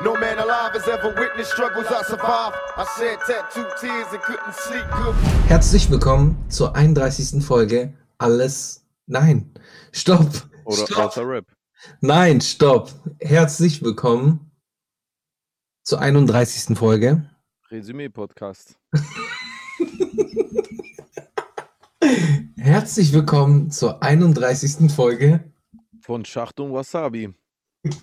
No man alive has ever witnessed struggles I survived. I shed tattooed tears and couldn't sleep good. Herzlich willkommen zur 31. Folge Alles. Nein, stopp. Oder stopp. außer Rap. Nein, stopp. Herzlich willkommen zur 31. Folge. Resümee-Podcast. Herzlich willkommen zur 31. Folge. Von Schacht und Wasabi.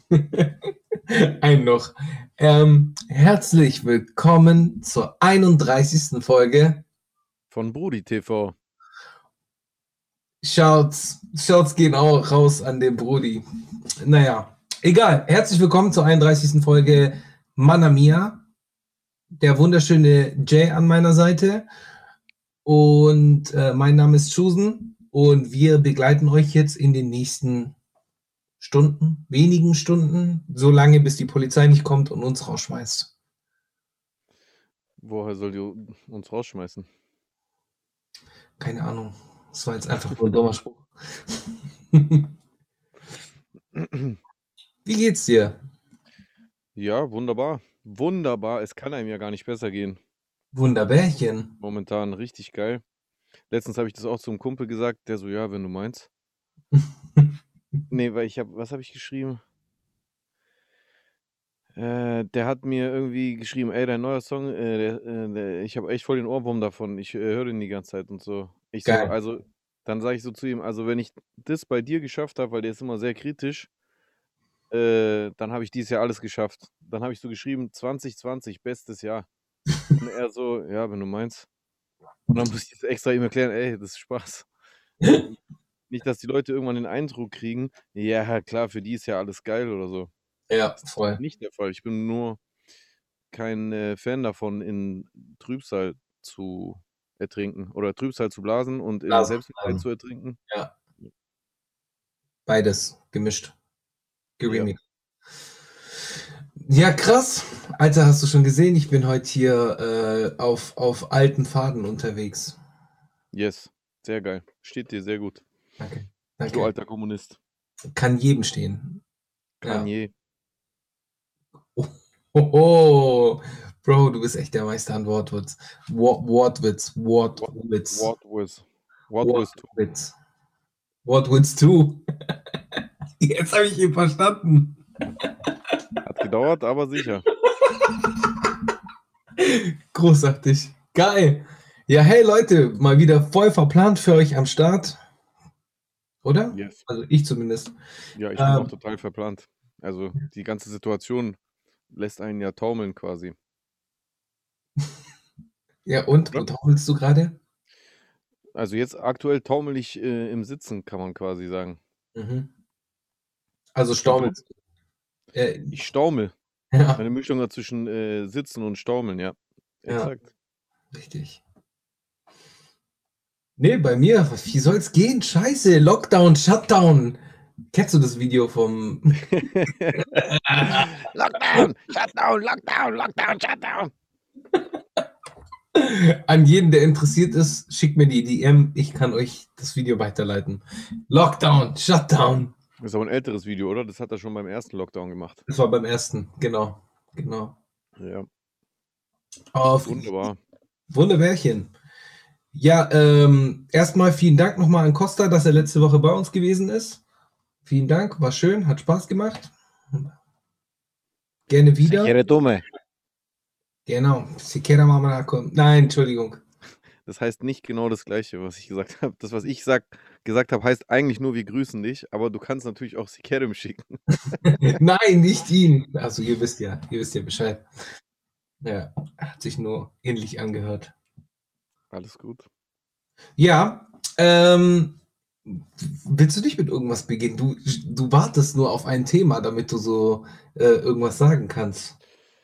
Ein noch. Ähm, herzlich willkommen zur 31. Folge. Von Brudi TV. Shouts, Shouts gehen auch raus an den Brudi. Naja, egal. Herzlich willkommen zur 31. Folge Manna Mia. Der wunderschöne Jay an meiner Seite. Und äh, mein Name ist Chusen. Und wir begleiten euch jetzt in den nächsten Stunden, wenigen Stunden, so lange, bis die Polizei nicht kommt und uns rausschmeißt. Woher soll die uns rausschmeißen? Keine Ahnung. Das war jetzt einfach nur ein dummer Spruch. Wie geht's dir? Ja, wunderbar. Wunderbar. Es kann einem ja gar nicht besser gehen. Wunderbärchen. Momentan richtig geil. Letztens habe ich das auch zum Kumpel gesagt, der so, ja, wenn du meinst. Nee, weil ich habe, was habe ich geschrieben? Äh, der hat mir irgendwie geschrieben, ey, dein neuer Song, äh, der, äh, der, ich habe echt voll den Ohrwurm davon. Ich äh, höre den die ganze Zeit und so. Ich so, Geil. also, dann sage ich so zu ihm, also wenn ich das bei dir geschafft habe, weil der ist immer sehr kritisch, äh, dann habe ich dieses Jahr alles geschafft. Dann habe ich so geschrieben, 2020, bestes Jahr. Und er so, ja, wenn du meinst. Und dann muss ich das extra ihm erklären, ey, das ist Spaß. Nicht, dass die Leute irgendwann den Eindruck kriegen, ja, klar, für die ist ja alles geil oder so. Ja, voll. Nicht der Fall. Ich bin nur kein äh, Fan davon, in Trübsal zu ertrinken oder Trübsal zu blasen und in Blasen, Selbstmitleid zu ertrinken. Ja. Beides gemischt. Geremixed. Ja. krass. Alter, hast du schon gesehen? Ich bin heute hier äh, auf, auf alten Faden unterwegs. Yes, sehr geil. Steht dir sehr gut. Danke. Du Danke. alter Kommunist. Kann jedem stehen. Ja. Kanye. Hoho. Bro, du bist echt der Meister an Wortwitz. Wort, Wortwitz. Wortwitz. Was? Wortwitz. Wortwitz 2. Jetzt habe ich ihn verstanden. Hat gedauert, aber sicher. Großartig. Geil. Ja, hey Leute, mal wieder voll verplant für euch am Start. Oder? Yes. Also ich zumindest. Ja, ich bin Ähm. auch total verplant. Also die ganze Situation lässt einen ja taumeln quasi. Ja, und? Wo taumelst du gerade? Also jetzt aktuell taumel ich äh, im Sitzen, kann man quasi sagen. Mhm. Also staumelst du. Äh, Ich staumel. ja, Eine Mischung zwischen äh, Sitzen und Staumeln, ja. Ja. Exakt. richtig. Nee, bei mir, wie soll's gehen? Scheiße, Lockdown, Shutdown. Kennst du das Video vom Lockdown, Shutdown, Lockdown, Lockdown, Shutdown. An jeden, der interessiert ist, schickt mir die DM. Ich kann euch das Video weiterleiten. Lockdown, Shutdown. Das ist aber ein älteres Video, oder? Das hat er schon beim ersten Lockdown gemacht. Das war beim ersten, genau. Genau. Ja, Auf wunderbar. Wunderbärchen. Ja, ähm, erstmal vielen Dank nochmal an Costa, dass er letzte Woche bei uns gewesen ist. Vielen Dank, war schön, hat Spaß gemacht. Gerne wieder. dumme. Genau. Si quiere mamá con- Nein, Entschuldigung. Das heißt nicht genau das Gleiche, was ich gesagt habe. Das, was ich sag, gesagt habe, heißt eigentlich nur, wir grüßen dich, aber du kannst natürlich auch Sikerem schicken. Nein, nicht ihn. Also ihr wisst ja, ihr wisst ja Bescheid. Ja, hat sich nur ähnlich angehört. Alles gut. Ja, ähm, willst du nicht mit irgendwas beginnen? Du, du wartest nur auf ein Thema, damit du so äh, irgendwas sagen kannst.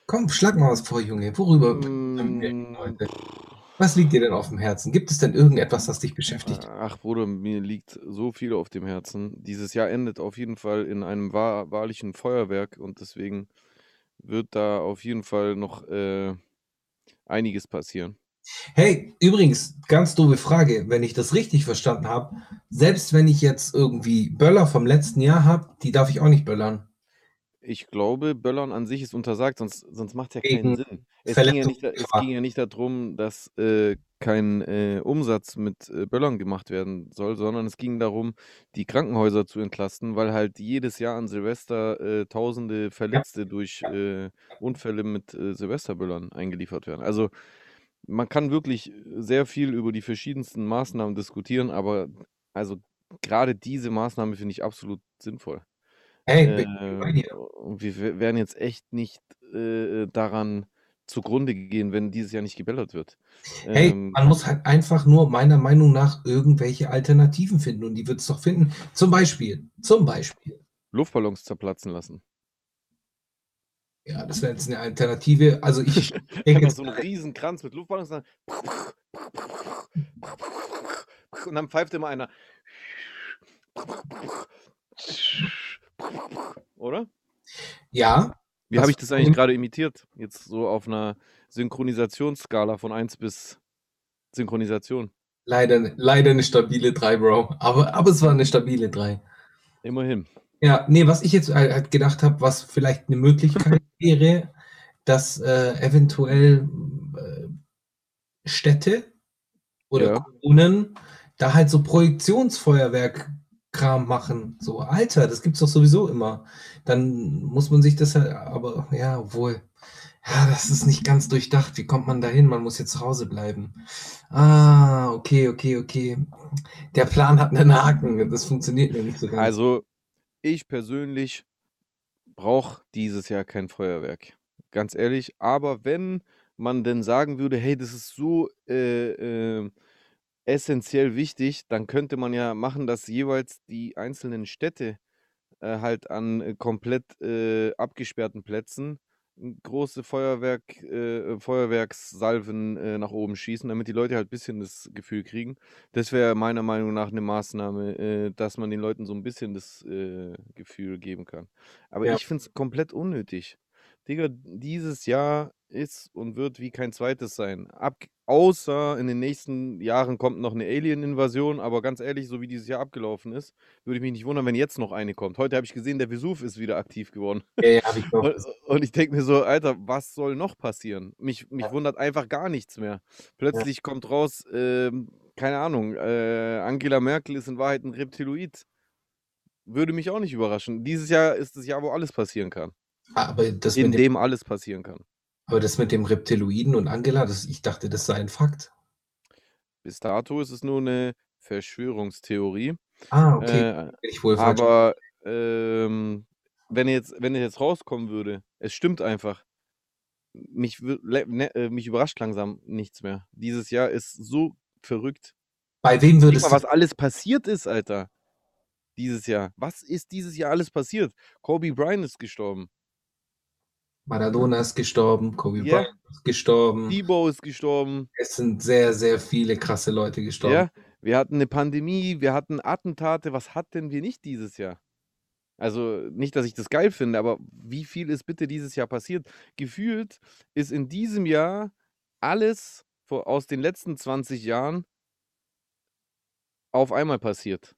Komm, schlag mal was vor, Junge. Worüber? Mm, heute? Was liegt dir denn auf dem Herzen? Gibt es denn irgendetwas, das dich beschäftigt? Ach Bruder, mir liegt so viel auf dem Herzen. Dieses Jahr endet auf jeden Fall in einem wahr, wahrlichen Feuerwerk und deswegen wird da auf jeden Fall noch äh, einiges passieren. Hey, übrigens, ganz doofe Frage, wenn ich das richtig verstanden habe, selbst wenn ich jetzt irgendwie Böller vom letzten Jahr habe, die darf ich auch nicht böllern. Ich glaube, Böllern an sich ist untersagt, sonst sonst macht's ja Wegen keinen Sinn. Es ging ja nicht da es Verletzungsgefahr. ging ja nicht da drum, dass, äh, kein, äh, Umsatz mit, äh, Böllern gemacht werden soll, sondern es ging darum, die Krankenhäuser zu entlasten, weil halt jedes Jahr an Silvester, äh, Tausende Ja. Verletzte durch, äh, Unfälle mit, äh, Silvesterböllern eingeliefert werden. Also, man kann wirklich sehr viel über die verschiedensten Maßnahmen diskutieren, aber also, grade diese Maßnahme finde ich absolut sinnvoll. Hey, dir. und wir werden jetzt echt nicht, äh, äh, daran zugrunde gehen, wenn dieses Jahr nicht geböllert wird. Hey, Ähm man muss halt einfach nur meiner Meinung nach irgendwelche Alternativen finden und die wird's doch finden. Zum Beispiel zum Beispiel Luftballons zerplatzen lassen. Ja, das wäre jetzt 'ne Alternative. Also, ich denke Einfach jetzt so 'n mal Riesenkranz mit Luftballons dann und dann pfeift immer einer. Oder? Ja, Wie habe ich das eigentlich grade imitiert? Jetzt so auf 'ner Synchronisationsskala von 1 bis Synchronisation. Leider leider 'ne stabile 3, Bro, aber aber es war 'ne stabile 3. Immerhin. Ja, ne, was ich jetzt hal halt gedacht habe, was vielleicht 'ne Möglichkeit wäre, dass, äh, eventuell, äh, Städte oder Ja. Kommunen da halt so Projektionsfeuerwerk-Kram machen. So: „Alter, das gibt's doch sowieso immer.“ Dann muss man sich das halt aber ja, obwohl ja, das ist nicht ganz durchdacht. Wie kommt man da hin? Man muss ja zu Hause bleiben. Ah, okay, okay, okay. Der Plan hat 'nen Haken. Das funktioniert mir nicht so ganz. Also, ich persönlich brauche dieses Jahr kein Feuerwerk, ganz ehrlich. Aber wenn man denn sagen würde: „Hey, das ist so, äh, ähm, essenziell wichtig“, dann könnte man ja machen, dass jeweils die einzelnen Städte, äh, halt an, äh, komplett, äh, abgesperrten Plätzen große Feuerwerk äh, Feuerwerkssalven, äh, nach oben schießen, damit die Leute halt bisschen das Gefühl kriegen. Das wäre meiner Meinung nach 'ne Maßnahme, äh, dass man den Leuten so 'n bisschen das, äh, Gefühl geben kann. Aber Ja. ich finde es komplett unnötig. Digga, dieses Jahr ist und wird wie kein zweites sein. Abg außer in den nächsten Jahren kommt noch 'ne Alien-Invasion, aber ganz ehrlich, so wie dieses Jahr abgelaufen ist, würde ich mich nicht wundern, wenn jetzt noch eine kommt. Heute habe ich gesehen, der Vesuv ist wieder aktiv geworden. Ja, ja, habe ich Und und ich denke mir so: „Alter, was soll noch passieren?“ Mich mich Ja. wundert einfach gar nichts mehr. Ja. Plötzlich kommt raus, ähm, keine Ahnung, äh, Angela Merkel ist in Wahrheit 'n Reptiloid. Würde mich auch nicht überraschen. Dieses Jahr ist das Jahr, wo alles passieren kann. Aber das In dem dem alles passieren kann. aber das mit dem Reptiloiden und Angela, das ich dachte, das sei ein Fakt. Bis dato ist es nur 'ne Verschwörungstheorie. Ah, okay. Äh, ich wohl falsch aber, ähm, wenn jetzt wenn jetzt rauskommen würde, es stimmt einfach mich ne äh, mich überrascht langsam nichts mehr. Dieses Jahr ist so verrückt. Bei wem würdest mal, du was alles passiert ist, Alter, dieses Jahr. Was ist dieses Jahr alles passiert? Kobe Bryant ist gestorben. Maradona ist gestorben, Kobe Ja. Bryant ist gestorben. Debo ist gestorben. Es sind sehr, sehr viele krasse Leute gestorben. Ja, wir hatten 'ne Pandemie, wir hatten Attentate. Was hatten wir nicht dieses Jahr? Also, nicht, dass ich das geil finde, aber wie viel ist bitte dieses Jahr passiert? Gefühlt ist in diesem Jahr alles aus den letzten 20 Jahren auf einmal passiert.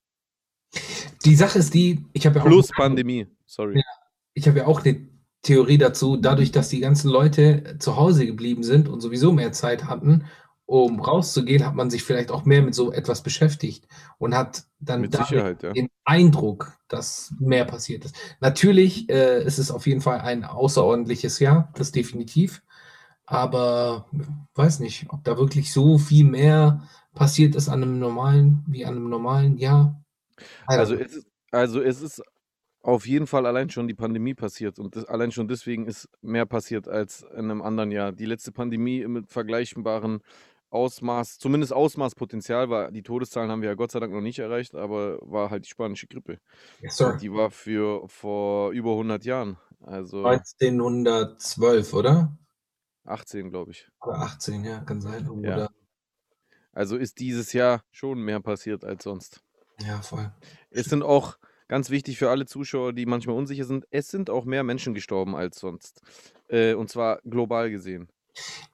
Die Sache ist die, ich habe ja auch Plus. Pandemie, sorry. Ja, ich habe ja auch 'ne Theorie dazu. Dadurch, dass die ganzen Leute zu Hause geblieben sind und sowieso mehr Zeit hatten, um rauszugehen, hat man sich vielleicht auch mehr mit so etwas beschäftigt und hat dann Mit damit Sicherheit, ja. den Eindruck, dass mehr passiert ist. Natürlich, äh, ist es auf jeden Fall ein außerordentliches Jahr, das definitiv. Aber weiß nicht, ob da wirklich so viel mehr passiert ist an 'nem normalen wie an 'nem normalen Jahr. Don't Also, know. es ist also, es ist auf jeden Fall allein schon die Pandemie passiert und das allein schon deswegen ist mehr passiert als in 'nem anderen Jahr. Die letzte Pandemie mit vergleichbaren Ausmaß zumindest Ausmaßpotenzial war die Todeszahlen haben wir ja Gott sei Dank noch nicht erreicht, aber war halt die spanische Grippe. Yes, die war für vor über 100 Jahren. Also 1912, oder? 18, glaube ich. Oder 18, ja, kann sein. Ja. Also, ist dieses Jahr schon mehr passiert als sonst. Ja, voll. Es sind auch ganz wichtig für alle Zuschauer, die manchmal unsicher sind, es sind auch mehr Menschen gestorben als sonst. Äh, und zwar global gesehen.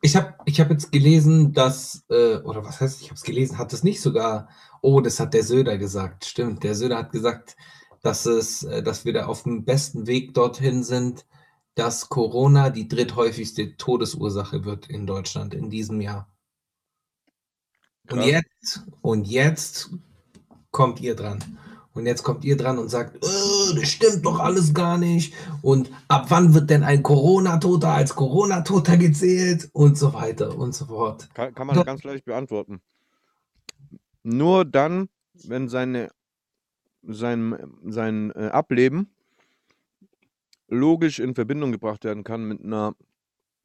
Ich habe ich habe jetzt gelesen, dass äh, oder was heißt, ich habe es gelesen, hat es nicht sogar oh, das hat der Söder gesagt. Stimmt, der Söder hat gesagt, dass es, äh, dass wir da auf dem besten Weg dorthin sind, dass Corona die dritthäufigste Todesursache wird in Deutschland in diesem Jahr. Und Krass. jetzt, und jetzt kommt ihr dran. Und jetzt kommt ihr dran und sagt, "Äh, das stimmt doch alles gar nicht. Und ab wann wird denn ein Corona-Toter als Corona-Toter gezählt? Und so weiter und so fort. Kann, kann man ganz leicht beantworten. Nur dann, wenn seine, sein, sein äh, Ableben logisch in Verbindung gebracht werden kann mit einer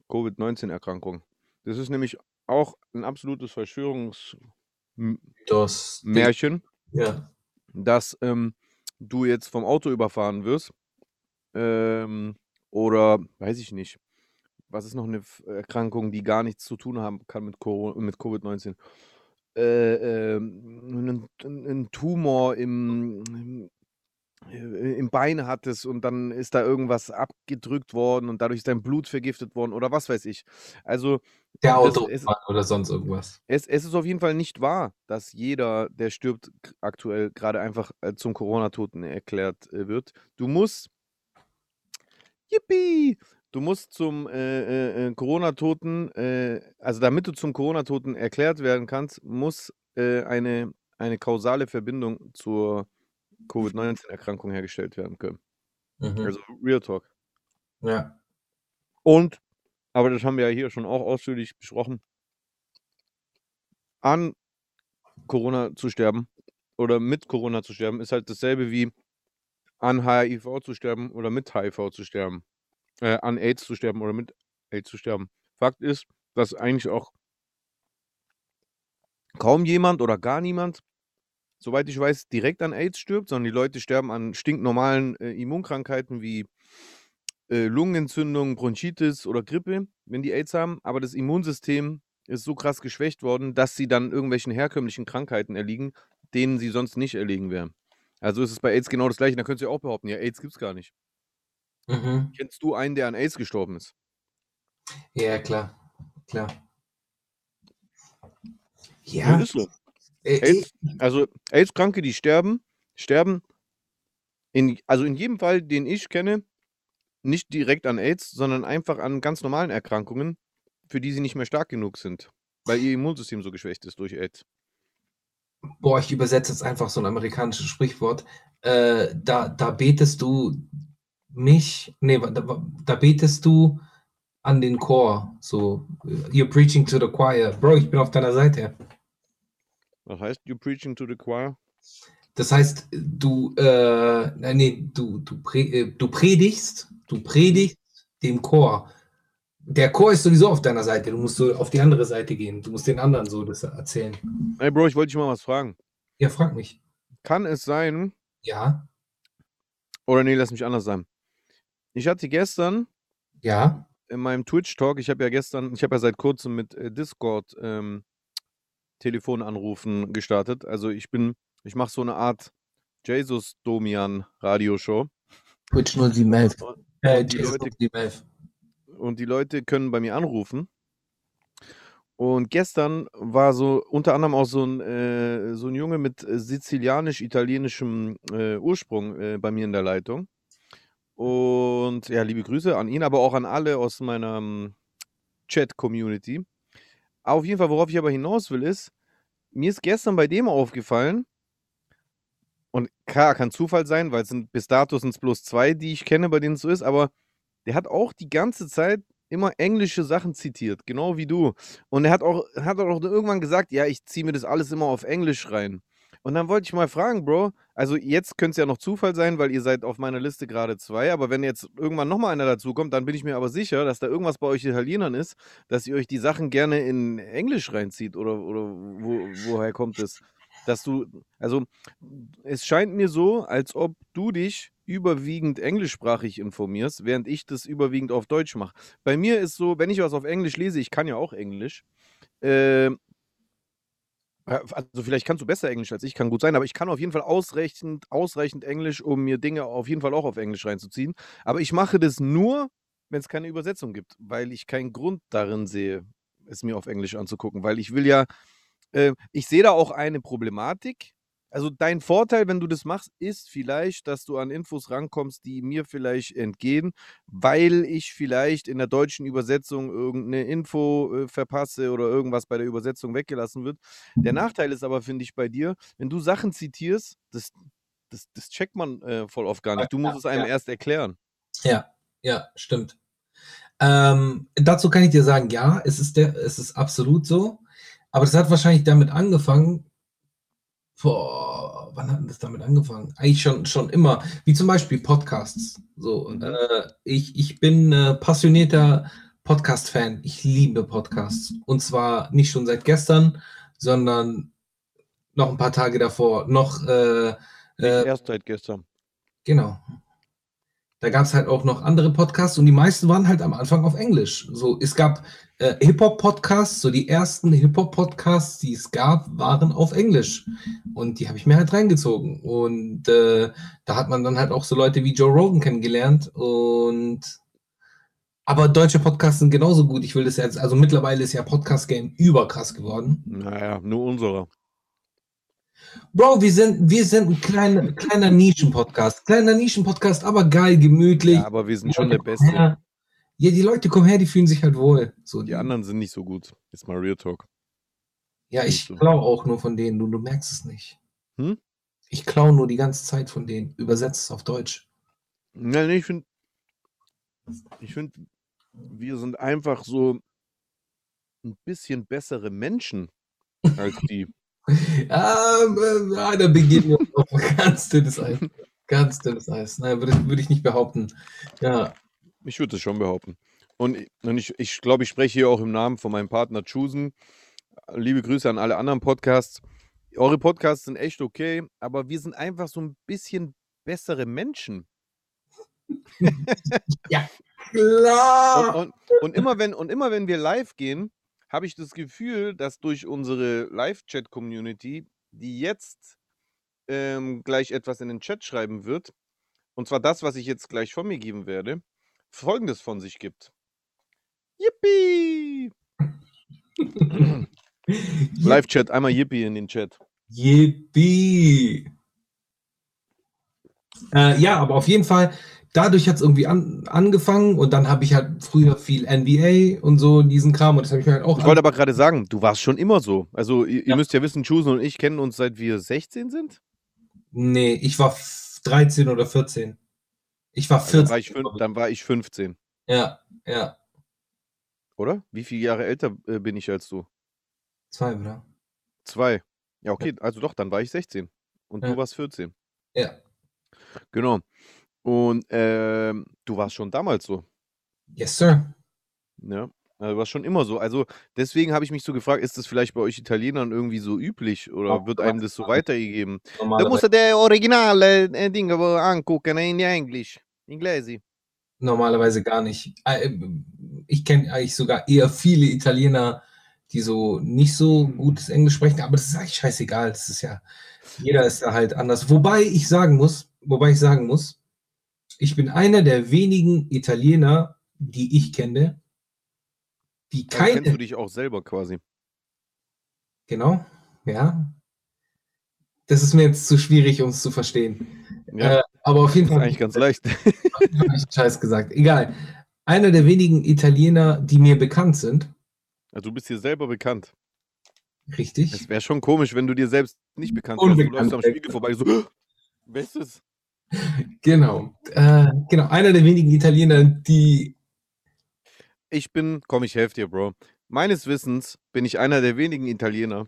Covid-19-Erkrankung. Das ist nämlich auch ein absolutes Verschwörungsmärchen, ja. Dass ähm, du jetzt vom Auto überfahren wirst ähm, oder weiß ich nicht. Was ist noch eine Erkrankung, die gar nichts zu tun haben kann mit, mit Covid-19? Äh, ähm, ein, ein Tumor im, im, äh, im Bein hattest und dann ist da irgendwas abgedrückt worden und dadurch ist dein Blut vergiftet worden oder was weiß ich. Also Der das, es, oder sonst irgendwas. es, es ist auf jeden Fall nicht wahr, dass jeder, der stirbt, aktuell gerade einfach äh, zum Corona-Toten erklärt äh, wird. Du musst, yippie, du musst zum äh, äh, äh, Corona-Toten, äh, also damit du zum Corona-Toten erklärt werden kannst, muss äh, eine, eine kausale Verbindung zur Covid-19-Erkrankung hergestellt werden können. Mhm. Also Real Talk. Ja. Und, aber das haben wir ja hier schon auch ausführlich besprochen, an Corona zu sterben oder mit Corona zu sterben, ist halt dasselbe wie an HIV zu sterben oder mit HIV zu sterben. Äh, an AIDS zu sterben oder mit AIDS zu sterben. Fakt ist, dass eigentlich auch kaum jemand oder gar niemand, soweit ich weiß, direkt an AIDS stirbt, sondern die Leute sterben an stinknormalen äh, Immunkrankheiten wie äh, Lungenentzündung, Bronchitis oder Grippe, wenn die AIDS haben. Aber das Immunsystem ist so krass geschwächt worden, dass sie dann irgendwelchen herkömmlichen Krankheiten erliegen, denen sie sonst nicht erlegen wären. Also ist es bei AIDS genau das gleiche. Da könnt ihr auch behaupten, ja, AIDS gibt's gar nicht. Mhm. Kennst du einen, der an AIDS gestorben ist? Ja, klar. Klar. Ja, Ja. Äh, AIDS, also AIDS-Kranke, die sterben, sterben in, also in jedem Fall, den ich kenne, nicht direkt an AIDS, sondern einfach an ganz normalen Erkrankungen, für die sie nicht mehr stark genug sind, weil ihr Immunsystem so geschwächt ist durch AIDS. Boah, ich übersetze jetzt einfach so ein amerikanisches Sprichwort. Äh, da, da betest du mich, nee, da, da betest du an den Chor. So, you're preaching to the choir. Bro, ich bin auf deiner Seite. Was heißt you preaching to the choir? Das heißt, du, äh, nee, du, du, pre, äh, du predigst, du predigst dem Chor. Der Chor ist sowieso auf deiner Seite. Du musst so auf die andere Seite gehen. Du musst den anderen so das erzählen. Ey, Bro, ich wollte dich mal was fragen. Ja, frag mich. Kann es sein, Ja, oder nee, lass mich anders sein. Ich hatte gestern ja, in meinem Twitch-Talk, ich habe ja gestern, ich habe ja seit kurzem mit äh, Discord ähm, Telefonanrufen gestartet. Also ich bin, ich mache so eine Art Jesus Domian Radioshow. Twitch 0711. Äh, Und die Leute- 0711. und die Leute können bei mir anrufen. Und gestern war so unter anderem auch so ein, äh, so ein Junge mit äh, sizilianisch-italienischem äh, Ursprung äh, bei mir in der Leitung. Und ja, liebe Grüße an ihn, aber auch an alle aus meiner ähm, Chat-Community. Auf jeden Fall, worauf ich aber hinaus will, ist, mir ist gestern bei dem aufgefallen, und klar, kann Zufall sein, weil es sind bis dato sind es bloß zwei, die ich kenne, bei denen es so ist, aber der hat auch die ganze Zeit immer englische Sachen zitiert, genau wie du. Und er hat auch, hat auch irgendwann gesagt, ja, ich ziehe mir das alles immer auf Englisch rein. Und dann wollte ich mal fragen, Bro, also jetzt könnte es ja noch Zufall sein, weil ihr seid auf meiner Liste gerade zwei, aber wenn jetzt irgendwann nochmal einer dazukommt, dann bin ich mir aber sicher, dass da irgendwas bei euch Italienern ist, dass ihr euch die Sachen gerne in Englisch reinzieht oder, oder wo, woher kommt es? Dass du, also es scheint mir so, als ob du dich überwiegend englischsprachig informierst, während ich das überwiegend auf Deutsch mache. Bei mir ist so, wenn ich was auf Englisch lese, ich kann ja auch Englisch, ähm, also vielleicht kannst du besser Englisch als ich, kann gut sein, aber ich kann auf jeden Fall ausreichend, ausreichend Englisch, um mir Dinge auf jeden Fall auch auf Englisch reinzuziehen. Aber ich mache das nur, wenn es keine Übersetzung gibt, weil ich keinen Grund darin sehe, es mir auf Englisch anzugucken, weil ich will ja, äh, ich sehe da auch eine Problematik, Also dein Vorteil, wenn du das machst, ist vielleicht, dass du an Infos rankommst, die mir vielleicht entgehen, weil ich vielleicht in der deutschen Übersetzung irgendeine Info äh, verpasse oder irgendwas bei der Übersetzung weggelassen wird. Der Nachteil ist aber, finde ich, bei dir, wenn du Sachen zitierst, das, das, das checkt man äh, voll oft gar nicht. Du musst es einem Ja. erst erklären. Ja, ja, stimmt. Ähm, dazu kann ich dir sagen, ja, es ist der, es ist absolut so. Aber das hat wahrscheinlich damit angefangen. Boah, wann hat denn das damit angefangen? Eigentlich schon, schon immer. Wie zum Beispiel Podcasts. So, Mhm. äh, ich, ich bin äh, passionierter Podcast-Fan. Ich liebe Podcasts. Und zwar nicht schon seit gestern, sondern noch ein paar Tage davor. Noch, äh, äh, Erst seit gestern. Genau. Da gab es halt auch noch andere Podcasts und die meisten waren halt am Anfang auf Englisch. So, es gab äh, Hip-Hop-Podcasts, so die ersten Hip-Hop-Podcasts, die es gab, waren auf Englisch. Und die habe ich mir halt reingezogen. Und äh, da hat man dann halt auch so Leute wie Joe Rogan kennengelernt. Und aber deutsche Podcasts sind genauso gut. Ich will das jetzt, also mittlerweile ist ja Podcast-Game überkrass geworden. Naja, nur unserer. Bro, wir sind, wir sind ein kleiner, kleiner Nischen-Podcast. Kleiner Nischen-Podcast, aber geil, gemütlich. Ja, aber wir sind schon der Beste. her. Ja, die Leute kommen her, die fühlen sich halt wohl. So, Die anderen sind nicht so gut. Ist mal Real Talk. Ja, ich so. klaue auch nur von denen, du, du merkst es nicht. Hm? Ich klaue nur die ganze Zeit von denen, übersetzt es auf Deutsch. Nein, ich finde, ich finde, wir sind einfach so ein bisschen bessere Menschen als die. Ähm, äh, ah, da beginnen wir auf ganz dünnes Eis. Ganz dünnes Eis. Nein, würde, ich- würde ich nicht behaupten. Ja, Ich würde es schon behaupten. Und, ich- und ich, ich glaube, ich spreche hier auch im Namen von meinem Partner Chusen. Liebe Grüße an alle anderen Podcasts. Eure Podcasts sind echt okay, aber wir sind einfach so ein bisschen bessere Menschen. klar. Und, und, und, immer wenn, und immer wenn wir live gehen, habe ich das Gefühl, dass durch unsere Live-Chat-Community, die jetzt ähm, gleich etwas in den Chat schreiben wird, und zwar das, was ich jetzt gleich von mir geben werde, folgendes von sich gibt. Yippie! Live-Chat, einmal Yippie in den Chat. Yippie. Äh, ja, aber auf jeden Fall, dadurch hat es irgendwie an, angefangen und dann habe ich halt früher viel NBA und so diesen Kram und das habe ich mir halt auch. Ich wollte aber gerade sagen, du warst schon immer so. Also, ihr, Ja. ihr müsst ja wissen, Chusen und ich kennen uns seit wir 16 sind. nee, ich war f- 13 oder 14. Ich war Also dann, 14. war ich dann war ich 15, ja, ja. oder? Wie viele Jahre älter äh, bin ich als du? Zwei, oder? Zwei. Ja, okay, also doch, dann war ich 16 und Ja. du warst 14. Ja. Genau. Und ähm, du warst schon damals so. Yes, sir. Ja. Also, du warst schon immer so. Also deswegen habe ich mich so gefragt, ist das vielleicht bei euch Italienern irgendwie so üblich oder wird einem das so weitergegeben? Da Normalerweise, musst du der originale äh, Ding aber angucken in Englisch. Inglesi. normalerweise gar nicht. Äh, Ich kenne eigentlich sogar eher viele Italiener, die so nicht so gutes Englisch sprechen, aber das ist eigentlich scheißegal. Das ist ja, jeder ist da halt anders. Wobei ich sagen muss, wobei ich sagen muss, ich bin einer der wenigen Italiener, die ich kenne, die Also kennst du keine, dich auch selber quasi. genau, ja. Das ist mir jetzt zu schwierig, um es zu verstehen. Ja, Äh, aber auf jeden das ist Fall eigentlich ganz leicht. habe ich Scheiß gesagt. Egal. Einer der wenigen Italiener, die mir bekannt sind, Also du bist dir selber bekannt. richtig? Es wäre schon komisch, wenn du dir selbst nicht bekannt wärst. Du läufst am. Spiegel vorbei so, "Oh, wer ist es? Genau. Äh, genau. Einer der wenigen Italiener, die. Ich bin, komm, ich helfe dir, Bro. Meines Wissens bin ich einer der wenigen Italiener.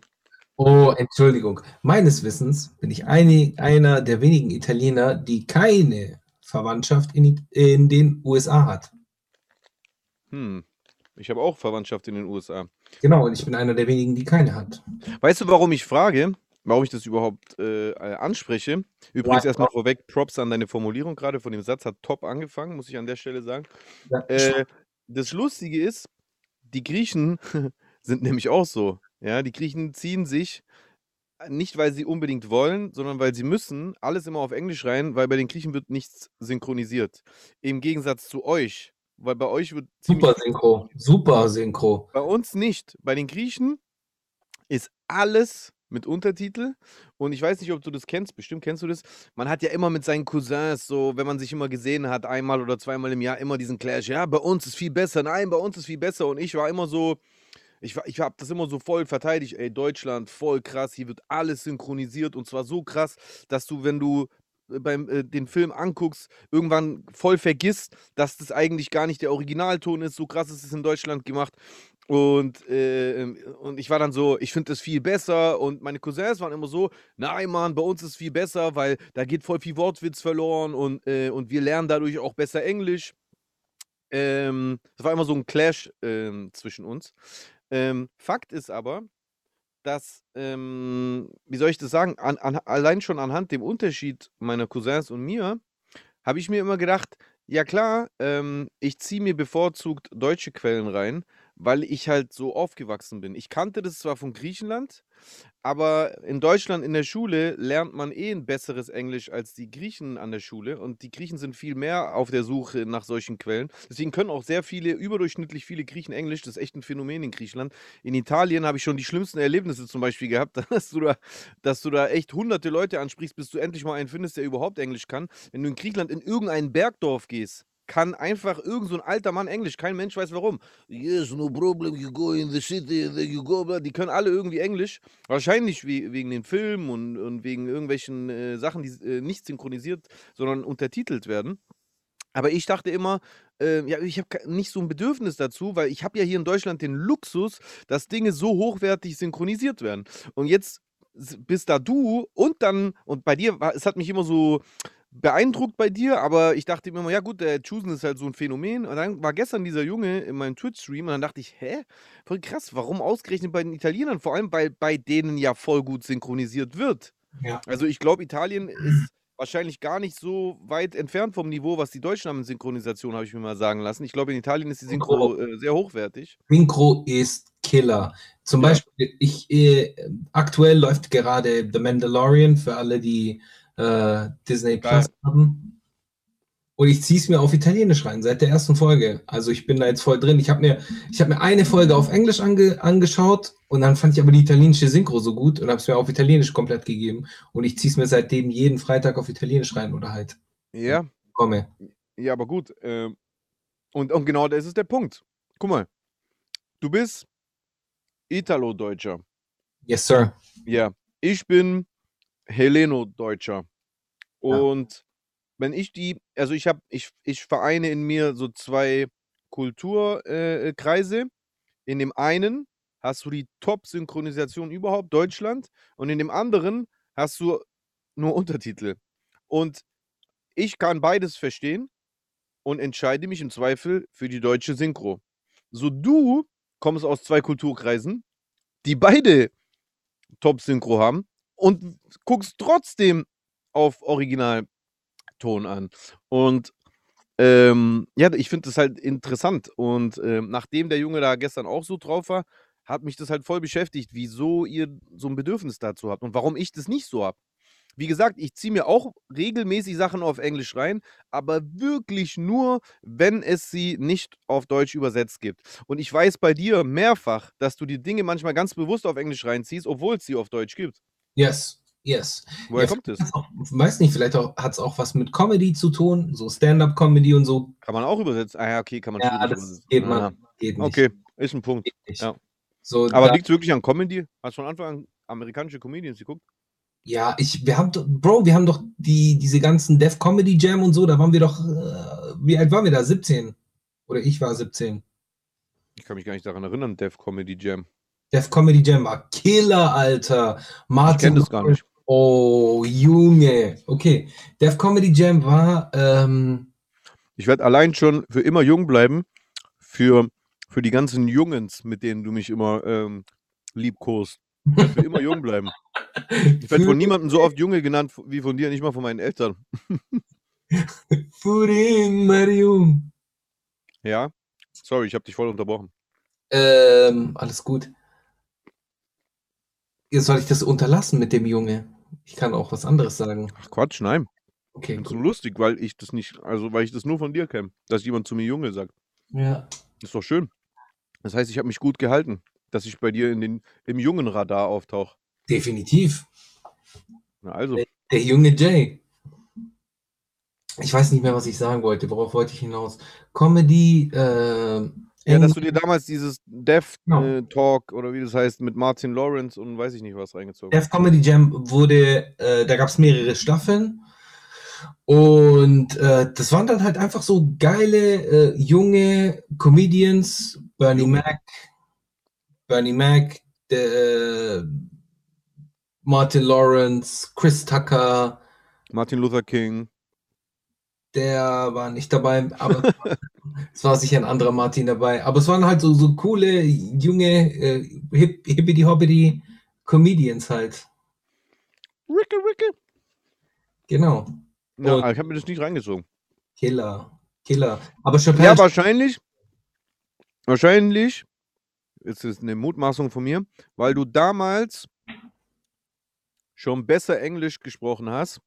Oh, Entschuldigung. Meines Wissens bin ich eine, einer der wenigen Italiener, die keine Verwandtschaft in, in den USA hat. Hm. Ich habe auch Verwandtschaft in den USA. Genau, und ich bin einer der wenigen, die keine hat. Weißt du, warum ich frage? Warum ich das überhaupt äh, anspreche? Übrigens Ja. erstmal vorweg, Props an deine Formulierung gerade von dem Satz, hat top angefangen, muss ich an der Stelle sagen. Ja, Äh, das Lustige ist, die Griechen sind nämlich auch so. Ja, die Griechen ziehen sich äh, nicht, weil sie unbedingt wollen, sondern weil sie müssen, alles immer auf Englisch rein, weil bei den Griechen wird nichts synchronisiert. Im Gegensatz zu euch, weil bei euch wird super Synchro. Super Synchro. bei uns nicht. Bei den Griechen ist alles mit Untertitel. Und ich weiß nicht, ob du das kennst, bestimmt kennst du das. Man hat ja immer mit seinen Cousins, so, wenn man sich immer gesehen hat, einmal oder zweimal im Jahr, immer diesen Clash. Ja, bei uns ist viel besser. Nein, bei uns ist viel besser. Und ich war immer so, ich, ich habe das immer so voll verteidigt. Ey, Deutschland, voll krass. Hier wird alles synchronisiert. Und zwar so krass, dass du, wenn du äh, beim äh, den Film anguckst, irgendwann voll vergisst, dass das eigentlich gar nicht der Originalton ist. So krass ist es in Deutschland gemacht. Und, äh, und ich war dann so, ich finde das viel besser. Und meine Cousins waren immer so, nein, Mann, bei uns ist es viel besser, weil da geht voll viel Wortwitz verloren und, äh, und wir lernen dadurch auch besser Englisch. Ähm, war immer so ein Clash ähm, zwischen uns. Ähm, Fakt ist aber, dass, ähm, wie soll ich das sagen, an, an, allein schon anhand dem Unterschied meiner Cousins und mir, habe ich mir immer gedacht, ja klar, ähm, ich ziehe mir bevorzugt deutsche Quellen rein, weil ich halt so aufgewachsen bin. Ich kannte das zwar von Griechenland, aber in Deutschland in der Schule lernt man eh ein besseres Englisch als die Griechen an der Schule und die Griechen sind viel mehr auf der Suche nach solchen Quellen. Deswegen können auch sehr viele, überdurchschnittlich viele Griechen Englisch. Das ist echt ein Phänomen in Griechenland. In Italien habe ich schon die schlimmsten Erlebnisse zum Beispiel gehabt, dass du da, dass du da echt hunderte Leute ansprichst, bis du endlich mal einen findest, der überhaupt Englisch kann. Wenn du in Griechenland in irgendein Bergdorf gehst, kann einfach irgend so ein alter Mann Englisch. Kein Mensch weiß warum. Yes, no problem, you go in the city, then you go. Die können alle irgendwie Englisch. Wahrscheinlich wie, wegen den Filmen und, und wegen irgendwelchen äh, Sachen, die äh, nicht synchronisiert, sondern untertitelt werden. Aber ich dachte immer, äh, ja, ich habe nicht so ein Bedürfnis dazu, weil ich habe ja hier in Deutschland den Luxus, dass Dinge so hochwertig synchronisiert werden. Und jetzt bist da du und dann, und bei dir, es hat mich immer so beeindruckt bei dir, aber ich dachte mir immer, ja gut, der Chusen ist halt so ein Phänomen. Und dann war gestern dieser Junge in meinem Twitch-Stream und dann dachte ich, hä? Voll krass, warum ausgerechnet bei den Italienern? Vor allem, weil bei denen ja voll gut synchronisiert wird. Ja. Also ich glaube, Italien ist wahrscheinlich gar nicht so weit entfernt vom Niveau, was die Deutschen haben in Synchronisation, habe ich mir mal sagen lassen. Ich glaube, in Italien ist die Synchro äh, sehr hochwertig. Synchro ist Killer. Zum Ja. Beispiel, ich, äh, aktuell läuft gerade The Mandalorian für alle, die äh, Disney Geil. Plus haben. Und ich ziehe es mir auf Italienisch rein, seit der ersten Folge. Also ich bin da jetzt voll drin. Ich habe mir, ich hab mir eine Folge auf Englisch ange, angeschaut und dann fand ich aber die italienische Synchro so gut und habe es mir auf Italienisch komplett gegeben. Und ich ziehe es mir seitdem jeden Freitag auf Italienisch rein oder halt Ja, komme. ja, aber gut. ähm, und, und genau das ist der Punkt. Guck mal, du bist Italo-Deutscher. Yes, sir. Ja, ich bin Heleno-Deutscher. Ja. Und wenn ich die, also ich habe, ich, ich vereine in mir so zwei Kulturkreise. Äh, in dem einen hast du die Top-Synchronisation überhaupt, Deutschland, und in dem anderen hast du nur Untertitel. Und ich kann beides verstehen und entscheide mich im Zweifel für die deutsche Synchro. So du kommst aus zwei Kulturkreisen, die beide Top-Synchro haben und guckst trotzdem auf Originalton an. Und ähm, ja, ich finde das halt interessant. Und ähm, nachdem der Junge da gestern auch so drauf war, hat mich das halt voll beschäftigt, wieso ihr so ein Bedürfnis dazu habt und warum ich das nicht so habe. Wie gesagt, ich ziehe mir auch regelmäßig Sachen auf Englisch rein, aber wirklich nur, wenn es sie nicht auf Deutsch übersetzt gibt. Und ich weiß bei dir mehrfach, dass du die Dinge manchmal ganz bewusst auf Englisch reinziehst, obwohl es sie auf Deutsch gibt. Yes, yes. Woher Ja, kommt es? weiß nicht, vielleicht hat es auch was mit Comedy zu tun, so Stand-up-Comedy und so. Kann man auch übersetzen? Ah ja, okay, kann man Ja, das übersetzen. geht, Ah, man, geht nicht. Okay, ist ein Punkt. Ja. So, Aber liegt es wirklich an Comedy? Hast du von Anfang an amerikanische Comedians geguckt? ja, ich, wir haben, doch- Bro, wir haben doch die, diese ganzen Def Comedy Jam und so, da waren wir doch, äh, wie alt waren wir da? 17? Oder ich war 17. Ich kann mich gar nicht daran erinnern, Def Comedy Jam. Def Comedy Jam war Killer, Alter. Ich Martin. kenne das gar nicht. Oh, Junge. Okay. Def Comedy Jam war, ähm, Ich werde allein schon für immer jung bleiben, für, für die ganzen Jungens, mit denen du mich immer ähm, liebkost. Ich werde für immer jung bleiben. Ich werde von niemandem so oft Junge genannt wie von dir, nicht mal von meinen Eltern. für den Marium. Ja? Sorry, ich habe dich voll unterbrochen. Ähm, alles gut. Jetzt soll ich das unterlassen mit dem Junge? Ich kann auch was anderes sagen. Ach Quatsch, nein. Okay, Das ist nur lustig, weil ich das nicht, also weil ich das nur von dir kenne, dass jemand zu mir Junge sagt. Ja. Ist doch schön. Das heißt, ich habe mich gut gehalten, dass ich bei dir in den, im jungen Radar auftauche. Definitiv. Na also, Der junge Jay. Ich weiß nicht mehr, was ich sagen wollte. Worauf wollte ich hinaus? Comedy, äh, ja, dass du dir damals dieses Death Genau. äh, Talk oder wie das heißt mit Martin Lawrence und weiß ich nicht was reingezogen. hast. Def Comedy Jam wurde, äh, da gab es mehrere Staffeln. Und äh, das waren dann halt einfach so geile, äh, junge Comedians. Bernie Mac, Bernie Mac, der, äh, Martin Lawrence, Chris Tucker, Martin Luther King. Der war nicht dabei, aber es war sicher ein anderer Martin dabei. Aber es waren halt so, so coole, junge, äh, hip, hippity hoppity Comedians halt. Ricky, Ricky. Genau. Ja, Und- ich habe mir das nicht reingezogen. Killer. Killer. Aber Chappelle, Ja, wahrscheinlich. Wahrscheinlich. Ist es eine Mutmaßung von mir, weil du damals schon besser Englisch gesprochen hast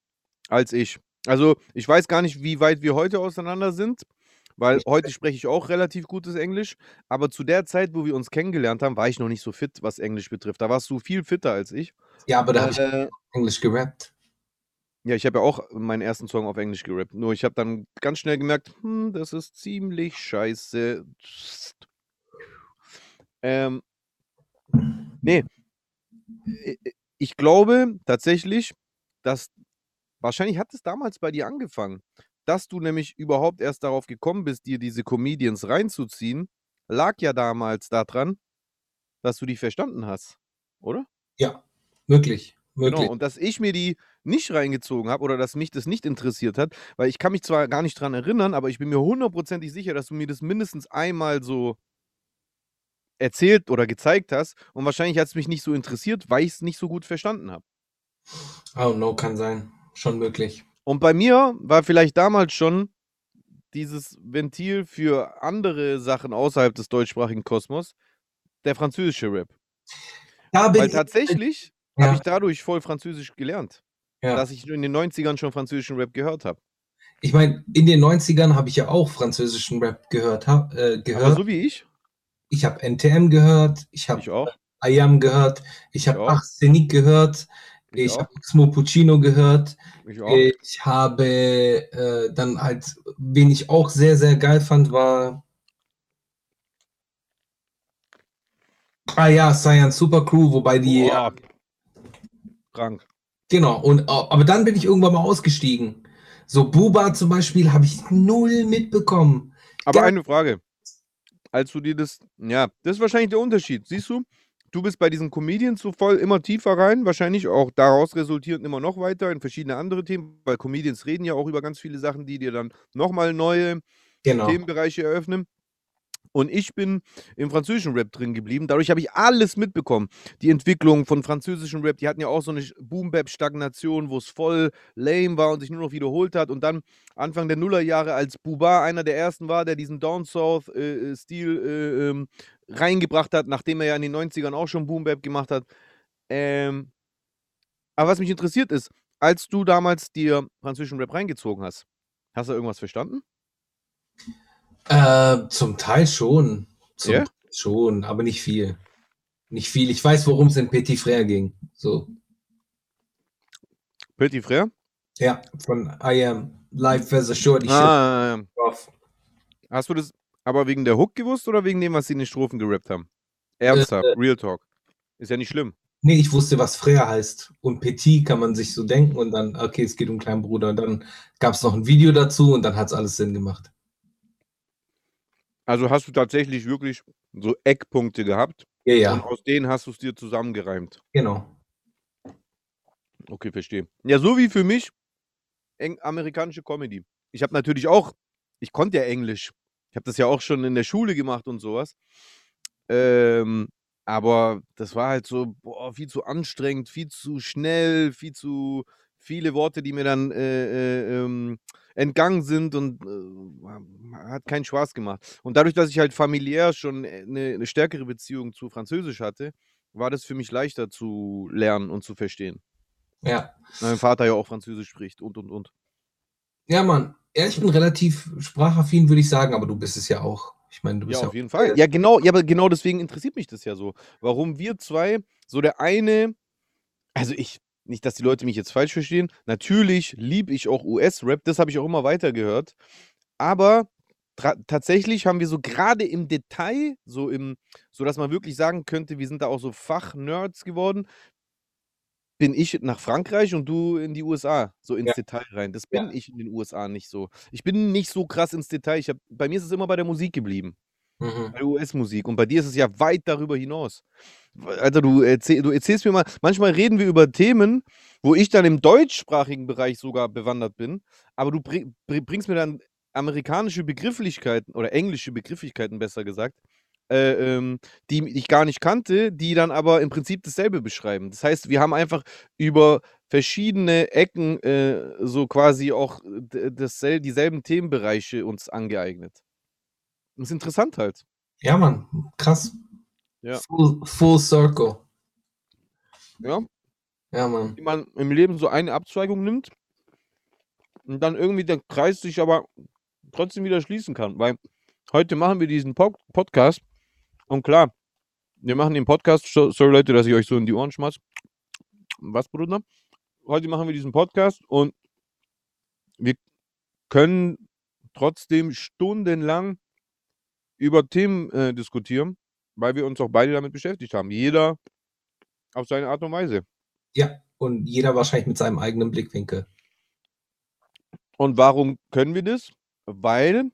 als ich. Also, ich weiß gar nicht, wie weit wir heute auseinander sind, weil Ich- heute spreche ich auch relativ gutes Englisch, aber zu der Zeit, wo wir uns kennengelernt haben, war ich noch nicht so fit, was Englisch betrifft. Da warst du viel fitter als ich. ja, aber da habe ich Äh, Englisch gerappt. ja, ich habe ja auch meinen ersten Song auf Englisch gerappt. Nur ich habe dann ganz schnell gemerkt, hm, das ist ziemlich scheiße. Ähm, i- Ich glaube tatsächlich, dass wahrscheinlich hat es damals bei dir angefangen, dass du nämlich überhaupt erst darauf gekommen bist, dir diese Comedians reinzuziehen, lag ja damals daran, dass du die verstanden hast, oder? Ja. Möglich. Genau, und dass ich mir die nicht reingezogen habe oder dass mich das nicht interessiert hat, weil ich kann mich zwar gar nicht dran erinnern, aber ich bin mir hundertprozentig sicher, dass du mir das mindestens einmal so erzählt oder gezeigt hast und wahrscheinlich hat es mich nicht so interessiert, weil ich es nicht so gut verstanden habe. I don't know, kann sein. Schon möglich. Und bei mir war vielleicht damals schon dieses Ventil für andere Sachen außerhalb des deutschsprachigen Kosmos der französische Rap. Da Weil ich, tatsächlich Ja. habe ich dadurch voll Französisch gelernt, ja. dass ich in den 90ern schon französischen Rap gehört habe. ich meine, in den 90ern habe ich ja auch französischen Rap gehört. Hab, äh, Aber gehört. so wie ich, Ich habe NTM gehört, ich habe. IAM gehört, ich habe auch. Arsenic gehört, Ich ich habe Xmo Puccino gehört, Ich auch. ich habe äh, dann halt, wen ich auch sehr, sehr geil fand, war. Ah ja, Science Super Crew, wobei die. Boah. Krank. Genau, und aber dann bin ich irgendwann mal ausgestiegen. So Buba zum Beispiel habe ich null mitbekommen. Aber Ja. eine Frage. Als du dir das, ja, das ist wahrscheinlich der Unterschied. Siehst du, du bist bei diesen Comedians so voll immer tiefer rein, wahrscheinlich auch daraus resultierend immer noch weiter in verschiedene andere Themen, weil Comedians reden ja auch über ganz viele Sachen, die dir dann nochmal neue Genau. Themenbereiche eröffnen. Und ich bin im französischen Rap drin geblieben. Dadurch habe ich alles mitbekommen. Die Entwicklung von französischem Rap, die hatten ja auch so eine Boom-Bap-Stagnation, wo es voll lame war und sich nur noch wiederholt hat. Und dann Anfang der Nullerjahre, als Buba einer der ersten war, der diesen Down South-Stil äh, ähm, reingebracht hat, nachdem er ja in den 90ern auch schon Boom-Bap gemacht hat. Ähm, aber was mich interessiert ist, als du damals dir französischen Rap reingezogen hast, hast du irgendwas verstanden? Äh, zum Teil schon. Zum Ja? Schon, aber nicht viel. Nicht viel. Ich weiß, worum es in Petit Frère ging. So. Petit Frère? Ja, von I Am Life as a Shorty Ah, Shit off. hast du das aber wegen der Hook gewusst oder wegen dem, was sie in den Strophen gerappt haben? Ernsthaft, Real Talk. Ist ja nicht schlimm. Nee, ich wusste, was Frère heißt. Und Petit kann man sich so denken und dann, okay, es geht um kleinen Bruder. Und dann gab es noch ein Video dazu und dann hat es alles Sinn gemacht. Also hast du tatsächlich wirklich so Eckpunkte gehabt Ja, und ja, aus denen hast du es dir zusammengereimt. genau. Okay, verstehe. Ja, so wie für mich eng amerikanische Comedy. Ich habe natürlich auch, ich konnte ja Englisch. Ich habe das ja auch schon in der Schule gemacht und sowas. Ähm, aber das war halt so boah, viel zu anstrengend, viel zu schnell, viel zu viele Worte, die mir dann äh, äh, ähm, entgangen sind und äh, hat keinen Spaß gemacht. Und dadurch, dass ich halt familiär schon eine, eine stärkere Beziehung zu Französisch hatte, war das für mich leichter zu lernen und zu verstehen. Ja. Mein Vater ja auch Französisch spricht und und und. Ja, Mann. Ja, ich bin relativ sprachaffin, würde ich sagen, aber du bist es ja auch. Ich meine, du Ja, bist ja, auf jeden Fall. Ja, genau, ja, aber genau deswegen interessiert mich das ja so. Warum wir zwei, so der eine Also ich, nicht, dass die Leute mich jetzt falsch verstehen. Natürlich liebe ich auch US-Rap, das habe ich auch immer weiter gehört. Aber tatsächlich haben wir so gerade im Detail, so im, so dass man wirklich sagen könnte, wir sind da auch so Fachnerds geworden, bin ich nach Frankreich und du in die USA, so ins Ja. Detail rein. Das bin Ja. ich in den USA nicht so. Ich bin nicht so krass ins Detail. Ich hab, bei mir ist es immer bei der Musik geblieben. Mhm. US-Musik. Und bei dir ist es ja weit darüber hinaus. Alter, du, erzähl, du erzählst mir mal, manchmal reden wir über Themen, wo ich dann im deutschsprachigen Bereich sogar bewandert bin, aber du bring, bring- bringst mir dann amerikanische Begrifflichkeiten oder englische Begrifflichkeiten besser gesagt, äh, ähm, die ich gar nicht kannte, die dann aber im Prinzip dasselbe beschreiben. Das heißt, wir haben einfach über verschiedene Ecken äh, so quasi auch d- dassel dieselben Themenbereiche uns angeeignet. Das ist interessant halt. Ja, Mann, krass. Ja. Full, full circle. Ja, Ja, Mann. wie man im Leben so eine Abzweigung nimmt und dann irgendwie der Kreis sich aber trotzdem wieder schließen kann. Weil heute machen wir diesen Pod Podcast und klar, wir machen den Podcast, so- sorry Leute, dass ich euch so in die Ohren schmatz. Was, Bruder? Heute machen wir diesen Podcast und wir können trotzdem stundenlang über Themen äh, diskutieren, weil wir uns auch beide damit beschäftigt haben. Jeder auf seine Art und Weise. Ja, und jeder wahrscheinlich mit seinem eigenen Blickwinkel. Und warum können wir das? Weil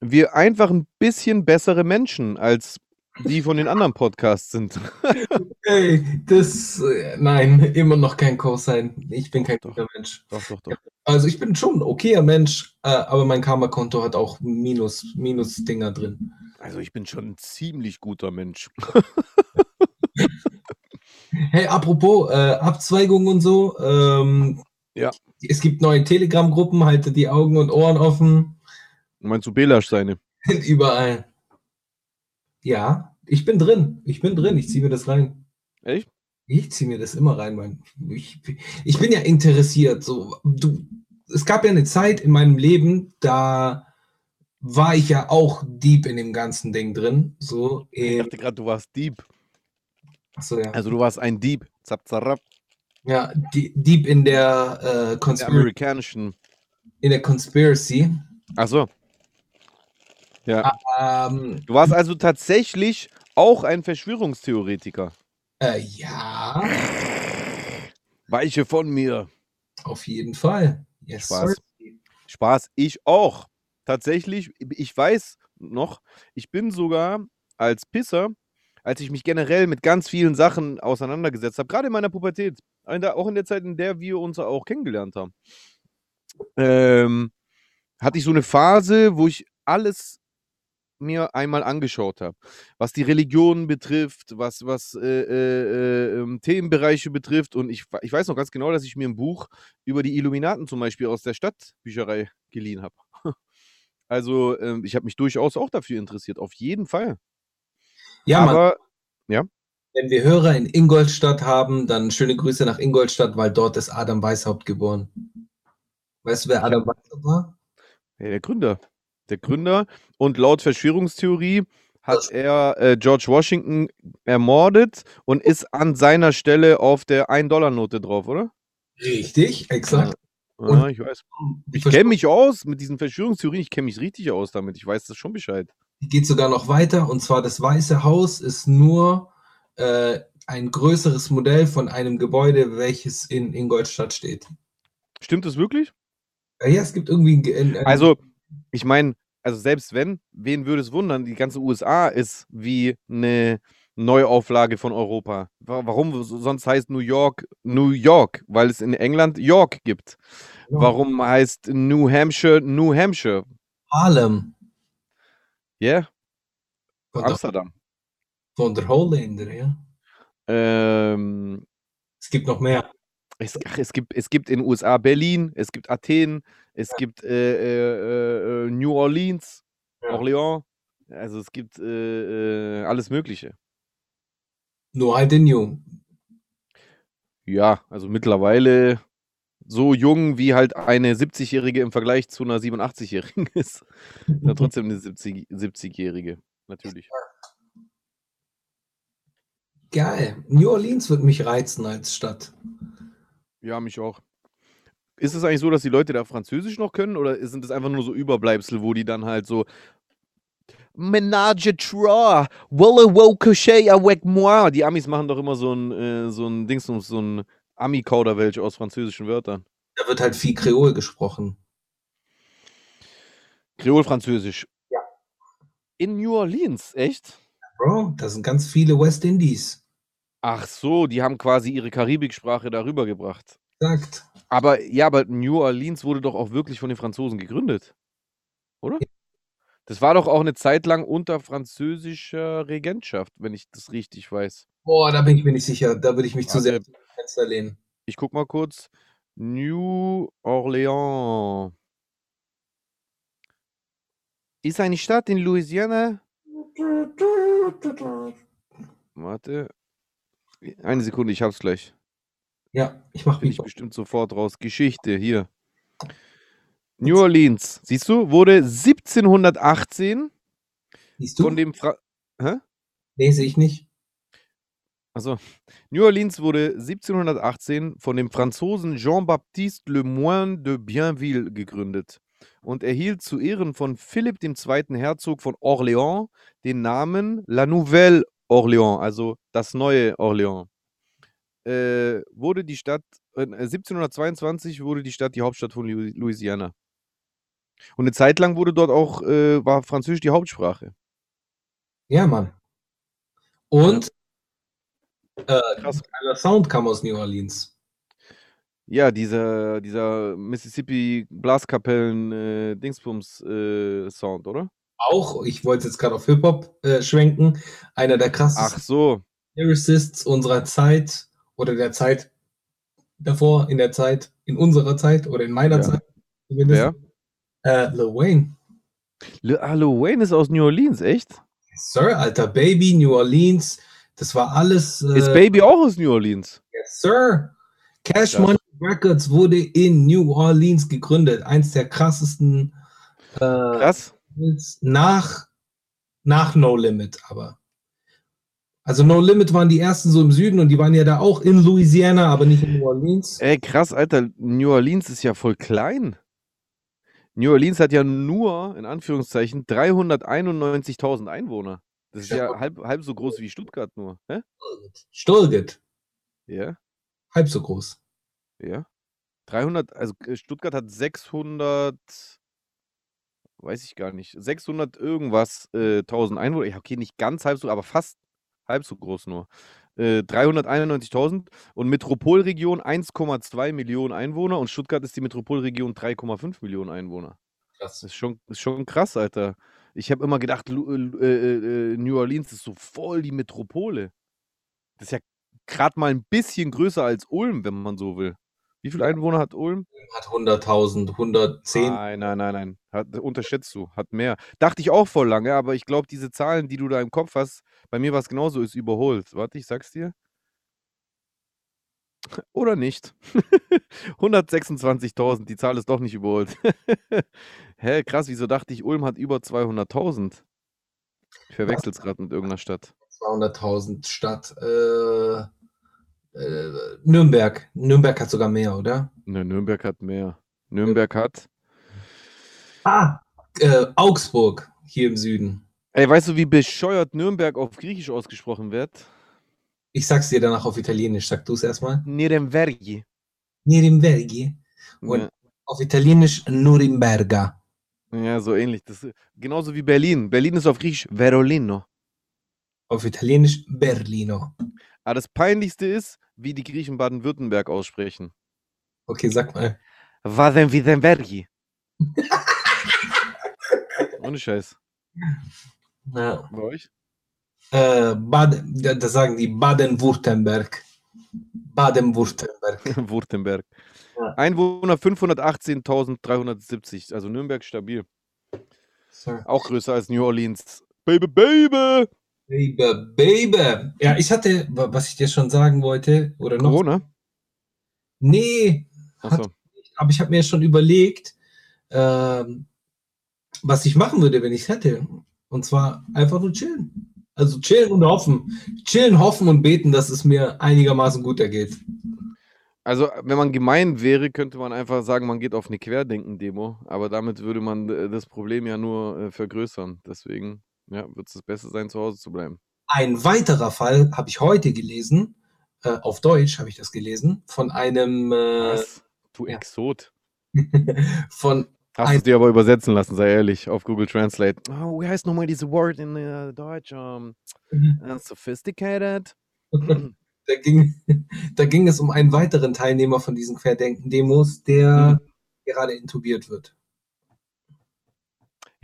wir einfach ein bisschen bessere Menschen als die von den anderen Podcasts sind. Hey, das, äh, nein, immer noch kein Cosign. Ich bin kein Doch. guter Mensch. Doch, doch, doch. Also ich bin schon ein okayer Mensch, äh, aber mein Karma-Konto hat auch Minus, Minus-Dinger drin. Also ich bin schon ein ziemlich guter Mensch. Hey, apropos äh, Abzweigung und so, ähm, Ja. es gibt neue Telegram-Gruppen, haltet die Augen und Ohren offen, Meinst du Belasch seine? überall. Ja, ich bin drin, ich bin drin, ich ziehe mir das rein. Echt? Ich ziehe mir das immer rein, mein. Ich, ich bin ja interessiert. So, du, es gab ja eine Zeit in meinem Leben, da war ich ja auch deep in dem ganzen Ding drin. So, Ich in, dachte gerade, du warst Dieb. so ja. Also du warst ein Dieb. Zap, zarab. ja, deep in der, äh, Der amerikanischen. in der Conspiracy. Achso. Ja. Ähm, Du warst also tatsächlich auch ein Verschwörungstheoretiker. äh, ja, Weiche von mir. auf jeden Fall. Yes, Spaß. sir. Spaß, ich auch. Tatsächlich, ich weiß noch, ich bin sogar als Pisser, als ich mich generell mit ganz vielen Sachen auseinandergesetzt habe, gerade in meiner Pubertät, auch in der Zeit, in der wir uns auch kennengelernt haben, ähm, hatte ich so eine Phase, wo ich alles mir einmal angeschaut habe, was die Religion betrifft, was, was äh, äh, ähm, Themenbereiche betrifft. Und ich, ich weiß noch ganz genau, dass ich mir ein Buch über die Illuminaten zum Beispiel aus der Stadtbücherei geliehen habe. Also ähm, ich habe mich durchaus auch dafür interessiert, auf jeden Fall. Ja, Mann. Aber Wenn wir Hörer in Ingolstadt haben, dann schöne Grüße nach Ingolstadt, weil dort ist Adam Weishaupt geboren. Weißt du, wer Adam Weishaupt war? ja, der Gründer, der Gründer und laut Verschwörungstheorie hat Das- er äh, George Washington ermordet und ist an seiner Stelle auf der 1-Dollar-Note drauf, oder? Richtig, exakt. Ja, ich weiß. Ich kenne mich aus mit diesen Verschwörungstheorien, ich kenne mich richtig aus damit. Ich weiß das schon Bescheid. Die geht sogar noch weiter und zwar das Weiße Haus ist nur äh, ein größeres Modell von einem Gebäude, welches in Ingolstadt steht. Stimmt das wirklich? Ja, es gibt irgendwie ein, Ge- ein, ein, Also, ich meine, also selbst wenn, wen würde es wundern? Die ganze USA ist wie eine Neuauflage von Europa. Wa- Warum so- sonst heißt New York New York? Weil es in England York gibt. Ja. Warum heißt New Hampshire New Hampshire? Harlem Yeah, von der, Amsterdam. von der Holländer, ja. Ähm, Es gibt noch mehr. es, ach, es, gibt, es gibt in den USA Berlin, es gibt Athen, es gibt äh, äh, äh, New Orleans, Ja. Orléans. Also es gibt äh, äh, alles Mögliche. Nur halt in New. Ja, also mittlerweile so jung wie halt eine 70-Jährige im Vergleich zu einer 87-Jährigen ist. Ja, trotzdem eine 70 70-Jährige, natürlich. Geil. New Orleans wird mich reizen als Stadt. Ja, mich auch. Ist es eigentlich so, dass die Leute da Französisch noch können oder sind das einfach nur so Überbleibsel, wo die dann halt so Menage trois, Walla wo coucher avec moi. Die Amis machen doch immer so ein, äh, so ein Dings, so ein Ami-Kauderwelsch aus französischen Wörtern. Da wird halt viel Kreol gesprochen. Kreol-Französisch. Ja. In New Orleans, echt? Bro, da sind ganz viele West Indies. Ach so, die haben quasi ihre Karibiksprache darüber gebracht. Sagt. Aber ja, aber New Orleans wurde doch auch wirklich von den Franzosen gegründet. Oder? Ja. Das war doch auch eine Zeit lang unter französischer Regentschaft, wenn ich das richtig weiß. Boah, da bin ich mir nicht sicher. Da würde ich mich zu sehr Warte. aus dem Fenster lehnen. Ich guck mal kurz. New Orleans. Ist eine Stadt in Louisiana. Warte. Eine Sekunde, ich hab's gleich. Ja, ich mach Finde ich bestimmt sofort raus. Geschichte, hier. New Orleans, siehst du, wurde 1718 Siehst du? von dem Fra Hä? nee, sehe ich nicht. Also, New Orleans wurde 1718 von dem Franzosen Jean-Baptiste Le Moyne de Bienville gegründet und erhielt zu Ehren von Philipp II. Herzog von Orléans den Namen La Nouvelle Orléans, also das neue Orléans. Äh, wurde die Stadt, äh, 1722 wurde die Stadt die Hauptstadt von Louis- Louisiana. Und eine Zeit lang wurde dort auch, äh, war Französisch die Hauptsprache. Ja, Mann. Und äh, Krass. der Sound kam aus New Orleans. Ja, dieser, dieser Mississippi Blaskapellen äh, Dingsbums äh, Sound, oder? Auch, ich wollte jetzt gerade auf Hip-Hop äh, schwenken, einer der Ach krassesten so. Lyricists unserer Zeit oder der Zeit davor, in der Zeit, in unserer Zeit oder in meiner Ja. Zeit. Zumindest. Wer? Äh, Lil Wayne. Le ah, Lil Wayne ist aus New Orleans, echt? Sir, alter Baby, New Orleans. Das war alles. Äh, Ist Baby auch aus New Orleans? Yes, Sir. Cash Krass. Money Records wurde in New Orleans gegründet. Eins der krassesten äh, Krass. nach, nach No Limit, aber. Also No Limit waren die ersten so im Süden und die waren ja da auch in Louisiana, aber nicht in New Orleans. Ey, krass, Alter. New Orleans ist ja voll klein. New Orleans hat ja nur, in Anführungszeichen, 391.000 Einwohner. Das ist ja halb, halb so groß wie Stuttgart nur. Hä? Stolget, Ja, halb so groß. ja. 300, also äh, Stuttgart hat 600, weiß ich gar nicht, 600 irgendwas äh, 1000 Einwohner. Ja, okay, nicht ganz halb so, aber fast halb so groß nur. Äh, 391.000 und Metropolregion 1,2 Millionen Einwohner und Stuttgart ist die Metropolregion 3,5 Millionen Einwohner. Krass. Das ist schon, ist schon krass, Alter. Ich habe immer gedacht, Lu- äh, äh, New Orleans ist so voll die Metropole. Das ist ja gerade mal ein bisschen größer als Ulm, wenn man so will. Wie viele Einwohner hat Ulm? Hat 100.000, 110. Nein, nein, nein, nein. Hat, unterschätzt du. Hat mehr. Dachte ich auch voll lange, aber ich glaube, diese Zahlen, die du da im Kopf hast, bei mir war es genauso, ist überholt. Warte, ich sag's dir. Oder nicht. 126.000, die Zahl ist doch nicht überholt. Hä, krass, wieso dachte ich, Ulm hat über 200.000? Ich verwechsel es gerade mit irgendeiner Stadt. 200.000 Stadt. Äh, äh, Nürnberg. Nürnberg hat sogar mehr, oder? Ne, Nürnberg hat mehr. Nürnberg hat. Ah, äh, Augsburg, hier im Süden. Ey, weißt du, wie bescheuert Nürnberg auf Griechisch ausgesprochen wird? Ich sag's dir danach auf Italienisch. Sag du es erstmal. Nürnbergi. Nürnbergi. Und Ja. auf Italienisch Norimberga. Ja, so ähnlich. Das, genauso wie Berlin. Berlin ist auf Griechisch Verolino. Auf Italienisch Berlino. Aber das Peinlichste ist, wie die Griechen Baden-Württemberg aussprechen. Okay, sag mal. Baden-Württembergi. Ohne Scheiß. Ja. Bei euch? Äh, Baden, da, sagen die Baden-Württemberg. Baden-Württemberg. Württemberg. Ja. Einwohner 518.370. Also Nürnberg stabil. Sir. Auch größer als New Orleans. Baby, baby! Baby, Baby. Ja, ich hatte, wa- was ich dir schon sagen wollte, oder noch. Corona? Nee, Achso. aber ich habe mir schon überlegt, ähm, was ich machen würde, wenn ich es hätte. Und zwar einfach nur chillen. Also chillen und hoffen. Chillen, hoffen und beten, dass es mir einigermaßen gut ergeht. Also, wenn man gemein wäre, könnte man einfach sagen, man geht auf eine Querdenken-Demo, aber damit würde man äh, das Problem ja nur äh, vergrößern. Deswegen ja, wird es das Beste sein, zu Hause zu bleiben. Ein weiterer Fall habe ich heute gelesen, äh, auf Deutsch habe ich das gelesen, von einem äh, Was? Du. Exot. von Hast Ein- es dir aber übersetzen lassen, sei ehrlich, auf Google Translate. Oh, wie heißt nochmal dieses Wort in äh, Deutsch? Um, uh, sophisticated? da ging, da ging es um einen weiteren Teilnehmer von diesen Querdenken-Demos, der gerade intubiert wird.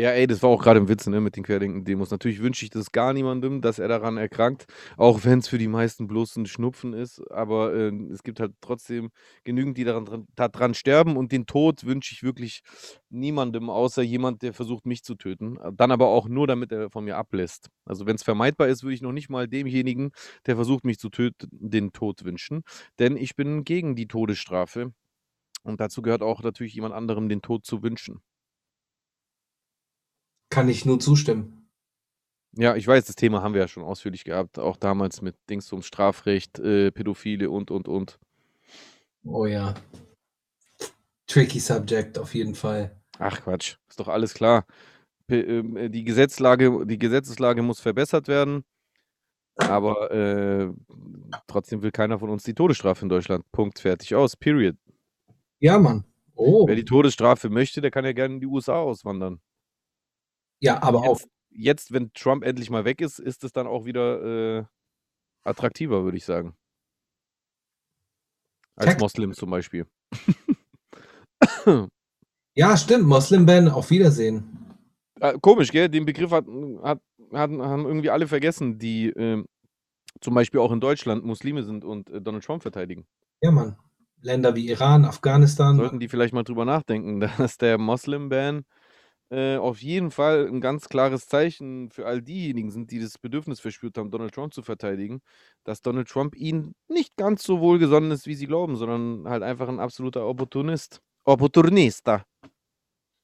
Ja, ey, das war auch gerade ein Witz, ne, mit den Querdenken-Demos. Natürlich wünsche ich das gar niemandem, dass er daran erkrankt, auch wenn es für die meisten bloß ein Schnupfen ist. Aber äh, es gibt halt trotzdem genügend, die daran daran sterben und den Tod wünsche ich wirklich niemandem, außer jemand, der versucht, mich zu töten. Dann aber auch nur, damit er von mir ablässt. Also wenn es vermeidbar ist, würde ich noch nicht mal demjenigen, der versucht, mich zu töten, den Tod wünschen. Denn ich bin gegen die Todesstrafe. Und dazu gehört auch natürlich jemand anderem den Tod zu wünschen. Kann ich nur zustimmen. Ja, ich weiß, das Thema haben wir ja schon ausführlich gehabt, auch damals mit Dings ums Strafrecht, äh, Pädophile und, und, und. Oh ja. Tricky Subject auf jeden Fall. Ach Quatsch, ist doch alles klar. P ähm, äh, die, Gesetzlage, die Gesetzeslage muss verbessert werden, aber äh, trotzdem will keiner von uns die Todesstrafe in Deutschland. Punkt, fertig, aus, period. Ja, Mann. Oh. Wer die Todesstrafe möchte, der kann ja gerne in die USA auswandern. Ja, aber auch. Jetzt, jetzt, wenn Trump endlich mal weg ist, ist es dann auch wieder äh, attraktiver, würde ich sagen. Als Text- Moslem zum Beispiel. Ja, stimmt. Moslem-Ban, auf Wiedersehen. Ah, komisch, gell? Den Begriff hat, hat, hatten, haben irgendwie alle vergessen, die ähm, zum Beispiel auch in Deutschland Muslime sind und äh, Donald Trump verteidigen. Ja, Mann. Länder wie Iran, Afghanistan. Sollten die vielleicht mal drüber nachdenken, dass der Moslem-Ban äh, auf jeden Fall ein ganz klares Zeichen für all diejenigen sind, die das Bedürfnis verspürt haben, Donald Trump zu verteidigen, dass Donald Trump ihnen nicht ganz so wohlgesonnen ist, wie sie glauben, sondern halt einfach ein absoluter Opportunist. Opportunista.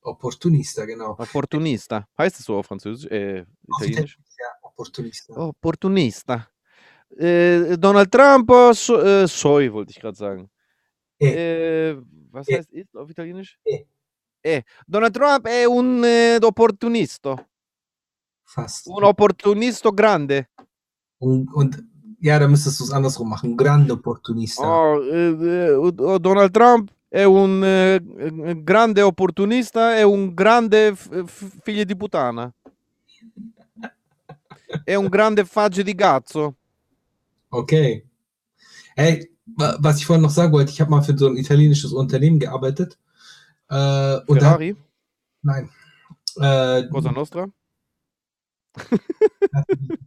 Opportunista, genau. Opportunista. Heißt es so auf Französisch? Äh, Auf Italienisch? Ja, Opportunista. Opportunista. Äh, Donald Trump, oh, so, äh, soy, wollte ich gerade sagen. Eh. Äh, was Eh. heißt ist auf Italienisch? Eh. Eh. Donald Trump è un eh, opportunisto. Fast. Un opportunisto grande. Und, und ja, da müsstest du es andersrum machen. Grande Opportunista. Oh, eh, eh, Donald Trump è un eh, grande opportunista e un grande figlio di puttana. È un grande fagge di cazzo. Okay. Hey, wa- was ich vorhin noch sagen wollte, ich habe mal für so ein italienisches Unternehmen gearbeitet. Äh, und Ferrari, nein. Äh, Cosa Nostra.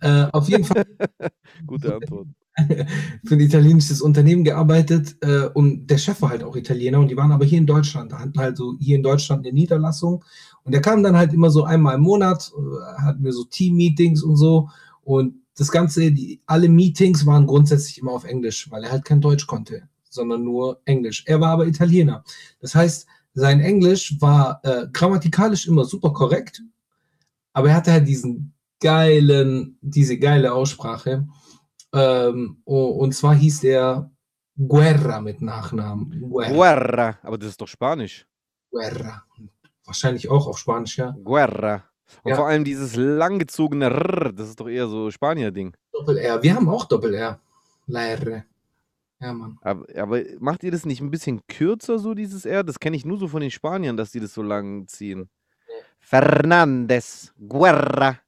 Äh, auf jeden Fall Gute Antwort. für ein italienisches Unternehmen gearbeitet äh, und der Chef war halt auch Italiener und die waren aber hier in Deutschland. Da hatten halt so hier in Deutschland eine Niederlassung und der kam dann halt immer so einmal im Monat, äh, hatten wir so Team-Meetings und so und das Ganze, die, alle Meetings waren grundsätzlich immer auf Englisch, weil er halt kein Deutsch konnte, sondern nur Englisch. Er war aber Italiener. Das heißt, sein Englisch war äh, grammatikalisch immer super korrekt, aber er hatte halt diesen geilen, diese geile Aussprache. Ähm, und zwar hieß der Guerra mit Nachnamen. Guerra. Guerra. Aber das ist doch Spanisch. Guerra. Wahrscheinlich auch auf Spanisch, ja. Guerra. Und Ja. vor allem dieses langgezogene R, das ist doch eher so Spanier-Ding. Doppel-R. Wir haben auch Doppel-R. La R. Ja, Mann. Aber, aber macht ihr das nicht ein bisschen kürzer, so dieses R? Das kenne ich nur so von den Spaniern, dass die das so lang ziehen. Fernandes, Guerra,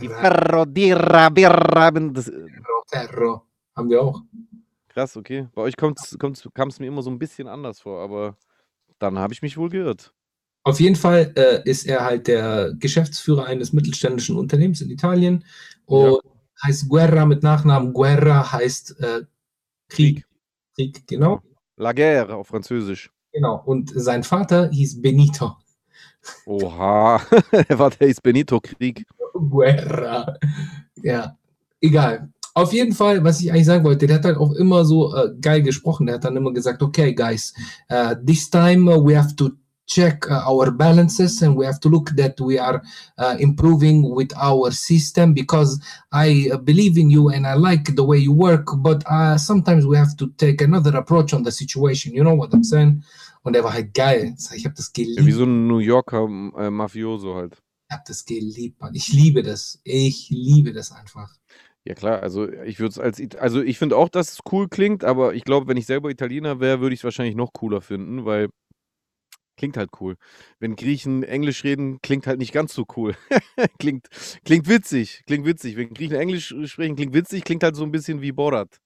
Di Guerra. Ferro, Dirra, Birra. bin- Das, Ferro, Ferro. Haben wir auch. krass, okay. Bei euch kommt's, kommt's, kam es mir immer so ein bisschen anders vor, aber dann habe ich mich wohl geirrt. Auf jeden Fall äh, ist er halt der Geschäftsführer eines mittelständischen Unternehmens in Italien und heißt Guerra mit Nachnamen. Guerra heißt äh, Krieg. Krieg, genau. La guerre auf Französisch. Genau. Und sein Vater hieß Benito. Oha, er war der ist Benito Krieg. Guerra. Ja, egal. Auf jeden Fall, was ich eigentlich sagen wollte, der hat halt auch immer so äh, geil gesprochen. Der hat dann immer gesagt, okay, guys, uh, this time uh, we have to check uh, our balances and we have to look that we are uh, improving with our system because I uh, believe in you and I like the way you work, but uh, sometimes we have to take another approach on the situation. You know what I'm saying? Und er war halt geil. Ich habe das geliebt. Ja, wie so ein New Yorker äh, Mafioso halt. Ich habe das geliebt, Mann. Ich liebe das. Ich liebe das einfach. Ja klar, also ich würde es als also ich finde auch, dass es cool klingt, aber ich glaube, wenn ich selber Italiener wäre, würde ich es wahrscheinlich noch cooler finden, weil klingt halt cool. Wenn Griechen Englisch reden, klingt halt nicht ganz so cool. klingt, klingt witzig, klingt witzig. Wenn Griechen Englisch sprechen, klingt witzig, klingt halt so ein bisschen wie Borat.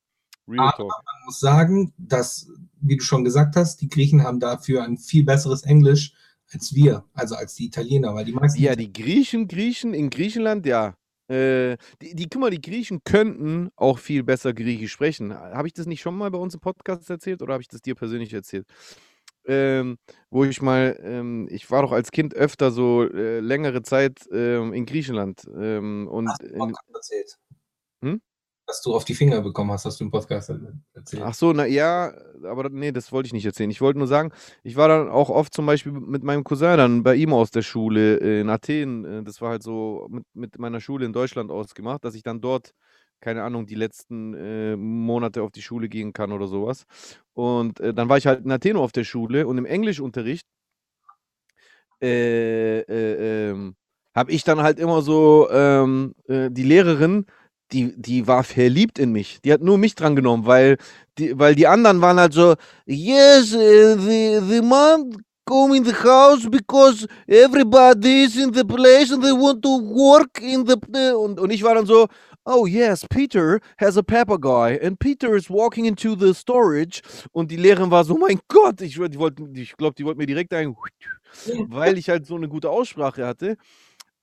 Real Aber Talk. man muss sagen, dass, wie du schon gesagt hast, die Griechen haben dafür ein viel besseres Englisch als wir, also als die Italiener, weil die meisten. Ja, die Griechen, Griechen in Griechenland, ja. Äh, die, die, guck mal, die Griechen könnten auch viel besser Griechisch sprechen. Habe ich das nicht schon mal bei uns im Podcast erzählt oder habe ich das dir persönlich erzählt? Ähm, wo ich mal, ähm, ich war doch als Kind öfter so äh, längere Zeit ähm, in Griechenland. Ähm, und hast du in, erzählt? Hm? Dass du auf die Finger bekommen hast, hast du im Podcast erzählt. Ach so, na ja, aber nee, das wollte ich nicht erzählen. Ich wollte nur sagen, ich war dann auch oft zum Beispiel mit meinem Cousin dann bei ihm aus der Schule in Athen. Äh, das war halt so mit, mit meiner Schule in Deutschland ausgemacht, dass ich dann dort keine Ahnung, die letzten äh, Monate auf die Schule gehen kann oder sowas. Und äh, dann war ich halt in Athen auf der Schule und im Englischunterricht äh, äh, ähm, habe ich dann halt immer so ähm, äh, die Lehrerin, die, die war verliebt in mich. Die hat nur mich dran genommen, weil die, weil die anderen waren halt so, yes, uh, the, the man come in the house because everybody is in the place and they want to work in the und, und ich war dann so oh yes, Peter has a papagei and Peter is walking into the storage. Und die Lehrerin war so, mein Gott, ich, die ich glaube, die wollte mir direkt ein, weil ich halt so eine gute Aussprache hatte.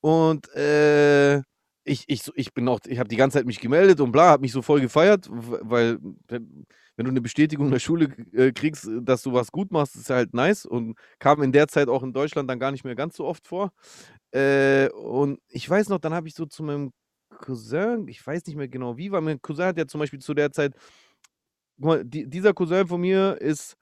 Und äh, ich, ich, ich bin auch, ich habe die ganze Zeit mich gemeldet und bla, habe mich so voll gefeiert, weil wenn du eine Bestätigung in der Schule äh, kriegst, dass du was gut machst, ist halt nice und kam in der Zeit auch in Deutschland dann gar nicht mehr ganz so oft vor. Äh, und ich weiß noch, dann habe ich so zu meinem Cousin, ich weiß nicht mehr genau wie, weil mein Cousin hat ja zum Beispiel zu der Zeit, guck mal, die, dieser Cousin von mir ist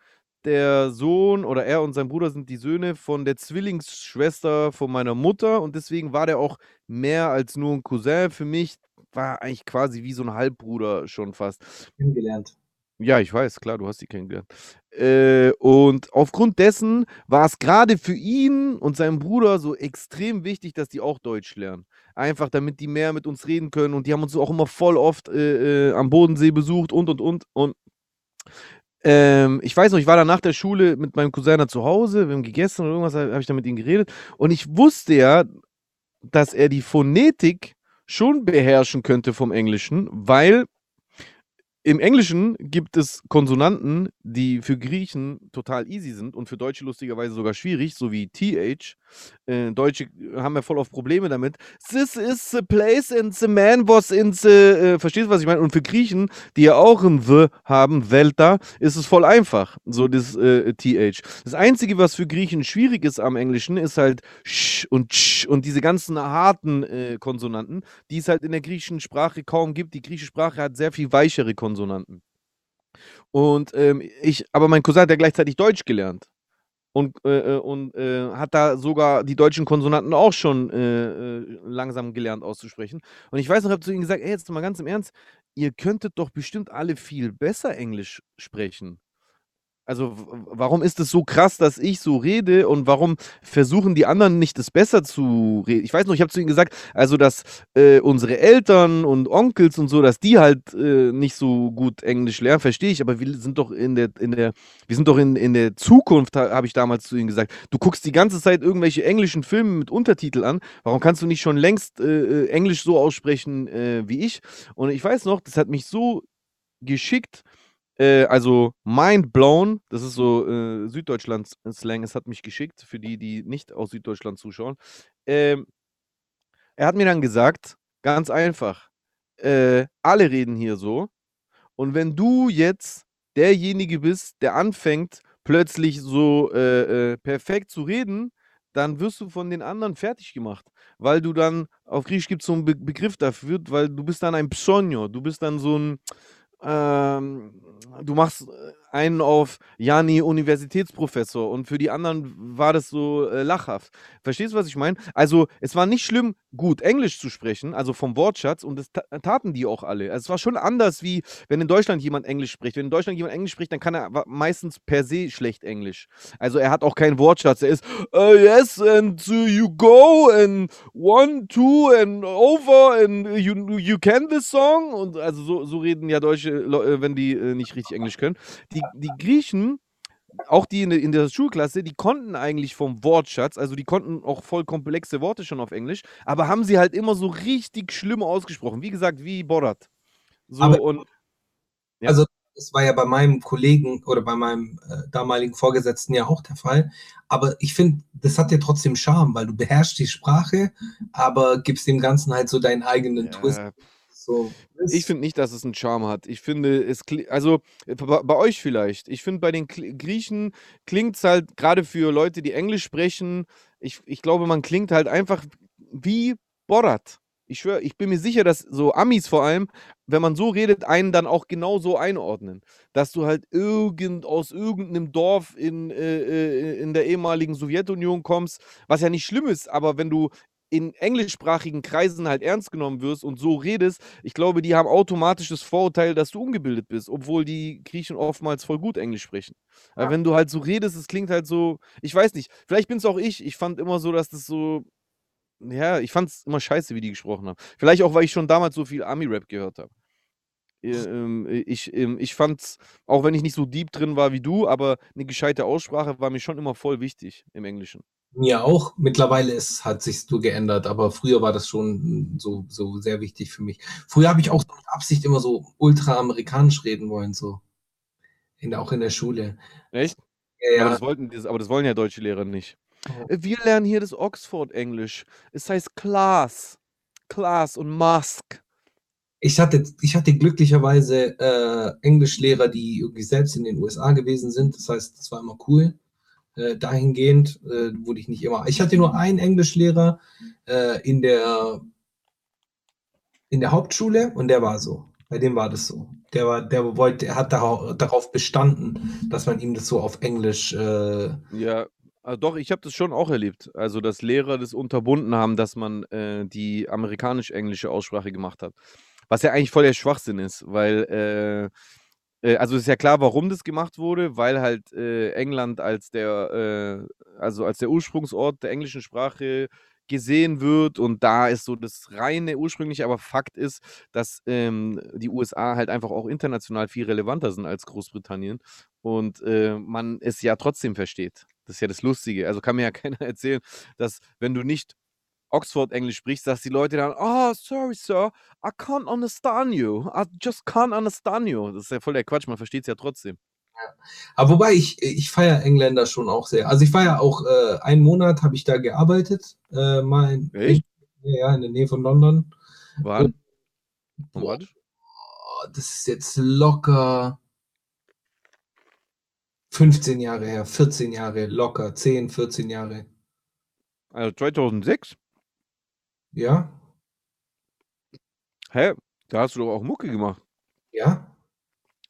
der Sohn oder er und sein Bruder sind die Söhne von der Zwillingsschwester von meiner Mutter und deswegen war der auch mehr als nur ein Cousin für mich, war eigentlich quasi wie so ein Halbbruder schon fast. Kennengelernt. Ja, ich weiß, klar, du hast sie kennengelernt. Äh, und aufgrund dessen war es gerade für ihn und seinen Bruder so extrem wichtig, dass die auch Deutsch lernen. Einfach, damit die mehr mit uns reden können. Und die haben uns auch immer voll oft äh, äh, am Bodensee besucht und und und. Und ähm, ich weiß noch, ich war dann nach der Schule mit meinem Cousin zu Hause, wir haben gegessen oder irgendwas, habe ich da mit ihm geredet. Und ich wusste ja, dass er die Phonetik schon beherrschen könnte vom Englischen, weil im Englischen gibt es Konsonanten, die für Griechen total easy sind und für Deutsche lustigerweise sogar schwierig, so wie TH. Äh, Deutsche haben ja voll oft Probleme damit. This is the place and the man was in the. Äh, verstehst du, was ich meine? Und für Griechen, die ja auch ein The haben, Welta, ist es voll einfach, so das äh, TH. Das Einzige, was für Griechen schwierig ist am Englischen, ist halt Sch und Sch und diese ganzen harten äh, Konsonanten, die es halt in der griechischen Sprache kaum gibt. Die griechische Sprache hat sehr viel weichere Konsonanten. Konsonanten. Und ähm, ich, aber mein Cousin hat ja gleichzeitig Deutsch gelernt. Und, äh, äh, und äh, hat da sogar die deutschen Konsonanten auch schon äh, äh, langsam gelernt auszusprechen. Und ich weiß noch, ich habe zu ihm gesagt, ey, jetzt mal ganz im Ernst, ihr könntet doch bestimmt alle viel besser Englisch sprechen. Also warum ist es so krass, dass ich so rede und warum versuchen die anderen nicht das besser zu reden? Ich weiß noch, ich habe zu ihnen gesagt, also dass äh, unsere Eltern und Onkels und so, dass die halt äh, nicht so gut Englisch lernen, verstehe ich, aber wir sind doch in der, in der, wir sind doch in, in der Zukunft, habe ich damals zu ihnen gesagt. Du guckst die ganze Zeit irgendwelche englischen Filme mit Untertitel an, warum kannst du nicht schon längst äh, äh Englisch so aussprechen äh, wie ich? Und ich weiß noch, das hat mich so geschickt äh, also mind blown, das ist so äh, Süddeutschland-Slang, es hat mich geschickt, für die, die nicht aus Süddeutschland zuschauen. Ähm, er hat mir dann gesagt, ganz einfach, äh, alle reden hier so. Und wenn du jetzt derjenige bist, der anfängt, plötzlich so äh, äh, perfekt zu reden, dann wirst du von den anderen fertig gemacht. Weil du dann, auf Griechisch gibt es so einen Be Begriff dafür, weil du bist dann ein Psonio, du bist dann so ein, ähm, du machst äh, einen auf Jani Universitätsprofessor und für die anderen war das so äh, lachhaft. Verstehst du, was ich meine? Also, es war nicht schlimm, gut Englisch zu sprechen, also vom Wortschatz, und das ta taten die auch alle. Also, es war schon anders, wie wenn in Deutschland jemand Englisch spricht. Wenn in Deutschland jemand Englisch spricht, dann kann er meistens per se schlecht Englisch. Also, er hat auch keinen Wortschatz. Er ist, uh, yes, and uh, you go, and one, two, and over, and you, you can this song. Und also, so, so reden ja Deutsche, äh, wenn die äh, nicht richtig Englisch können. Die, die Griechen auch die in, in der Schulklasse, die konnten eigentlich vom Wortschatz, also die konnten auch voll komplexe Worte schon auf Englisch, aber haben sie halt immer so richtig schlimm ausgesprochen. Wie gesagt, wie Borat. So Aber- und Ja. Also, das war ja bei meinem Kollegen oder bei meinem äh, damaligen Vorgesetzten ja auch der Fall. Aber ich finde, das hat ja trotzdem Charme, weil du beherrschst die Sprache, aber gibst dem Ganzen halt so deinen eigenen Twist. So, ich finde nicht, dass es einen Charme hat. Ich finde, es kli- also äh, bei, bei euch vielleicht. Ich finde, bei den Kli- Griechen klingt es halt gerade für Leute, die Englisch sprechen, ich, ich glaube, man klingt halt einfach wie Borat. Ich schwöre, ich bin mir sicher, dass so Amis vor allem, wenn man so redet, einen dann auch genau so einordnen. Dass du halt irgend, aus irgendeinem Dorf in, äh, äh, in der ehemaligen Sowjetunion kommst, was ja nicht schlimm ist, aber wenn du in englischsprachigen Kreisen halt ernst genommen wirst und so redest, ich glaube, die haben automatisch das Vorurteil, dass du ungebildet bist, obwohl die Griechen oftmals voll gut Englisch sprechen. Aber Ja. wenn du halt so redest, es klingt halt so, ich weiß nicht, vielleicht bin es auch ich. Ich fand immer so, dass das so, ja, ich fand es immer scheiße, wie die gesprochen haben. Vielleicht auch, weil ich schon damals so viel Army-Rap gehört habe. Ähm, ich, ähm, ich fand's, auch wenn ich nicht so deep drin war wie du, aber eine gescheite Aussprache war mir schon immer voll wichtig im Englischen. Mir auch. Mittlerweile ist, hat sich so geändert, aber früher war das schon so, so sehr wichtig für mich. Früher habe ich auch mit Absicht immer so ultra-amerikanisch reden wollen, so. In, auch in der Schule. Echt? Ja, Aber, ja. das wollten, das, aber das wollen ja deutsche Lehrer nicht. Oh. Äh, Wir lernen hier das Oxford-Englisch. Es heißt Class. Class und Mask. Ich hatte, ich hatte glücklicherweise äh, Englischlehrer, die irgendwie selbst in den USA gewesen sind. Das heißt, das war immer cool. Äh, dahingehend äh, wurde ich nicht immer. Ich hatte nur einen Englischlehrer äh, in der in der Hauptschule und der war so. Bei dem war das so. Der war, der wollte, er hat darauf, bestanden, dass man ihm das so auf Englisch. Äh, Ja, ah, doch, ich habe das schon auch erlebt. Also, dass Lehrer das unterbunden haben, dass man äh, die amerikanisch-englische Aussprache gemacht hat. Was ja eigentlich voll der Schwachsinn ist, weil, äh, äh, also ist ja klar, warum das gemacht wurde, weil halt äh, England als der, äh, also als der Ursprungsort der englischen Sprache gesehen wird und da ist so das reine ursprüngliche, aber Fakt ist, dass ähm, die USA halt einfach auch international viel relevanter sind als Großbritannien und äh, man es ja trotzdem versteht. Das ist ja das Lustige. Also kann mir ja keiner erzählen, dass wenn du nicht Oxford-Englisch sprichst, dass die Leute dann, oh, sorry, sir, I can't understand you. I just can't understand you. Das ist ja voll der Quatsch, man versteht es ja trotzdem. aber wobei ich, ich feiere Engländer schon auch sehr. Also ich war ja auch äh, einen Monat habe ich da gearbeitet, äh, mal in, Echt? ja, in der Nähe von London. Wann? Oh, das ist jetzt locker 15 Jahre her, 14 Jahre, locker, 10, 14 Jahre. Also 2006? Ja? Hä? Da hast du doch auch Mucke gemacht. Ja?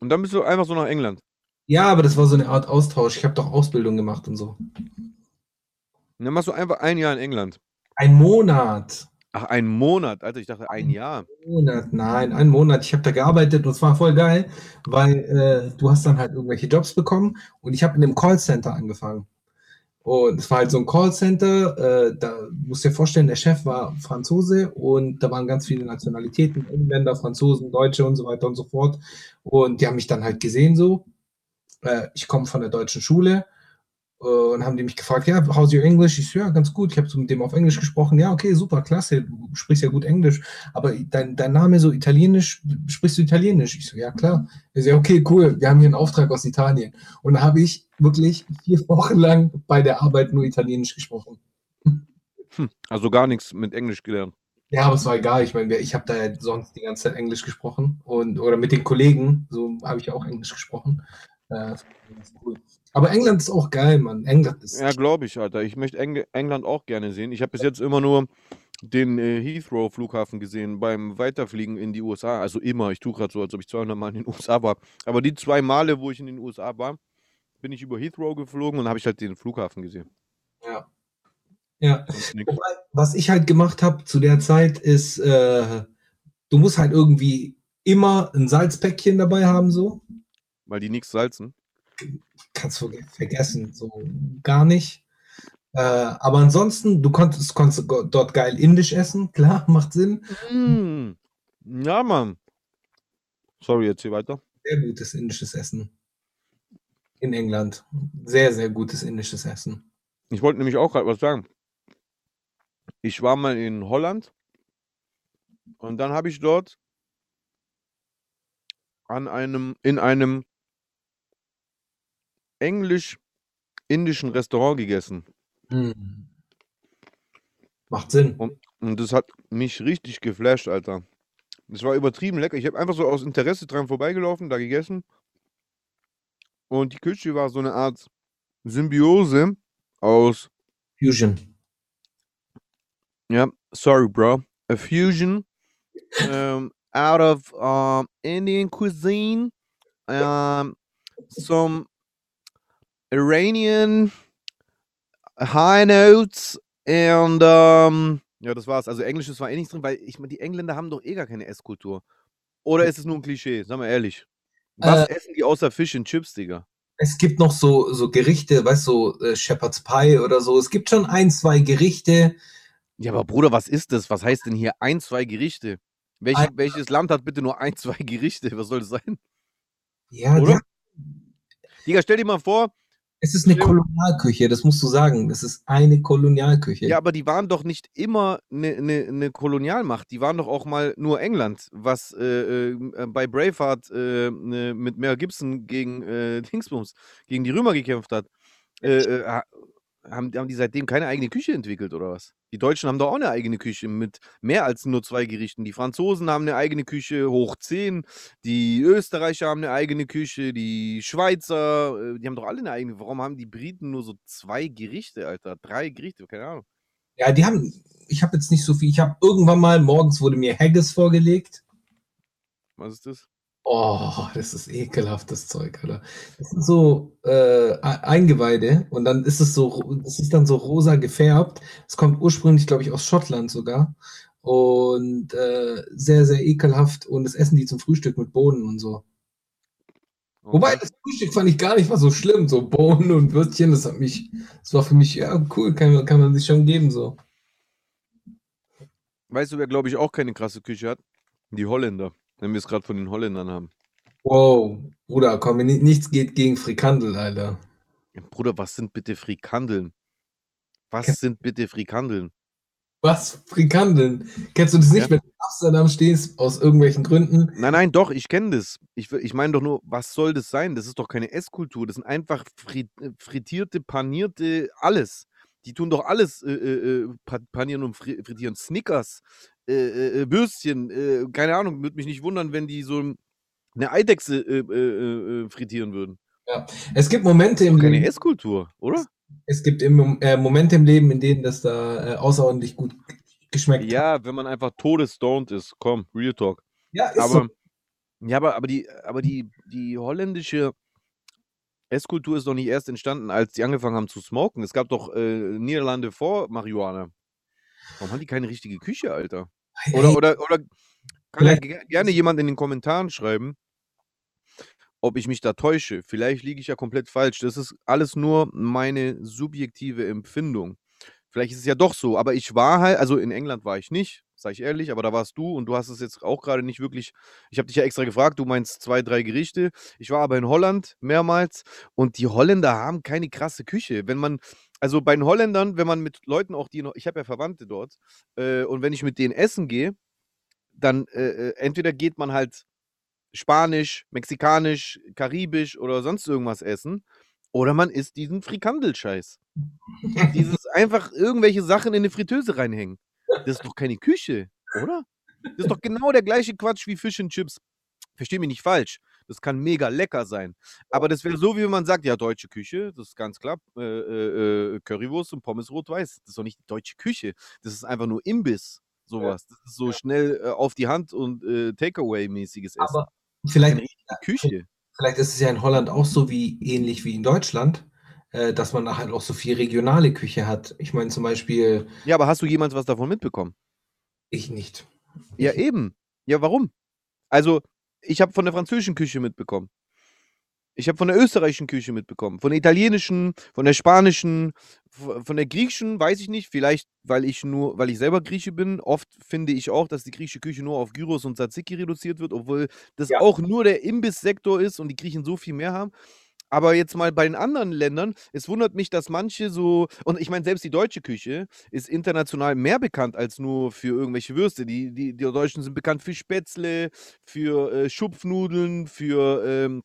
Und dann bist du einfach so nach England. Ja, aber das war so eine Art Austausch. Ich habe doch Ausbildung gemacht und so. Und dann machst du einfach ein Jahr in England. Ein Monat. Ach, ein Monat. Alter, ich dachte ein Jahr. Monat, nein, ein Monat. Ich habe da gearbeitet und es war voll geil, weil äh, du hast dann halt irgendwelche Jobs bekommen und ich habe in einem Callcenter angefangen. Und es war halt so ein Callcenter, äh, da musst du dir vorstellen, der Chef war Franzose und da waren ganz viele Nationalitäten, Engländer, Franzosen, Deutsche und so weiter und so fort. Und die haben mich dann halt gesehen so. Äh, ich komme von der deutschen Schule und haben die mich gefragt, ja, how's your English? Ich so, ja, ganz gut. Ich habe so mit dem auf Englisch gesprochen. Ja, okay, super, klasse, du sprichst ja gut Englisch. Aber dein, dein Name so italienisch, sprichst du italienisch? Ich so, ja, klar. Er so, ja, okay, cool, wir haben hier einen Auftrag aus Italien. Und da habe ich wirklich vier Wochen lang bei der Arbeit nur italienisch gesprochen. Hm. Also gar nichts mit Englisch gelernt. Ja, aber es war egal. Ich meine, ich habe da ja sonst die ganze Zeit Englisch gesprochen und oder mit den Kollegen, so habe ich auch Englisch gesprochen. Äh, das war ganz cool. Aber England ist auch geil, Mann. England ist Ja, glaube ich, Alter. Ich möchte Eng England auch gerne sehen. Ich habe bis jetzt immer nur den äh, Heathrow-Flughafen gesehen beim Weiterfliegen in die USA. Also immer. Ich tue gerade so, als ob ich 200 Mal in den USA war. Aber die zwei Male, wo ich in den USA war, bin ich über Heathrow geflogen und habe ich halt den Flughafen gesehen. Ja. Ja. Wobei, was ich halt gemacht habe zu der Zeit ist, äh, du musst halt irgendwie immer ein Salzpäckchen dabei haben, so. Weil die nichts salzen. Kannst du vergessen, so gar nicht. Äh, aber ansonsten, du konntest, konntest dort geil indisch essen, klar, macht Sinn. Mm. Ja, Mann. Sorry, erzähl weiter. Sehr gutes indisches Essen. In England. Sehr, sehr gutes indisches Essen. Ich wollte nämlich auch gerade was sagen. Ich war mal in Holland und dann habe ich dort an einem, in einem englisch-indischen Restaurant gegessen. Hm. Macht Sinn. Und, und das hat mich richtig geflasht, Alter. Das war übertrieben lecker. Ich habe einfach so aus Interesse dran vorbeigelaufen, da gegessen. Und die Küche war so eine Art Symbiose aus, Fusion. ja, sorry, bro, a fusion um, out of um, Indian cuisine, um, some Iranian high notes and um, ja, das war's. Also Englisches war eh nichts drin, weil ich meine, die Engländer haben doch eh gar keine Esskultur. Oder ist es nur ein Klischee? Sag mal ehrlich. Was essen die außer Fish and Chips, Digga? Es gibt noch so, so Gerichte, weißt du, so, äh, Shepherd's Pie oder so. Es gibt schon ein, zwei Gerichte. Ja, aber Bruder, was ist das? Was heißt denn hier ein, zwei Gerichte? Welche, Ein- welches Land hat bitte nur ein, zwei Gerichte? Was soll das sein? Ja, Oder? ja, Digga, stell dir mal vor, es ist eine Ja. Kolonialküche, das musst du sagen. Das ist eine Kolonialküche. ja, aber die waren doch nicht immer eine ne, ne Kolonialmacht. Die waren doch auch mal nur England, was äh, äh, bei Braveheart äh, ne, mit Mel Gibson gegen äh, Dingsbums, gegen die Römer gekämpft hat. Ha- haben, haben die seitdem keine eigene Küche entwickelt oder was? Die Deutschen haben doch auch eine eigene Küche mit mehr als nur zwei Gerichten. Die Franzosen haben eine eigene Küche hoch 10, die Österreicher haben eine eigene Küche, die Schweizer, äh, die haben doch alle eine eigene. Warum haben die Briten nur so zwei Gerichte, Alter? Drei Gerichte, keine Ahnung. Ja, die haben, ich habe jetzt nicht so viel. Ich habe irgendwann mal, morgens wurde mir Haggis vorgelegt. Was ist das? Oh, das ist ekelhaft, das Zeug, Alter. Das sind so äh, E- Eingeweide und dann ist es so, das ist dann so rosa gefärbt. Es kommt ursprünglich, glaube ich, aus Schottland sogar. Und äh, sehr, sehr ekelhaft. Und das essen die zum Frühstück mit Bohnen und so. Wobei, Okay. das Frühstück fand ich gar nicht mal so schlimm. So Bohnen und Würstchen, das hat mich, das war für mich, ja, cool, kann, man- kann man sich schon geben, so. Weißt du, wer, glaube ich, auch keine krasse Küche hat? Die Holländer. Wenn wir es gerade von den Holländern haben. Wow, Bruder, komm, ni- nichts geht gegen Frikandel, Alter. Ja, Bruder, was sind bitte Frikandeln? Was Ke- sind bitte Frikandeln? Was? Frikandeln? Kennst du das nicht, Ja. wenn du in Amsterdam stehst, aus irgendwelchen Gründen? Nein, nein, doch, ich kenne das. Ich, will- ich meine doch nur, was soll das sein? Das ist doch keine Esskultur. Das sind einfach fri äh, frittierte, panierte, alles. Die tun doch alles äh, äh, äh, pa- panieren und fri frittieren. Snickers, äh, äh, äh, Würstchen, äh, keine Ahnung, würde mich nicht wundern, wenn die so eine Eidechse äh, äh, äh, frittieren würden. Es gibt Momente im Doch keine Leben, Esskultur, oder? es gibt im, äh, Momente im Leben, in denen das da äh, außerordentlich gut geschmeckt hat. Ja, wenn man einfach todesstoned ist. Komm, Real Talk. Ja, ist Aber, so. ja, aber, aber, die, aber die, die holländische Esskultur ist doch nicht erst entstanden, als die angefangen haben zu smoken. Es gab doch äh, Niederlande vor Marihuana. Warum haben die keine richtige Küche, Alter? Oder, oder, oder kann ja Vielleicht- ge- gerne jemand in den Kommentaren schreiben, ob ich mich da täusche. Vielleicht liege ich ja komplett falsch. Das ist alles nur meine subjektive Empfindung. Vielleicht ist es ja doch so, aber ich war halt, also in England war ich nicht, sag ich ehrlich, aber da warst du und du hast es jetzt auch gerade nicht wirklich. Ich habe dich ja extra gefragt, du meinst zwei, drei Gerichte. Ich war aber in Holland mehrmals und die Holländer haben keine krasse Küche. Wenn man, also bei den Holländern, wenn man mit Leuten auch, die noch, ich habe ja Verwandte dort, äh, und wenn ich mit denen essen gehe, dann äh, äh, entweder geht man halt Spanisch, Mexikanisch, Karibisch oder sonst irgendwas essen, oder man isst diesen Frikandelscheiß. Dieses einfach irgendwelche Sachen in eine Fritteuse reinhängen. Das ist doch keine Küche, oder? Das ist doch genau der gleiche Quatsch wie Fish and Chips. Versteh mich nicht falsch. Das kann mega lecker sein. Aber das wäre so, wie wenn man sagt, ja, deutsche Küche, das ist ganz klar, äh, äh, äh, Currywurst und Pommes rot-weiß. Das ist doch nicht die deutsche Küche. Das ist einfach nur Imbiss, sowas. Das ist so schnell äh, auf die Hand und äh, Takeaway-mäßiges Essen. Aber vielleicht, Küche. vielleicht ist es ja in Holland auch so wie ähnlich wie in Deutschland, äh, dass man da halt auch so viel regionale Küche hat. Ich meine zum Beispiel, Ja, aber hast du jemals was davon mitbekommen? ich nicht. Ja, eben. Ja, warum? Also, ich habe von der französischen Küche mitbekommen. Ich habe von der österreichischen Küche mitbekommen, von der italienischen, von der spanischen, von der griechischen, weiß ich nicht, vielleicht weil ich nur, weil ich selber Grieche bin. Oft finde ich auch, dass die griechische Küche nur auf Gyros und Tzatziki reduziert wird, obwohl das Ja. auch nur der Imbisssektor ist und die Griechen so viel mehr haben. Aber jetzt mal bei den anderen Ländern, es wundert mich, dass manche so, und ich meine, selbst die deutsche Küche ist international mehr bekannt als nur für irgendwelche Würste. Die, die, die Deutschen sind bekannt für Spätzle, für äh, Schupfnudeln, für, ähm,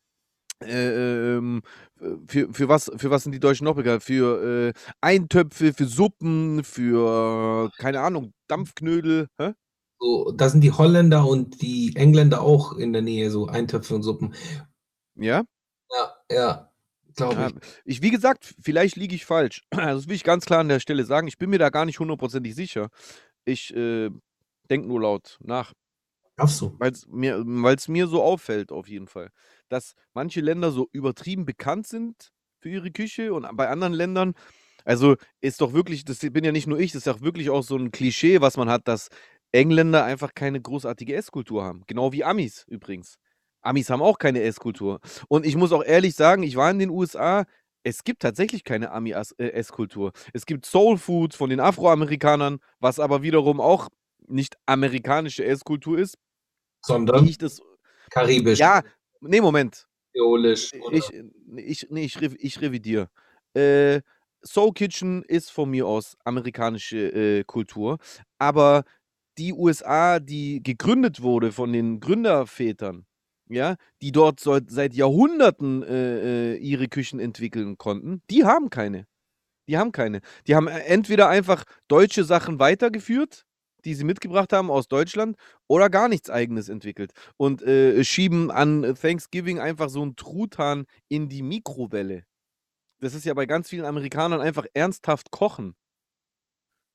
äh, ähm, äh, für, für, was, für was sind die Deutschen noch bekannt? Für äh, Eintöpfe, für Suppen, für, keine Ahnung, Dampfknödel. Hä? So, da sind die Holländer und die Engländer auch in der Nähe, so Eintöpfe und Suppen. Ja? Ja, ja, glaube ich. ich, wie gesagt, vielleicht liege ich falsch. Also das will ich ganz klar an der Stelle sagen. Ich bin mir da gar nicht hundertprozentig sicher. Ich äh, denke nur laut nach, Darfst du? weil es mir, weil's mir so auffällt, auf jeden Fall, dass manche Länder so übertrieben bekannt sind für ihre Küche und bei anderen Ländern, also ist doch wirklich, das bin ja nicht nur ich, das ist auch wirklich auch so ein Klischee, was man hat, dass Engländer einfach keine großartige Esskultur haben. Genau wie Amis übrigens. Amis haben auch keine Esskultur. Und ich muss auch ehrlich sagen, ich war in den USA, es gibt tatsächlich keine Ami-Esskultur. Es gibt Soul Food von den Afroamerikanern, was aber wiederum auch nicht amerikanische Esskultur ist, Sondern das. karibisch, Ja, nee, Moment. kreolisch oder Ich, ich, nee, ich, ich revidiere. Äh, Soul Kitchen ist von mir aus amerikanische äh, Kultur, aber die USA, die gegründet wurde von den Gründervätern, ja, die dort seit Jahrhunderten äh, äh, ihre Küchen entwickeln konnten, die haben keine. Die haben keine. Die haben äh, entweder einfach deutsche Sachen weitergeführt, die sie mitgebracht haben aus Deutschland, oder gar nichts Eigenes entwickelt. Und äh, schieben an Thanksgiving einfach so einen Truthahn in die Mikrowelle. Das ist ja bei ganz vielen Amerikanern einfach ernsthaft kochen.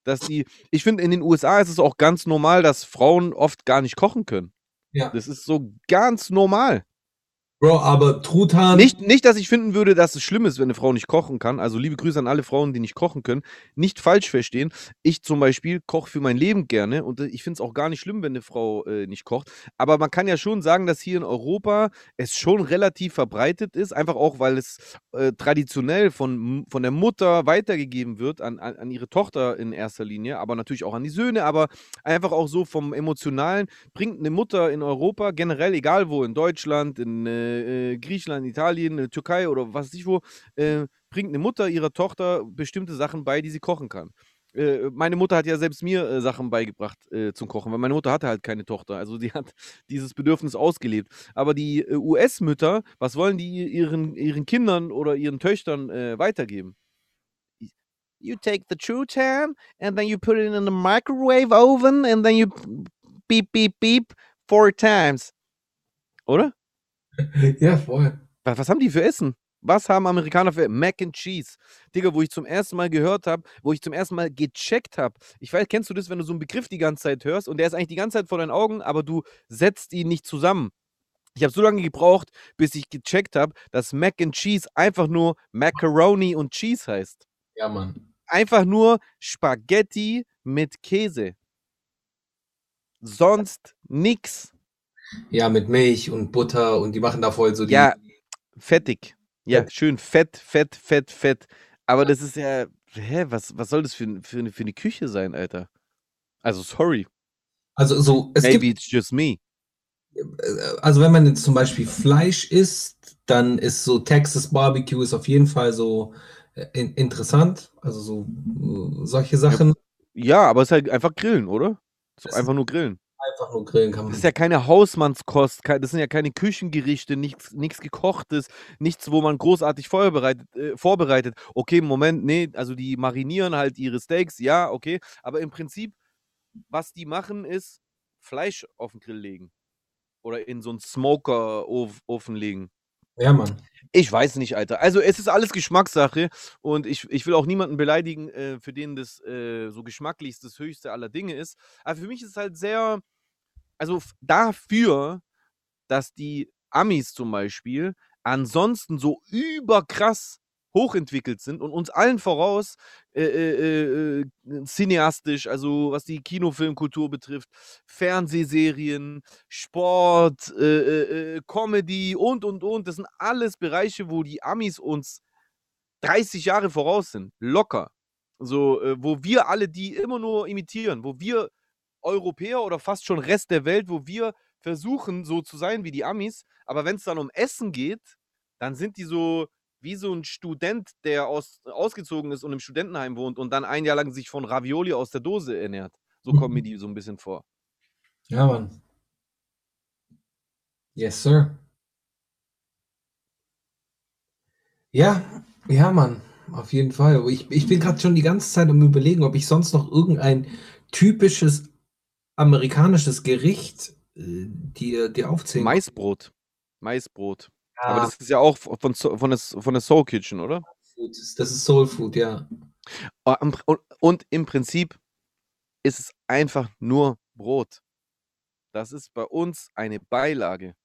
Dass die, ich finde, in den USA ist es auch ganz normal, dass Frauen oft gar nicht kochen können. Ja. Das ist so ganz normal. Bro, aber Truthahn, Nicht, nicht, dass ich finden würde, dass es schlimm ist, wenn eine Frau nicht kochen kann. Also liebe Grüße an alle Frauen, die nicht kochen können. Nicht falsch verstehen. Ich zum Beispiel koche für mein Leben gerne und äh, ich finde es auch gar nicht schlimm, wenn eine Frau äh, nicht kocht. Aber man kann ja schon sagen, dass hier in Europa es schon relativ verbreitet ist, einfach auch, weil es äh, traditionell von, von der Mutter weitergegeben wird an, an, an ihre Tochter in erster Linie, aber natürlich auch an die Söhne, aber einfach auch so vom Emotionalen bringt eine Mutter in Europa, generell egal wo, in Deutschland, in äh, äh, Griechenland, Italien, äh, Türkei oder was weiß ich wo, äh, bringt eine Mutter ihrer Tochter bestimmte Sachen bei, die sie kochen kann. Äh, meine Mutter hat ja selbst mir äh, Sachen beigebracht äh, zum Kochen, weil meine Mutter hatte halt keine Tochter. Also die hat dieses Bedürfnis ausgelebt. Aber die äh, US-Mütter, was wollen die ihren, ihren Kindern oder ihren Töchtern äh, weitergeben? You take the Trutan and then you put it in the microwave oven and then you beep, beep, beep four times. Oder? ja, voll. Was, was haben die für Essen? Was haben Amerikaner für Mac and Cheese? Digga, wo ich zum ersten Mal gehört habe, wo ich zum ersten Mal gecheckt habe. Ich weiß, kennst du das, wenn du so einen Begriff die ganze Zeit hörst und der ist eigentlich die ganze Zeit vor deinen Augen, aber du setzt ihn nicht zusammen. Ich habe so lange gebraucht, bis ich gecheckt habe, dass Mac and Cheese einfach nur Macaroni und Cheese heißt. Ja, Mann. Einfach nur Spaghetti mit Käse. Sonst nix. Ja, mit Milch und Butter und die machen da voll so die. Ja, fettig. Ja, Fett. schön fett, fett, fett, fett. Aber das ist ja, hä, was, was soll das für, für, eine, für eine Küche sein, Alter? Also, sorry. Also so, es Maybe gibt, it's just me. äh, also wenn man jetzt zum Beispiel Fleisch isst, dann ist so Texas Barbecue ist auf jeden Fall so äh, in, interessant. Also so äh, solche Sachen. Ja, aber es ist halt einfach Grillen, oder? So einfach nur Grillen. Einfach nur grillen kann man. Das ist ja keine Hausmannskost, das sind ja keine Küchengerichte, nichts, nichts gekochtes, nichts, wo man großartig vorbereitet, äh, vorbereitet. Okay, Moment, nee, also die marinieren halt ihre Steaks, ja, okay, aber im Prinzip, was die machen, ist Fleisch auf den Grill legen. oder in so einen Smoker-Ofen legen. Ja, Mann. Ich weiß nicht, Alter. Also es ist alles Geschmackssache und ich, ich will auch niemanden beleidigen, äh, für den das äh, so geschmacklich das höchste aller Dinge ist. Aber für mich ist es halt sehr, also dafür, dass die Amis zum Beispiel ansonsten so überkrass hochentwickelt sind und uns allen voraus äh, äh, äh, äh, cineastisch, also was die Kinofilmkultur betrifft, Fernsehserien, Sport, äh, äh, Comedy und, und, und. Das sind alles Bereiche, wo die Amis uns 30 Jahre voraus sind. Locker. So, wo wir alle die immer nur imitieren, wo wir Europäer oder fast schon Rest der Welt, wo wir versuchen, so zu sein wie die Amis, aber wenn es dann um Essen geht, dann sind die so wie so ein Student, der aus, ausgezogen ist und im Studentenheim wohnt und dann ein Jahr lang sich von Ravioli aus der Dose ernährt. So kommen mir die so ein bisschen vor. Ja, Mann. Yes, sir. Ja, ja, Mann. Auf jeden Fall. Ich, ich bin gerade schon die ganze Zeit am überlegen, ob ich sonst noch irgendein typisches amerikanisches Gericht äh, dir, dir aufzählen. Maisbrot. Maisbrot. Aber Ja, das ist ja auch von, von, der, von der Soul Kitchen, oder? Food. Das ist Soul Food, ja. Ah, Und, und im Prinzip ist es einfach nur Brot. Das ist bei uns eine Beilage.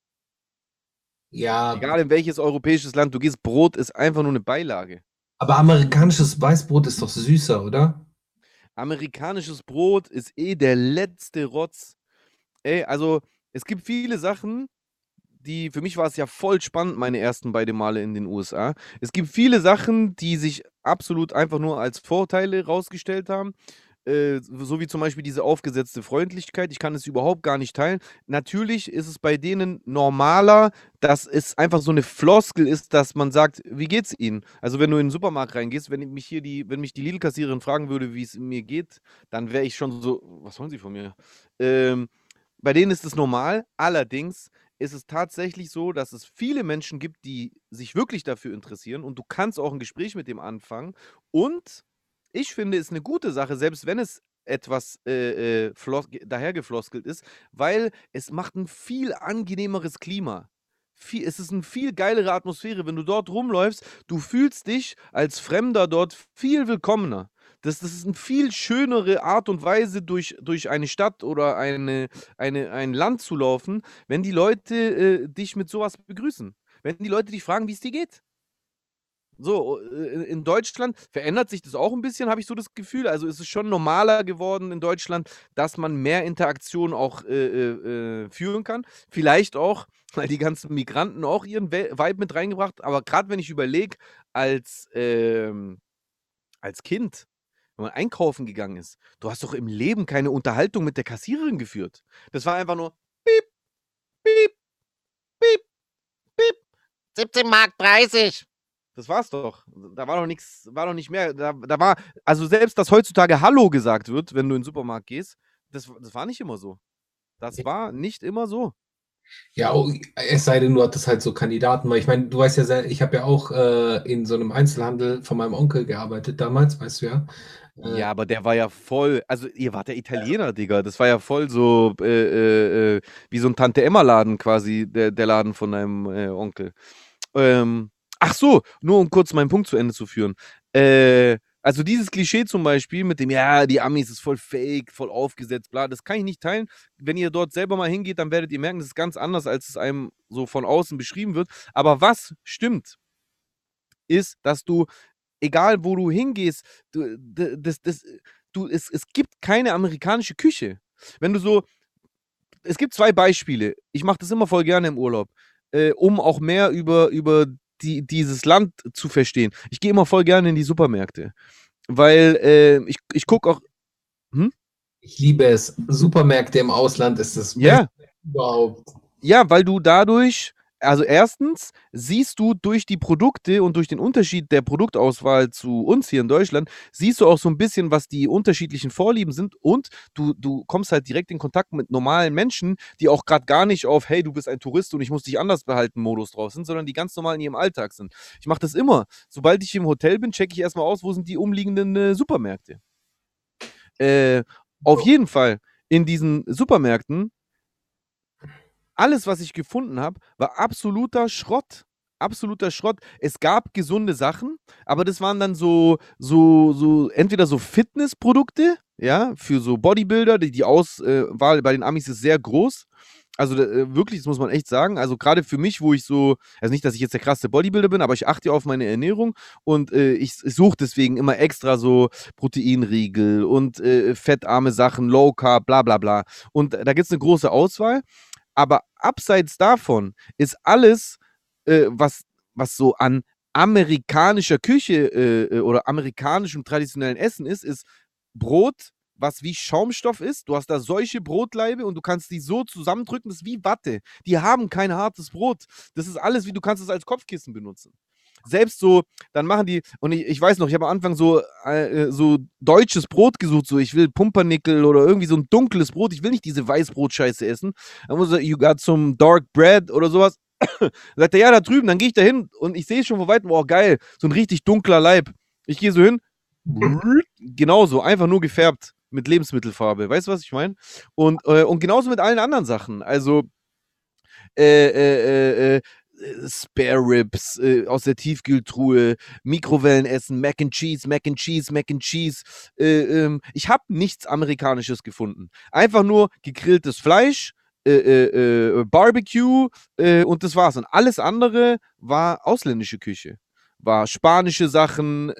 Ja, Egal in welches europäisches Land du gehst, Brot ist einfach nur eine Beilage. aber amerikanisches Weißbrot ist doch süßer, oder? Amerikanisches Brot ist eh der letzte Rotz. Ey, also es gibt viele Sachen, die, für mich war es ja voll spannend, meine ersten beiden Male in den USA. Es gibt viele Sachen, die sich absolut einfach nur als Vorteile rausgestellt haben. Äh, so wie zum Beispiel diese aufgesetzte Freundlichkeit. Ich kann es überhaupt gar nicht teilen. Natürlich ist es bei denen normaler, dass es einfach so eine Floskel ist, dass man sagt, wie geht's Ihnen? Also wenn du in den Supermarkt reingehst, wenn mich hier die, wenn mich die Lidl-Kassiererin fragen würde, wie es mir geht, dann wäre ich schon so, was wollen Sie von mir? Ähm, bei denen ist es normal. Allerdings ist es tatsächlich so, dass es viele Menschen gibt, die sich wirklich dafür interessieren und du kannst auch ein Gespräch mit dem anfangen. Und ich finde, es ist eine gute Sache, selbst wenn es etwas äh, äh, flos- ge- dahergefloskelt ist, weil es macht ein viel angenehmeres Klima. Viel, es ist eine viel geilere Atmosphäre. Wenn du dort rumläufst, du fühlst dich als Fremder dort viel willkommener. Das, das ist eine viel schönere Art und Weise, durch, durch eine Stadt oder eine, eine, ein Land zu laufen, wenn die Leute äh, dich mit sowas begrüßen. Wenn die Leute dich fragen, wie es dir geht. So, äh, in Deutschland verändert sich das auch ein bisschen, habe ich so das Gefühl. Also ist es schon normaler geworden in Deutschland, dass man mehr Interaktion auch äh, äh, äh, führen kann. Vielleicht auch, weil die ganzen Migranten auch ihren Vibe mit reingebracht. Aber gerade wenn ich überlege, als, ähm, als Kind, wenn man einkaufen gegangen ist, du hast doch im Leben keine Unterhaltung mit der Kassiererin geführt. Das war einfach nur piep, piep, piep, piep. 17 Mark 30. Das war's doch. Da war doch nichts, war doch nicht mehr. Da, da war, also selbst, dass heutzutage Hallo gesagt wird, wenn du in den Supermarkt gehst, das, das war nicht immer so. Das war nicht immer so. Ja, es sei denn, du hattest halt so Kandidaten, weil ich meine, du weißt ja, ich habe ja auch äh, in so einem Einzelhandel von meinem Onkel gearbeitet damals, weißt du ja. Äh, Ja, aber der war ja voll, also ihr wart der Italiener, Digga. Das war ja voll so äh, äh, äh, wie so ein Tante-Emma-Laden quasi, der, der Laden von deinem äh, Onkel. Ähm, ach so, nur um kurz meinen Punkt zu Ende zu führen. Äh, also dieses Klischee zum Beispiel mit dem, ja, die Amis ist voll fake, voll aufgesetzt, bla, das kann ich nicht teilen. Wenn ihr dort selber mal hingeht, dann werdet ihr merken, das ist ganz anders, als es einem so von außen beschrieben wird. Aber was stimmt, ist, dass du, egal wo du hingehst, du, das, das, du, es, es gibt keine amerikanische Küche. Wenn du so, es gibt zwei Beispiele. Ich mache das immer voll gerne im Urlaub, äh, um auch mehr über, über die, dieses Land zu verstehen. Ich gehe immer voll gerne in die Supermärkte, weil äh, ich, ich gucke auch, Ich liebe es. Supermärkte im Ausland ist das ja, überhaupt. Ja, weil du dadurch, also erstens siehst du durch die Produkte und durch den Unterschied der Produktauswahl zu uns hier in Deutschland, siehst du auch so ein bisschen, was die unterschiedlichen Vorlieben sind und du, du kommst halt direkt in Kontakt mit normalen Menschen, die auch gerade gar nicht auf, hey, du bist ein Tourist und ich muss dich anders behalten, Modus drauf sind, sondern die ganz normal in ihrem Alltag sind. Ich mache das immer. Sobald ich im Hotel bin, checke ich erstmal aus, wo sind die umliegenden äh, Supermärkte. Äh, auf jeden Fall in diesen Supermärkten alles, was ich gefunden habe, war absoluter Schrott. Absoluter Schrott. Es gab gesunde Sachen, aber das waren dann so, so, so, entweder so Fitnessprodukte, ja, für so Bodybuilder, die, die Auswahl bei den Amis ist sehr groß. Also äh, wirklich, das muss man echt sagen. Also gerade für mich, wo ich so, also nicht, dass ich jetzt der krasse Bodybuilder bin, aber ich achte auf meine Ernährung und äh, ich, suche deswegen immer extra so Proteinriegel und äh, fettarme Sachen, Low Carb, bla bla bla. Und da gibt es eine große Auswahl. Aber abseits davon ist alles, äh, was, was so an amerikanischer Küche äh, äh, oder amerikanischem traditionellen Essen ist, ist Brot, was wie Schaumstoff ist. Du hast da solche Brotleibe und du kannst die so zusammendrücken, das ist wie Watte. Die haben kein hartes Brot. Das ist alles wie, du kannst es als Kopfkissen benutzen. Selbst so, dann machen die, und ich, ich weiß noch, ich habe am Anfang so, äh, so deutsches Brot gesucht, so ich will Pumpernickel oder irgendwie so ein dunkles Brot, ich will nicht diese Weißbrot-Scheiße essen. Dann muss er, you got some dark bread oder sowas. sagt er, ja, da drüben, dann gehe ich da hin und ich sehe schon von weitem, boah, geil, so ein richtig dunkler Leib. Ich gehe so hin, genauso, einfach nur gefärbt mit Lebensmittelfarbe. Weißt du, was ich meine? Und, äh, und genauso mit allen anderen Sachen. Also, äh, äh, äh, äh Spare Ribs äh, aus der Tiefkühltruhe, Mikrowellenessen, Mac and Cheese, Mac and Cheese, Mac and Cheese. Äh, ähm, ich habe nichts Amerikanisches gefunden. Einfach nur gegrilltes Fleisch, äh, Barbecue und das war's. Und alles andere war ausländische Küche. War spanische Sachen,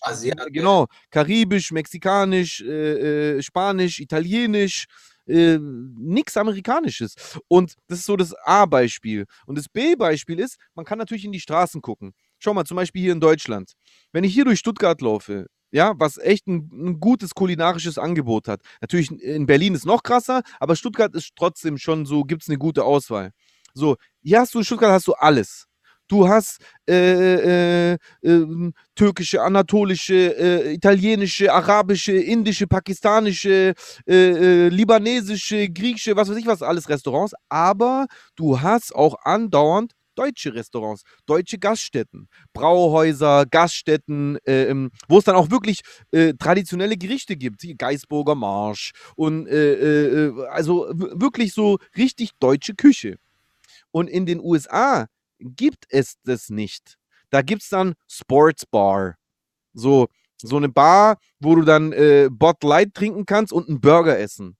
Asiatisch. Genau, karibisch, mexikanisch, äh, äh, spanisch, italienisch, äh, nichts Amerikanisches. Und das ist so das A-Beispiel. Und das B-Beispiel ist, man kann natürlich in die Straßen gucken. Schau mal, zum Beispiel hier in Deutschland. Wenn ich hier durch Stuttgart laufe, ja, was echt ein, ein, gutes kulinarisches Angebot hat. Natürlich in Berlin ist noch krasser, aber Stuttgart ist trotzdem schon so, gibt es eine gute Auswahl. So, hier hast du in Stuttgart hast du alles. Du hast äh, äh, äh, türkische, anatolische, äh, italienische, arabische, indische, pakistanische, äh, äh, libanesische, griechische, was weiß ich was, alles Restaurants. Aber du hast auch andauernd deutsche Restaurants, deutsche Gaststätten, Brauhäuser, Gaststätten, ähm, wo es dann auch wirklich traditionelle Gerichte gibt, wie Geisburger Marsch und also wirklich so richtig deutsche Küche. Und in den USA gibt es das nicht. Da gibt es dann Sports Bar. So, so eine Bar, wo du dann äh, Bot Light trinken kannst und einen Burger essen.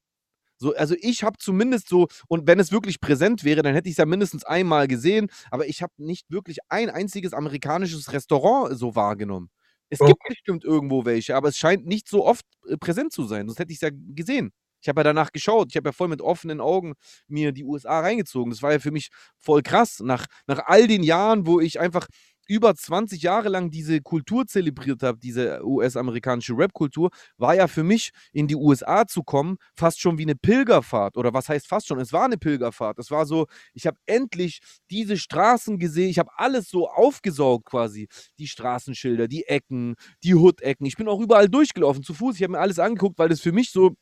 So, also ich habe zumindest so, und wenn es wirklich präsent wäre, dann hätte ich es ja mindestens einmal gesehen, aber ich habe nicht wirklich ein einziges amerikanisches Restaurant so wahrgenommen. Es okay. gibt bestimmt irgendwo welche, aber es scheint nicht so oft äh, präsent zu sein, sonst hätte ich es ja gesehen. Ich habe ja danach geschaut. Ich habe ja voll mit offenen Augen mir die USA reingezogen. Das war ja für mich voll krass. Nach, nach all den Jahren, wo ich einfach über 20 Jahre lang diese Kultur zelebriert habe, diese US-amerikanische Rap-Kultur, war ja für mich in die USA zu kommen fast schon wie eine Pilgerfahrt. Oder was heißt fast schon? Es war eine Pilgerfahrt. Es war so, ich habe endlich diese Straßen gesehen, ich habe alles so aufgesaugt quasi. Die Straßenschilder, die Ecken, die Hood-Ecken. Ich bin auch überall durchgelaufen zu Fuß. Ich habe mir alles angeguckt, weil das für mich so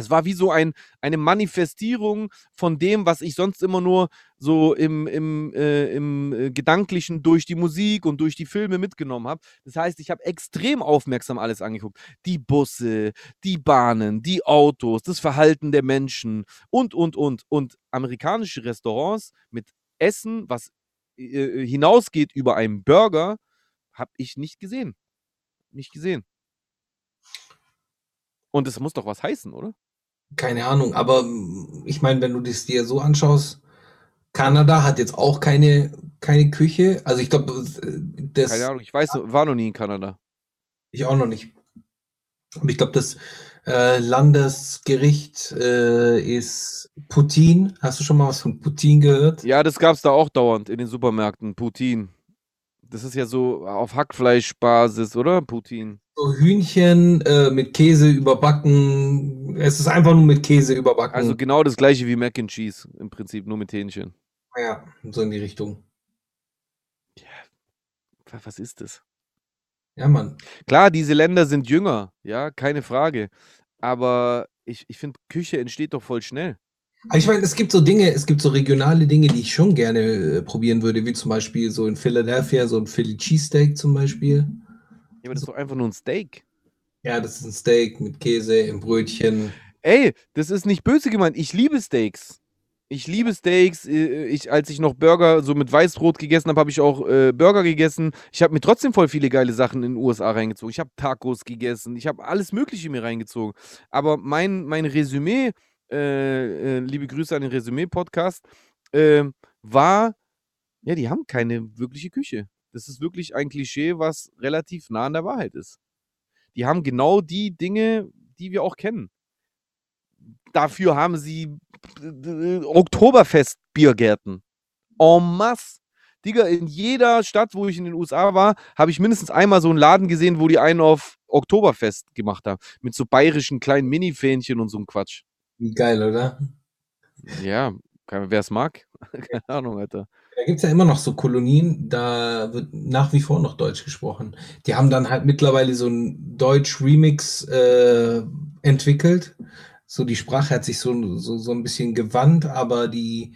es war wie so ein, eine Manifestierung von dem, was ich sonst immer nur so im, im, äh, im äh, Gedanklichen durch die Musik und durch die Filme mitgenommen habe. Das heißt, ich habe extrem aufmerksam alles angeguckt. Die Busse, die Bahnen, die Autos, das Verhalten der Menschen und, und, und. Und amerikanische Restaurants mit Essen, was äh, äh hinausgeht über einen Burger, habe ich nicht gesehen. Nicht gesehen. Und das muss doch was heißen, oder? Keine Ahnung, aber hm, ich meine, wenn du das dir so anschaust, Kanada hat jetzt auch keine, keine Küche. Also ich glaube, das. Keine Ahnung, ich weiß, war noch nie in Kanada. Ich auch noch nicht. Aber ich glaube, das äh, Landesgericht äh, ist Putin. Hast du schon mal was von Putin gehört? Ja, das gab es da auch dauernd in den Supermärkten. Putin. Das ist ja so auf Hackfleischbasis, oder? Putin so Hühnchen äh, mit Käse überbacken. Es ist einfach nur mit Käse überbacken. Also genau das gleiche wie Mac and Cheese im Prinzip, nur mit Hähnchen. Ja, so in die Richtung. Ja, was ist das? Ja, Mann. Klar, diese Länder sind jünger, ja, keine Frage. Aber ich, ich finde, Küche entsteht doch voll schnell. ich meine, es gibt so Dinge, es gibt so regionale Dinge, die ich schon gerne äh, probieren würde, wie zum Beispiel so in Philadelphia, so ein Philly Cheesesteak zum Beispiel. Ja, aber das ist doch einfach nur ein Steak. Ja, das ist ein Steak mit Käse im Brötchen. Ey, das ist nicht böse gemeint. Ich liebe Steaks. Ich liebe Steaks. Äh, Ich, als ich noch Burger so mit Weißbrot gegessen habe, habe ich auch äh, Burger gegessen. Ich habe mir trotzdem voll viele geile Sachen in den USA reingezogen. Ich habe Tacos gegessen. Ich habe alles Mögliche mir reingezogen. Aber mein, mein Resümee, äh, äh, liebe Grüße an den Resümee-Podcast, äh, war, ja, die haben keine wirkliche Küche. Das ist wirklich ein Klischee, was relativ nah an der Wahrheit ist. Die haben genau die Dinge, die wir auch kennen. Dafür haben sie äh, Oktoberfest-Biergärten. En masse. Digga, in jeder Stadt, wo ich in den USA war, habe ich mindestens einmal so einen Laden gesehen, wo die einen auf Oktoberfest gemacht haben. Mit so bayerischen kleinen Mini-Fähnchen und so einem Quatsch. Geil, oder? Ja, wer es mag. Keine Ahnung, Alter. Da gibt es ja immer noch so Kolonien, da wird nach wie vor noch Deutsch gesprochen. Die haben dann halt mittlerweile so einen Deutsch-Remix äh, entwickelt. So die Sprache hat sich so, so, so ein bisschen gewandt, aber die,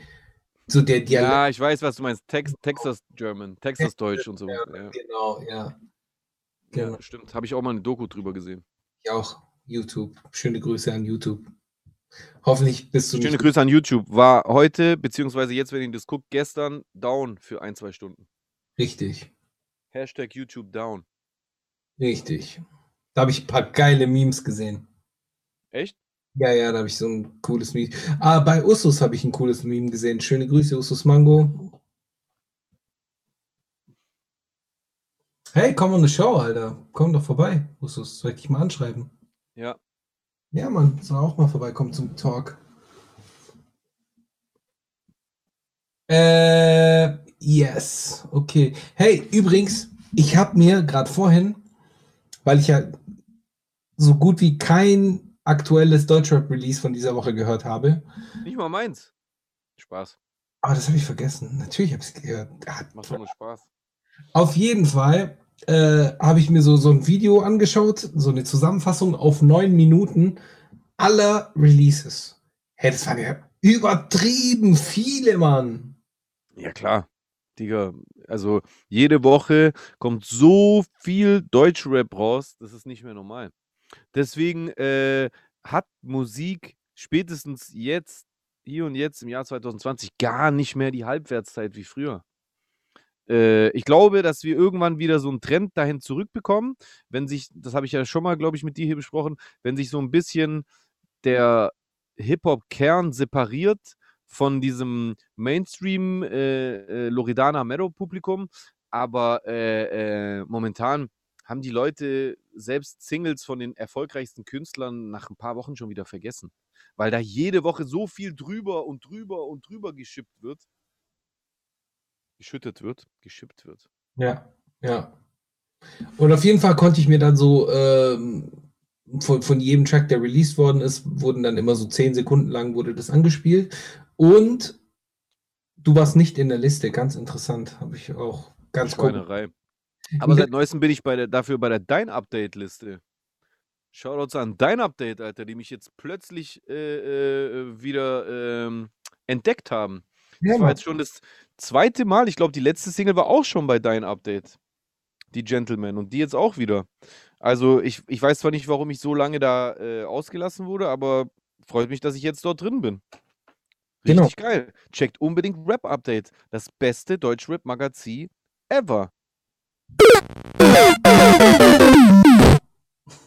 so der Dialekt. Ja, ich weiß, was du meinst. Tex Texas German, Texas Deutsch und so. Ja, Ja, Genau, ja. ja Genau. stimmt. Habe ich auch mal eine Doku drüber gesehen. Ich auch. YouTube. Schöne Grüße an YouTube. Hoffentlich bist du Schöne nicht. Grüße an YouTube. War heute, beziehungsweise jetzt, wenn ihr das guckt, gestern down für ein, zwei Stunden. Richtig. Hashtag YouTube down. Richtig. Da habe ich ein paar geile Memes gesehen. Echt? Ja, ja, da habe ich so ein cooles Meme. Ah, bei Usus habe ich ein cooles Meme gesehen. Schöne Grüße, Usus Mango. Hey, komm on eine Show, Alter. Komm doch vorbei, Usus. Soll ich dich mal anschreiben? Ja. Ja, Mann, soll auch mal vorbeikommen zum Talk. Äh, yes. Okay. Hey, übrigens, ich habe mir gerade vorhin, weil ich ja so gut wie kein aktuelles Deutschrap-Release von dieser Woche gehört habe, Nicht mal meins. Spaß. aber das habe ich vergessen. Natürlich habe ich es gehört. Ah, Macht doch nur Spaß. Auf jeden Fall äh, habe ich mir so, so ein Video angeschaut, so eine Zusammenfassung auf neun Minuten aller Releases. Hey, das waren ja übertrieben viele, Mann. Ja, klar. Digga, also jede Woche kommt so viel Deutschrap raus, das ist nicht mehr normal. Deswegen äh, hat Musik spätestens jetzt, hier und jetzt im Jahr 2020, gar nicht mehr die Halbwertszeit wie früher. Äh, ich glaube, dass wir irgendwann wieder so einen Trend dahin zurückbekommen, wenn sich, das habe ich ja schon mal, glaube ich, mit dir hier besprochen, wenn sich so ein bisschen der Hip-Hop-Kern separiert von diesem Mainstream äh, äh, Loredana Meadow-Publikum. Aber äh, momentan haben die Leute selbst Singles von den erfolgreichsten Künstlern nach ein paar Wochen schon wieder vergessen. Weil da jede Woche so viel drüber und drüber und drüber geschippt wird. Geschüttet wird, geschippt wird. Ja, ja. Und auf jeden Fall konnte ich mir dann so ähm, von, von jedem Track, der released worden ist, wurden dann immer so zehn Sekunden lang wurde das angespielt. Und du warst nicht in der Liste, ganz interessant, habe ich auch ganz. Schweinerei. Aber seit neuestem bin ich bei der, dafür bei der Dein-Update-Liste. Shoutouts an Dein Update, Alter, die mich jetzt plötzlich äh, äh, wieder ähm, entdeckt haben. Ja, Das war jetzt schon das zweite Mal. Ich glaube, die letzte Single war auch schon bei Dein Update. Die Gentleman. Und die jetzt auch wieder. Also, ich, ich weiß zwar nicht, warum ich so lange da äh, ausgelassen wurde, aber freut mich, dass ich jetzt dort drin bin. Genau. Richtig geil. Checkt unbedingt Rap Update. Das beste Deutschrap-Magazin ever.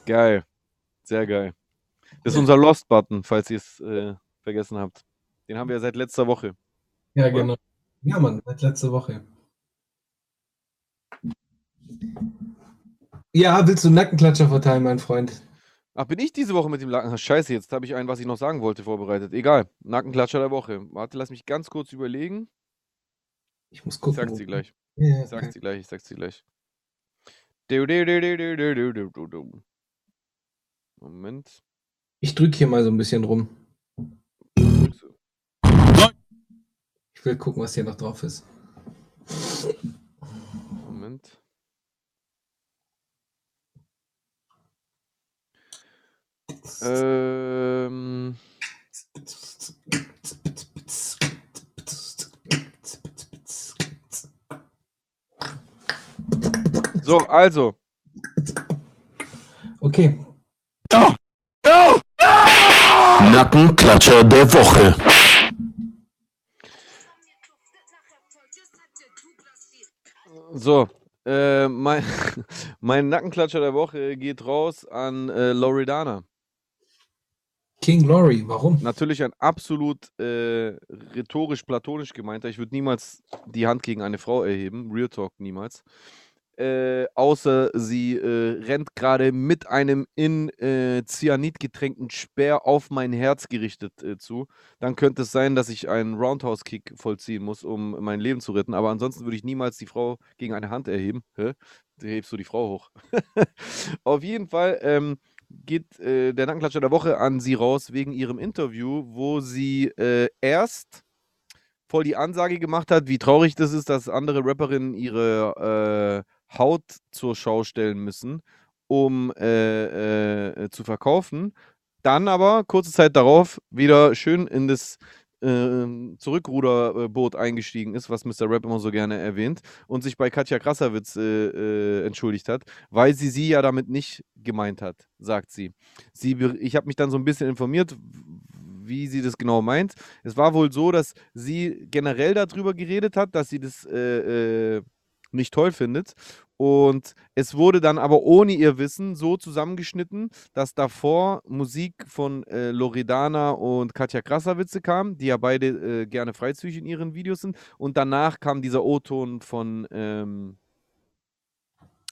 Geil. Sehr geil. Das ist unser Lost-Button, falls ihr es äh, vergessen habt. Den haben wir ja seit letzter Woche. Ja, genau. Ja, Mann, seit letzte Woche. Ja, willst du Nackenklatscher verteilen, mein Freund? Ach, bin ich diese Woche mit dem Nacken? Scheiße, jetzt habe ich einen, was ich noch sagen wollte, vorbereitet. Egal, Nackenklatscher der Woche. Warte, lass mich ganz kurz überlegen. Ich muss gucken. Ich sag's dir gleich. Ich sag's dir gleich, ich sag's dir gleich. Moment. Ich drücke hier mal so ein bisschen rum. Ich will gucken, was hier noch drauf ist. Moment. Ähm, so, also. Okay. Nackenklatscher der Woche. So, äh, mein, mein Nackenklatscher der Woche geht raus an äh, Loredana. King Glory, warum? Natürlich ein absolut äh, rhetorisch-platonisch gemeinter. Ich würde niemals die Hand gegen eine Frau erheben. Real Talk niemals. Äh, außer sie äh, rennt gerade mit einem in äh, Cyanid getränkten Speer auf mein Herz gerichtet äh, zu. Dann könnte es sein, dass ich einen Roundhouse-Kick vollziehen muss, um mein Leben zu retten. Aber ansonsten würde ich niemals die Frau gegen eine Hand erheben. Hä? Du hebst du die Frau hoch. auf jeden Fall ähm, geht äh, der Nackenklatscher der Woche an sie raus wegen ihrem Interview, wo sie äh, erst voll die Ansage gemacht hat, wie traurig das ist, dass andere Rapperinnen ihre Haut zur Schau stellen müssen, um äh, äh, zu verkaufen. Dann aber kurze Zeit darauf wieder schön in das äh, Zurückruderboot eingestiegen ist, was Mr. Rap immer so gerne erwähnt, und sich bei Katja Krassawitz äh, äh, entschuldigt hat, weil sie sie ja damit nicht gemeint hat, sagt sie. sie ich habe mich dann so ein bisschen informiert, wie sie das genau meint. Es war wohl so, dass sie generell darüber geredet hat, dass sie das äh, äh, nicht toll findet. Und es wurde dann aber ohne ihr Wissen so zusammengeschnitten, dass davor Musik von äh, Loredana und Katja Krasavice kam, die ja beide äh, gerne freizügig in ihren Videos sind. Und danach kam dieser O-Ton von ähm,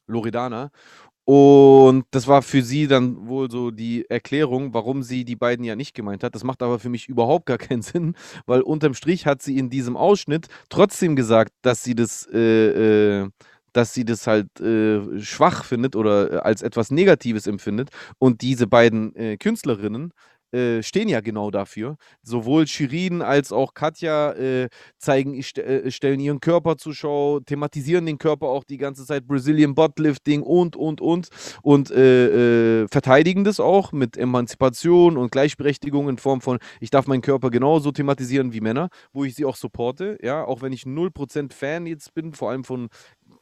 Loredana. Und das war für sie dann wohl so die Erklärung, warum sie die beiden ja nicht gemeint hat. Das macht aber für mich überhaupt gar keinen Sinn, weil unterm Strich hat sie in diesem Ausschnitt trotzdem gesagt, dass sie das, äh, äh, dass sie das halt äh, schwach findet oder äh, als etwas Negatives empfindet. Und diese beiden äh, Künstlerinnen äh, stehen ja genau dafür. Sowohl Shirin als auch Katja äh, zeigen, äh, stellen ihren Körper zur Schau, thematisieren den Körper auch die ganze Zeit, Brazilian Bottlifting und, und, und. Und äh, verteidigen das auch mit Emanzipation und Gleichberechtigung in Form von, ich darf meinen Körper genauso thematisieren wie Männer, wo ich sie auch supporte, ja, auch wenn ich 0% Fan jetzt bin, vor allem von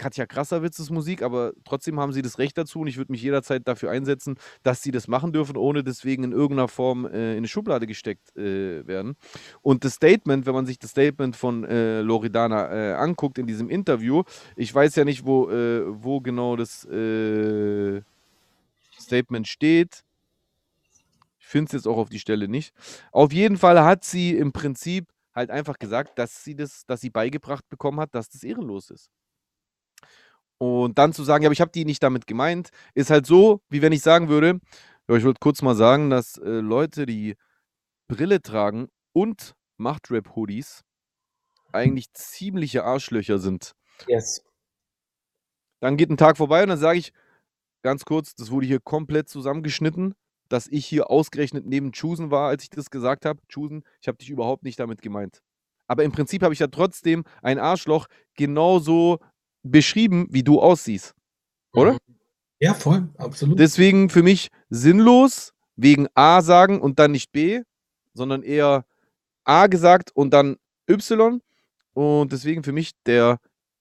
Katja Krasserwitzes Musik, aber trotzdem haben sie das Recht dazu und ich würde mich jederzeit dafür einsetzen, dass sie das machen dürfen, ohne deswegen in irgendeiner Form äh, in eine Schublade gesteckt äh, werden. Und das Statement, wenn man sich das Statement von äh, Loredana äh, anguckt in diesem Interview, ich weiß ja nicht, wo, äh, wo genau das äh, Statement steht. Ich finde es jetzt auch auf die Stelle nicht. Auf jeden Fall hat sie im Prinzip halt einfach gesagt, dass sie das, dass sie beigebracht bekommen hat, dass das ehrenlos ist. Und dann zu sagen, ja, aber ich habe die nicht damit gemeint, ist halt so, wie wenn ich sagen würde, ja, ich wollte kurz mal sagen, dass äh, Leute, die Brille tragen und Machtrap-Hoodies eigentlich ziemliche Arschlöcher sind. Yes. Dann geht ein Tag vorbei und dann sage ich ganz kurz, das wurde hier komplett zusammengeschnitten, dass ich hier ausgerechnet neben Chusen war, als ich das gesagt habe. Chusen, ich habe dich überhaupt nicht damit gemeint. Aber im Prinzip habe ich ja trotzdem ein Arschloch genauso beschrieben, wie du aussiehst. Oder? Ja, voll, absolut. Deswegen für mich sinnlos, wegen A sagen und dann nicht B, sondern eher A gesagt und dann Y. Und deswegen für mich der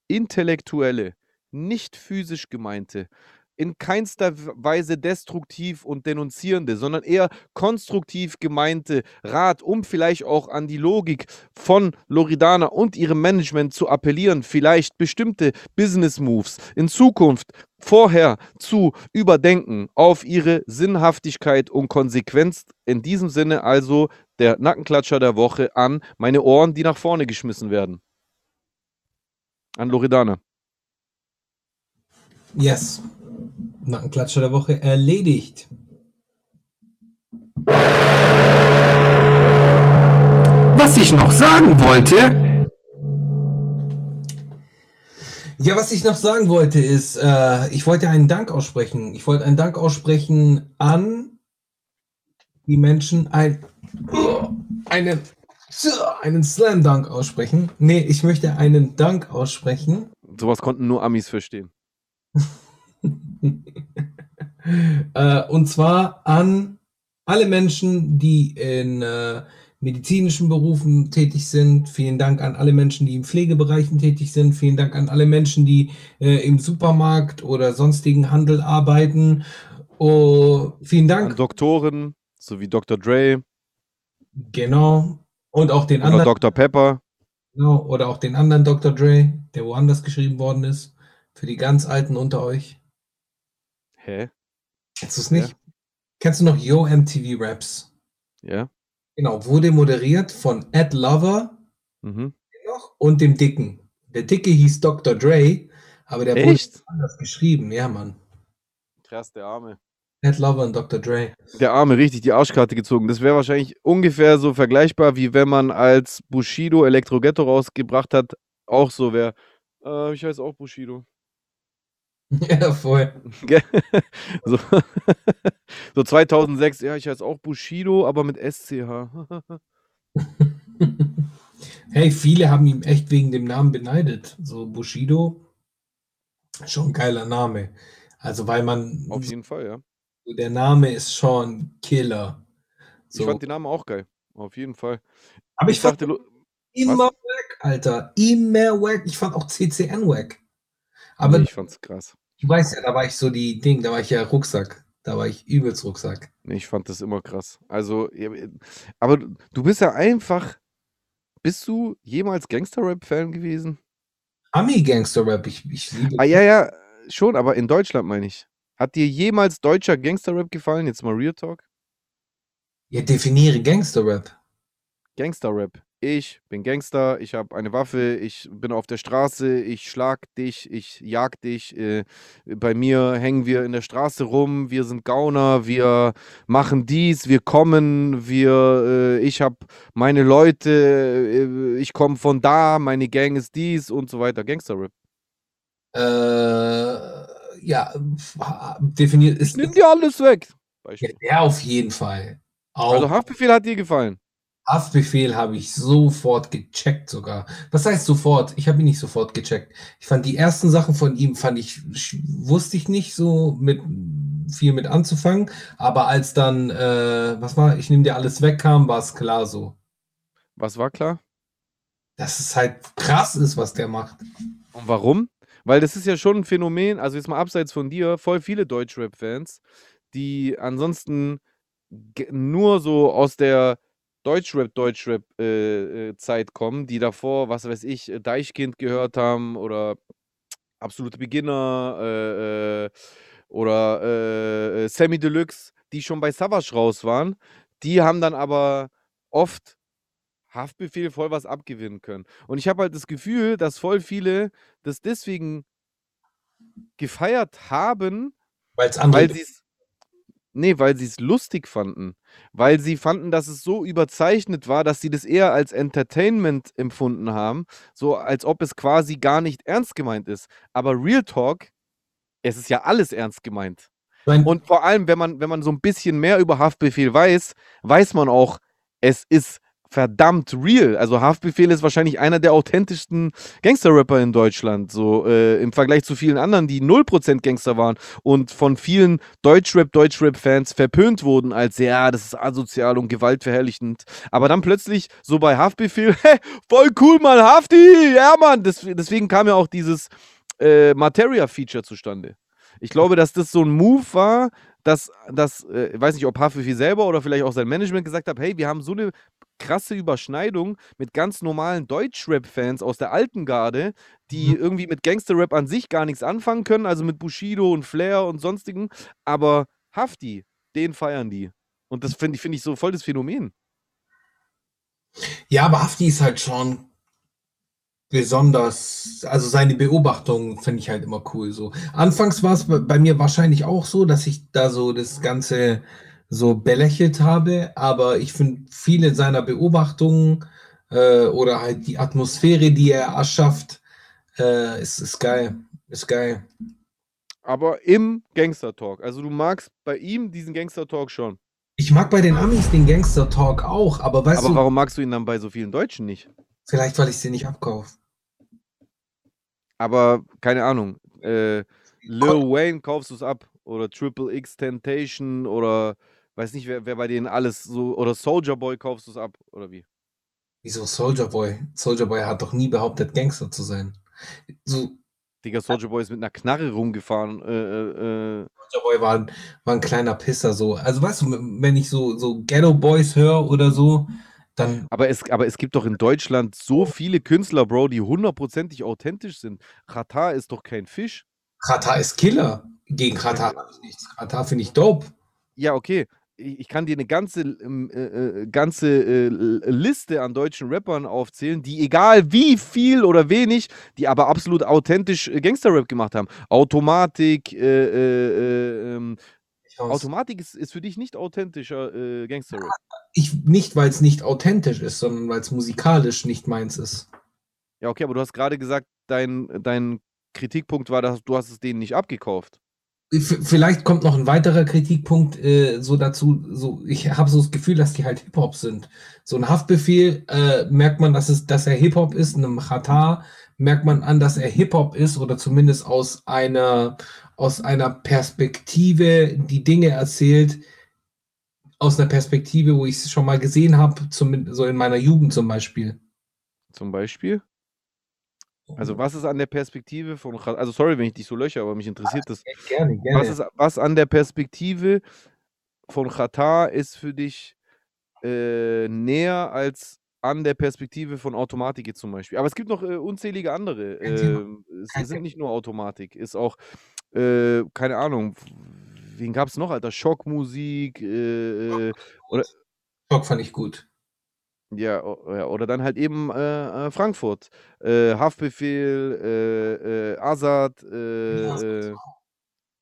intellektuelle, nicht physisch gemeinte, in keinster Weise destruktiv und denunzierende, sondern eher konstruktiv gemeinte Rat, um vielleicht auch an die Logik von Loredana und ihrem Management zu appellieren, vielleicht bestimmte Business Moves in Zukunft vorher zu überdenken auf ihre Sinnhaftigkeit und Konsequenz. In diesem Sinne also der Nackenklatscher der Woche an meine Ohren, die nach vorne geschmissen werden. An Loredana. Yes. Nackenklatscher der Woche erledigt. Was ich noch sagen wollte, Ja, was ich noch sagen wollte, ist, äh, ich wollte einen Dank aussprechen. Ich wollte einen Dank aussprechen an die Menschen, ein, einen, einen Slam-Dank aussprechen. Nee, ich möchte einen Dank aussprechen. Sowas konnten nur Amis verstehen. äh, und zwar an alle Menschen, die in äh, medizinischen Berufen tätig sind. Vielen Dank an alle Menschen, die in Pflegebereichen tätig sind. Vielen Dank an alle Menschen, die äh, im Supermarkt oder sonstigen Handel arbeiten. Oh, vielen Dank. An Doktoren, so wie Dr. Dre. Genau. Und auch den oder anderen. Dr. Pepper. Genau. Oder auch den anderen Dr. Dre, der woanders geschrieben worden ist. Für die ganz Alten unter euch. Hä? Kennst du es Ja. nicht? Kennst du noch Yo MTV Raps? Ja? Genau, wurde moderiert von Ed Lover Mhm. und dem Dicken. Der Dicke hieß Dr. Dre, aber der wurde Echt? anders geschrieben. Ja, Mann. Krass, der Arme. Ed Lover und Dr. Dre. Der Arme richtig die Arschkarte gezogen. Das wäre wahrscheinlich ungefähr so vergleichbar, wie wenn man als Bushido Elektro Ghetto rausgebracht hat, auch so wäre. Äh, ich heiße auch Bushido. Ja, voll. So, so 2006, ja, ich heiße auch Bushido, aber mit SCH. Hey, viele haben ihn echt wegen dem Namen beneidet. So Bushido, schon ein geiler Name. Also, weil man, Auf jeden Fall, ja. der Name ist schon Killer. Ich So. fand den Namen auch geil. Auf jeden Fall. Aber Ich ich fand dachte, lo- immer wack, Alter. Immer wack. Ich fand auch CCN wack. Aber nee, ich fand's krass. Du weißt ja, da war ich so die Ding, da war ich ja Rucksack. Da war ich übelst Rucksack. Ich fand das immer krass. Also, aber du- du bist ja einfach. Bist du jemals Gangster-Rap-Fan gewesen? Ami-Gangster-Rap, ich, ich liebe Ah, ja, ja, schon, aber in Deutschland meine ich. Hat dir jemals deutscher Gangster-Rap gefallen? Jetzt mal Real Talk. Ja, definiere Gangster-Rap. Gangster-Rap. Ich bin Gangster, ich habe eine Waffe, ich bin auf der Straße, ich schlag dich, ich jag dich. Äh, bei mir hängen wir in der Straße rum, wir sind Gauner, wir machen dies, wir kommen, wir, äh, ich habe meine Leute, äh, ich komme von da, meine Gang ist dies und so weiter. Gangster-Rap. Äh, ja, definiert ist nimm dir alles weg. ja, Beispiel. der auf jeden Fall. Auch Also Haftbefehl hat dir gefallen. Haftbefehl habe ich sofort gecheckt sogar. Was heißt sofort? Ich habe ihn nicht sofort gecheckt. Ich fand die ersten Sachen von ihm, fand ich, wusste ich nicht so mit viel mit anzufangen. Aber als dann, äh, was war, ich nehme dir alles weg kam, war es klar so. Was war klar? Dass es halt krass ist, was der macht. Und warum? Weil das ist ja schon ein Phänomen, also jetzt mal abseits von dir, voll viele Deutschrap-Fans, die ansonsten nur so aus der Deutschrap, Deutschrap äh, äh, Zeit kommen, die davor, was weiß ich, äh, Deichkind gehört haben oder Absolute Beginner äh, äh, oder äh, Sammy Deluxe, die schon bei Savage raus waren, die haben dann aber oft Haftbefehl voll was abgewinnen können. Und ich habe halt das Gefühl, dass voll viele das deswegen gefeiert haben, Weil es andere. weil sie es nee, weil sie es lustig fanden, weil sie fanden, dass es so überzeichnet war, dass sie das eher als Entertainment empfunden haben, so als ob es quasi gar nicht ernst gemeint ist. Aber Real Talk, es ist ja alles ernst gemeint. Mein- Und vor allem, wenn man, wenn man so ein bisschen mehr über Haftbefehl weiß, weiß man auch, es ist verdammt real. Also Haftbefehl ist wahrscheinlich einer der authentischsten Gangster-Rapper in Deutschland, so äh, im Vergleich zu vielen anderen, die 0% Gangster waren und von vielen Deutschrap, Deutschrap-Fans verpönt wurden als, ja, das ist asozial und gewaltverherrlichend. Aber dann plötzlich so bei Haftbefehl, hä, voll cool, Mann, Hafti, ja, Mann. Des, deswegen kam ja auch dieses äh, Materia-Feature zustande. Ich glaube, dass das so ein Move war, dass, dass äh, weiß nicht, ob Haftbefehl selber oder vielleicht auch sein Management gesagt hat, hey, wir haben so eine krasse Überschneidung mit ganz normalen Deutschrap-Fans aus der alten Garde, die Mhm. irgendwie mit Gangster-Rap an sich gar nichts anfangen können, also mit Bushido und Flair und sonstigen, aber Hafti, den feiern die. Und das finde ich, find ich so voll das Phänomen. Ja, aber Hafti ist halt schon besonders, also seine Beobachtungen finde ich halt immer cool. So. Anfangs war es bei, bei mir wahrscheinlich auch so, dass ich da so das Ganze so belächelt habe, aber ich finde viele seiner Beobachtungen äh, oder halt die Atmosphäre, die er erschafft, äh, ist, ist geil. Ist geil. Aber im Gangster-Talk. Also du magst bei ihm diesen Gangster-Talk schon. Ich mag bei den Amis den Gangster Talk auch, aber weißt Aber du, warum magst du ihn dann bei so vielen Deutschen nicht? vielleicht weil ich sie nicht abkaufe. Aber keine Ahnung. Äh, Lil Wayne kaufst du es ab. Oder Triple X Temptation oder weiß nicht, wer, wer bei denen alles so. Oder Soldier Boy kaufst du es ab. Oder wie? Wieso Soldier Boy? Soldier Boy hat doch nie behauptet, Gangster zu sein. So, Digga, Soldier Boy ist mit einer Knarre rumgefahren. Äh, äh, äh, Soldier Boy war, ein- war ein kleiner Pisser so. Also weißt du, wenn ich so, so Ghetto Boys höre oder so, dann Aber es, aber es gibt doch in Deutschland so viele Künstler, Bro, die hundertprozentig authentisch sind. Katar ist doch kein Fisch. Katar ist Killer. Gegen Katar habe ich nichts. Katar finde ich dope. Ja, okay. Ich kann dir eine ganze, ähm, äh, äh, ganze äh, Liste an deutschen Rappern aufzählen, die egal wie viel oder wenig, die aber absolut authentisch äh, Gangster-Rap gemacht haben. Automatik, äh, äh, äh, ähm. Automatik ist, ist für dich nicht authentischer äh, Gangster-Rap. ich nicht, weil es nicht authentisch ist, sondern weil es musikalisch nicht meins ist. Ja, okay, aber du hast gerade gesagt, dein, dein Kritikpunkt war, dass du hast es denen nicht abgekauft. Vielleicht kommt noch ein weiterer Kritikpunkt äh, so dazu. So, ich habe so das Gefühl, dass die halt Hip-Hop sind. So ein Haftbefehl äh, merkt man, dass, es, dass er Hip-Hop ist. In einem Chata merkt man an, dass er Hip-Hop ist oder zumindest aus einer, aus einer Perspektive die Dinge erzählt, aus einer Perspektive, wo ich es schon mal gesehen habe, so in meiner Jugend zum Beispiel. Zum Beispiel? Also was ist an der Perspektive von, also sorry, wenn ich dich so löcher, aber mich interessiert das. gerne, gerne. Was, ist, was an der Perspektive von Katar ist für dich äh, näher als an der Perspektive von Automatik jetzt zum Beispiel? Aber es gibt noch äh, unzählige andere. Ähm, es sind nicht nur Automatik, ist auch, äh, keine Ahnung, wen gab es noch, Alter? Schockmusik, äh, äh, oder, Schock fand ich gut. Ja, o- ja, oder dann halt eben äh, äh, Frankfurt. Äh, Haftbefehl, äh, äh, Azad, äh, Ja, äh,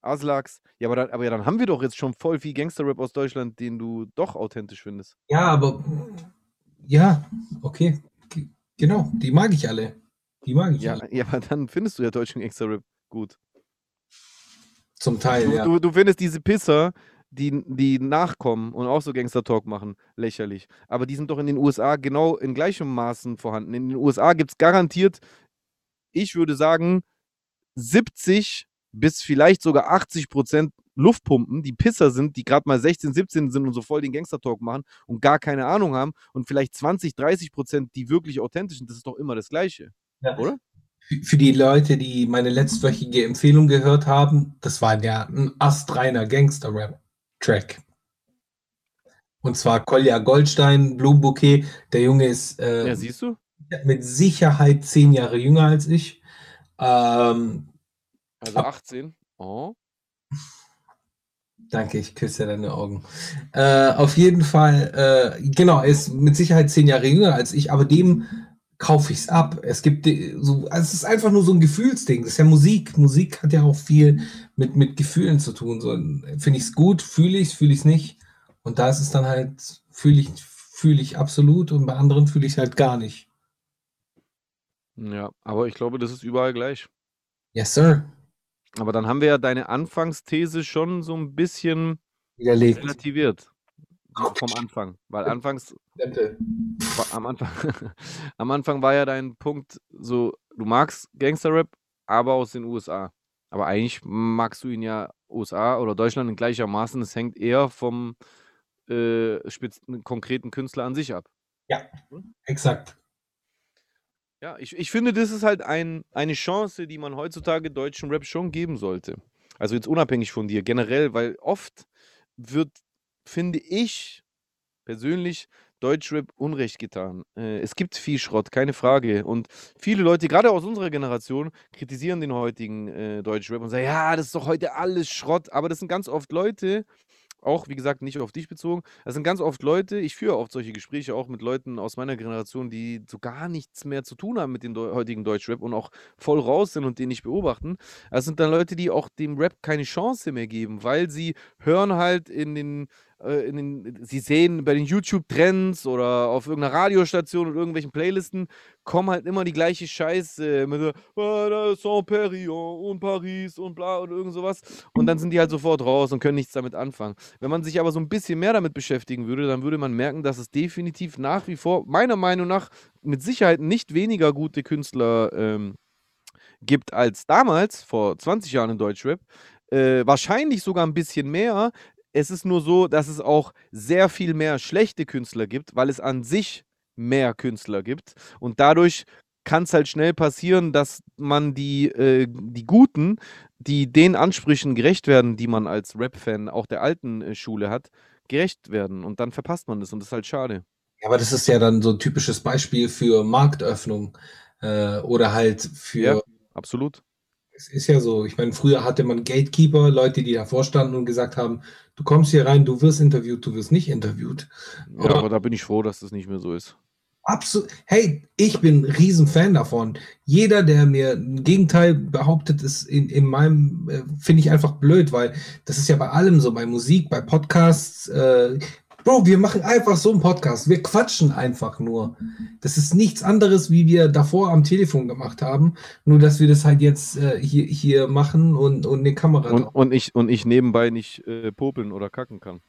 Aslax. Ja, aber dann, aber ja, dann haben wir doch jetzt schon voll viel Gangster-Rap aus Deutschland, den du doch authentisch findest. Ja, aber ja, okay. G- Genau, die mag ich alle. Die mag ich Ja, alle. ja, aber dann findest du ja deutschen Gangster-Rap gut. Zum Teil, Du, ja. du, du findest diese Pisser, die, die nachkommen und auch so Gangster-Talk machen, lächerlich. Aber die sind doch in den USA genau in gleichem Maßen vorhanden. In den USA gibt es garantiert, ich würde sagen, 70 bis vielleicht sogar 80 Prozent Luftpumpen, die Pisser sind, die gerade mal 16, 17 sind und so voll den Gangster-Talk machen und gar keine Ahnung haben und vielleicht 20, 30 Prozent, die wirklich authentisch sind. Das ist doch immer das Gleiche. Ja. oder? Für- die Leute, die meine letztwöchige Empfehlung gehört haben, das war ja ein astreiner Gangster-Rap-Track. Und zwar Kolja Goldstein, Blumenbouquet. Der Junge ist äh, Ja, siehst du? mit Sicherheit zehn Jahre jünger als ich. Ähm, Also 18. Oh. Danke, ich küsse deine Augen. Äh, auf jeden Fall, äh, genau, er ist mit Sicherheit zehn Jahre jünger als ich, aber dem kaufe ich es ab. Es gibt so, also es ist einfach nur so ein Gefühlsding. Das ist ja Musik. Musik hat ja auch viel mit, mit Gefühlen zu tun. So, finde ich es gut, fühle ich es, fühle ich es nicht. Und da ist es dann halt, fühle ich, fühle ich absolut und bei anderen fühle ich es halt gar nicht. Ja, aber ich glaube, das ist überall gleich. Yes, sir. Aber dann haben wir ja deine Anfangsthese schon so ein bisschen Widerlegt. relativiert. Vom Anfang. Weil anfangs, am Anfang, am Anfang war ja dein Punkt so, du magst Gangster-Rap, aber aus den USA. Aber eigentlich magst du ihn ja USA oder Deutschland in gleichermaßen. Es hängt eher vom äh, konkreten Künstler an sich ab. Exakt. Ja, ich, ich finde, das ist halt ein, eine Chance, die man heutzutage deutschen Rap schon geben sollte. Also jetzt unabhängig von dir, generell, weil oft wird, finde ich persönlich, Deutschrap Unrecht getan. Äh, es gibt viel Schrott, keine Frage. Und viele Leute, gerade aus unserer Generation, kritisieren den heutigen äh, Deutschrap und sagen, ja, das ist doch heute alles Schrott. Aber das sind ganz oft Leute, auch wie gesagt, nicht auf dich bezogen, das sind ganz oft Leute, ich führe oft solche Gespräche auch mit Leuten aus meiner Generation, die so gar nichts mehr zu tun haben mit dem Deu heutigen Deutschrap und auch voll raus sind und den nicht beobachten. Das sind dann Leute, die auch dem Rap keine Chance mehr geben, weil sie hören halt in den, äh, den sie sehen bei den YouTube-Trends oder auf irgendeiner Radiostation oder irgendwelchen Playlisten, kommen halt immer die gleiche Scheiße mit so, "Ah, Saint-Perignon und Paris und bla und irgend sowas. Und dann sind die halt sofort raus und können nichts damit anfangen. Wenn man sich aber so ein bisschen mehr damit beschäftigen würde, dann würde man merken, dass es definitiv nach wie vor, meiner Meinung nach, mit Sicherheit nicht weniger gute Künstler ähm, gibt als damals, vor 20 Jahren in Deutschrap. Äh, wahrscheinlich sogar ein bisschen mehr. Es ist nur so, dass es auch sehr viel mehr schlechte Künstler gibt, weil es an sich mehr Künstler gibt. Und dadurch kann es halt schnell passieren, dass man die, äh, die Guten, die den Ansprüchen gerecht werden, die man als Rap-Fan auch der alten äh, Schule hat, gerecht werden. Und dann verpasst man das und das ist halt schade. Ja, aber das ist ja dann so ein typisches Beispiel für Marktöffnung äh, oder halt für. Ja. Absolut. Es ist ja so. Ich meine, früher hatte man Gatekeeper, Leute, die davor standen und gesagt haben: Du kommst hier rein, du wirst interviewt, du wirst nicht interviewt. Ja, Aber- aber da bin ich froh, dass das nicht mehr so ist. Absolut. Hey, ich bin ein Riesenfan davon. Jeder, der mir ein Gegenteil behauptet, ist in, in meinem, äh, finde ich einfach blöd, weil das ist ja bei allem so, bei Musik, bei Podcasts. Äh, Bro, wir machen einfach so einen Podcast. Wir quatschen einfach nur. Das ist nichts anderes, wie wir davor am Telefon gemacht haben. Nur, dass wir das halt jetzt äh, hier, hier machen und, und eine Kamera Und, und, ich, und ich nebenbei nicht äh, popeln oder kacken kann.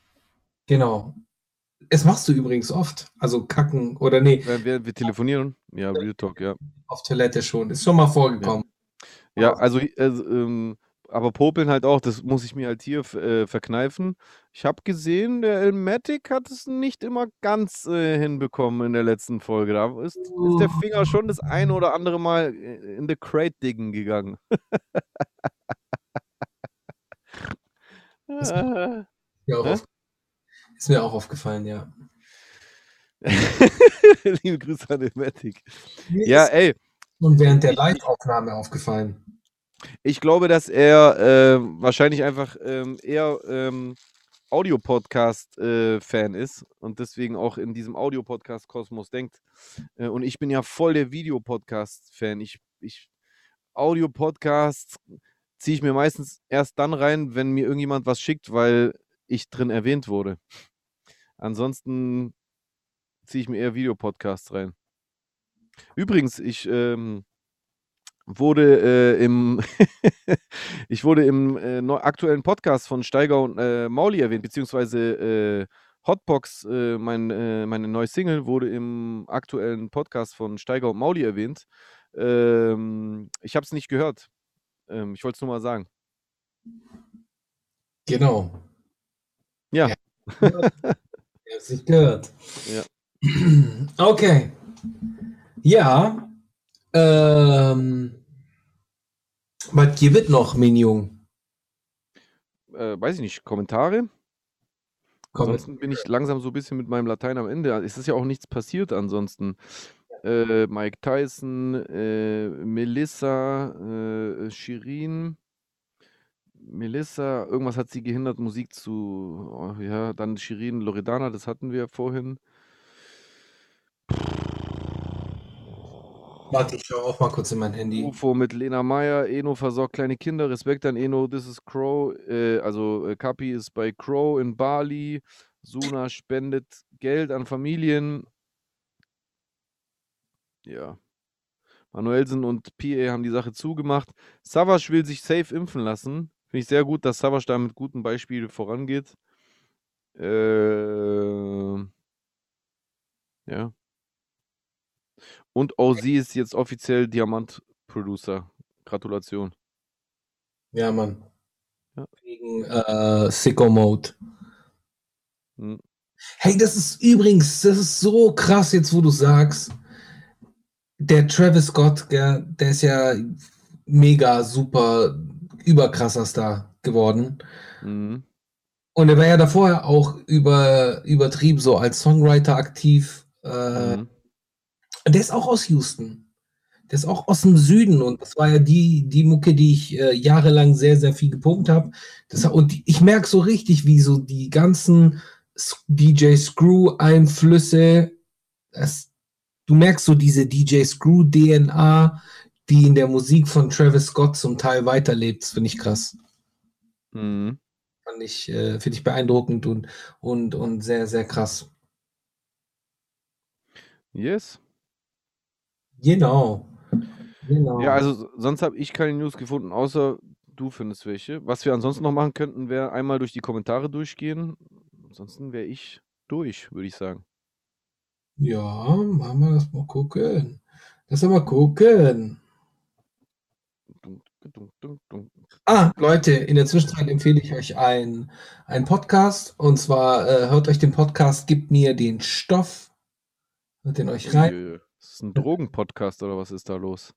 Genau. Es machst du übrigens oft. Also kacken oder nee, wir, wir telefonieren. Ja, Real Talk, ja. auf Toilette schon. Ist schon mal vorgekommen. Ja, also, äh, ähm, aber popeln halt auch, das muss ich mir halt hier äh, verkneifen. Ich habe gesehen, der Elmatic hat es nicht immer ganz äh, hinbekommen in der letzten Folge. Da ist, ist der Finger schon das eine oder andere Mal äh, in the Crate diggen gegangen. Hä? auf, ist mir auch aufgefallen, ja. Liebe Grüße an Elmatic. Mir Ja, ist ey, schon während der Live-Aufnahme aufgefallen. Ich glaube, dass er ähm, wahrscheinlich einfach ähm, eher ähm, Audio-Podcast-Fan ist und deswegen auch in diesem Audio-Podcast-Kosmos denkt. Äh, und ich bin ja voll der Videopodcast-Fan. Ich, ich Audio-Podcasts ziehe ich mir meistens erst dann rein, wenn mir irgendjemand was schickt, weil ich drin erwähnt wurde. Ansonsten ziehe ich mir eher Videopodcasts rein. Übrigens, ich ähm, wurde äh, im ich wurde im äh, aktuellen Podcast von Steiger und äh, Mauli erwähnt, beziehungsweise äh, Hotbox, äh, mein, äh, meine neue Single, wurde im aktuellen Podcast von Steiger und Mauli erwähnt. Ähm, ich habe es nicht gehört. Ähm, ich wollte es nur mal sagen. Genau. Ja. Ja. Ihr habt sich gehört. Ja. Okay. Ja. Ähm, was gibt es noch, mein Jung? Äh, weiß ich nicht, Kommentare? Komm, Ansonsten bin ich langsam so ein bisschen mit meinem Latein am Ende. Es ist ja auch nichts passiert ansonsten. Äh, Mike Tyson, äh, Melissa, äh, Shirin, Melissa, irgendwas hat sie gehindert, Musik zu. Oh, ja, dann Shirin, Loredana, das hatten wir vorhin. Warte, ich schaue auch mal kurz in mein Handy. UFO mit Lena Meyer, Eno versorgt kleine Kinder, Respekt an Eno, this is Crow, äh, also äh, Kapi ist bei Crow in Bali, Suna spendet Geld an Familien. Ja. Manuelsen und PA haben die Sache zugemacht. Savas will sich safe impfen lassen. Finde ich sehr gut, dass Savas da mit gutem Beispiel vorangeht. Äh, ja. Und OZ ist jetzt offiziell Diamant-Producer. Gratulation. Ja, Mann. Ja. Wegen äh, Sicko Mode. Hm. Hey, das ist übrigens, das ist so krass jetzt, wo du sagst. Der Travis Scott, gell, der ist ja mega super überkrasser Star geworden. Mhm. Und er war ja davor auch über, übertrieben so als Songwriter aktiv. Äh, Mhm. Der ist auch aus Houston. Der ist auch aus dem Süden und das war ja die, die Mucke, die ich äh, jahrelang sehr, sehr viel gepumpt habe. Und ich merke so richtig, wie so die ganzen DJ Screw-Einflüsse, du merkst so diese DJ Screw-DNA, die in der Musik von Travis Scott zum Teil weiterlebt. Das finde ich krass. Mhm. Fand ich, äh, finde ich beeindruckend und, und, und sehr, sehr krass. Yes. Genau. genau. Ja, also sonst habe ich keine News gefunden, außer du findest welche. Was wir ansonsten noch machen könnten, wäre einmal durch die Kommentare durchgehen. Ansonsten wäre ich durch, würde ich sagen. Ja, machen wir das mal gucken. Lass mal gucken. Ah, Leute, in der Zwischenzeit empfehle ich euch einen, einen Podcast. Und zwar äh, hört euch den Podcast Gib mir den Stoff. Hört den euch rein. Ein Drogenpodcast oder was ist da los?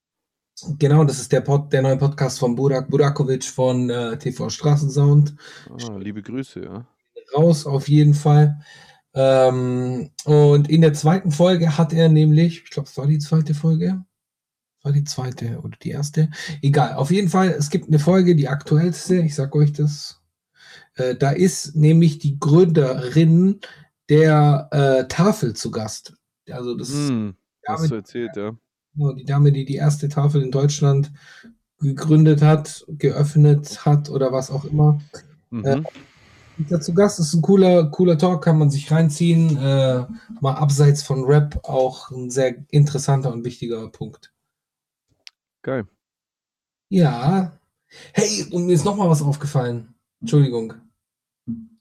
Genau, das ist der, Pod, der neue Podcast von Burak Burakovic von äh, TV Straßensound. Ah, liebe Grüße, ja. Raus auf jeden Fall. Ähm, und in der zweiten Folge hat er nämlich, ich glaube, es war die zweite Folge, war die zweite oder die erste, egal. Auf jeden Fall, es gibt eine Folge, die aktuellste, ich sag euch das. Äh, da ist nämlich die Gründerin der äh, Tafel zu Gast. Also das ist Die hast du Dame, erzählt, ja. genau, die Dame, die die erste Tafel in Deutschland gegründet hat, geöffnet hat oder was auch immer. Äh, Mhm. ist da zu Gast ist ein cooler, cooler Talk, kann man sich reinziehen. Äh, mal abseits von Rap auch ein sehr interessanter und wichtiger Punkt. Geil. Ja. Hey, und mir ist noch mal was aufgefallen. Entschuldigung.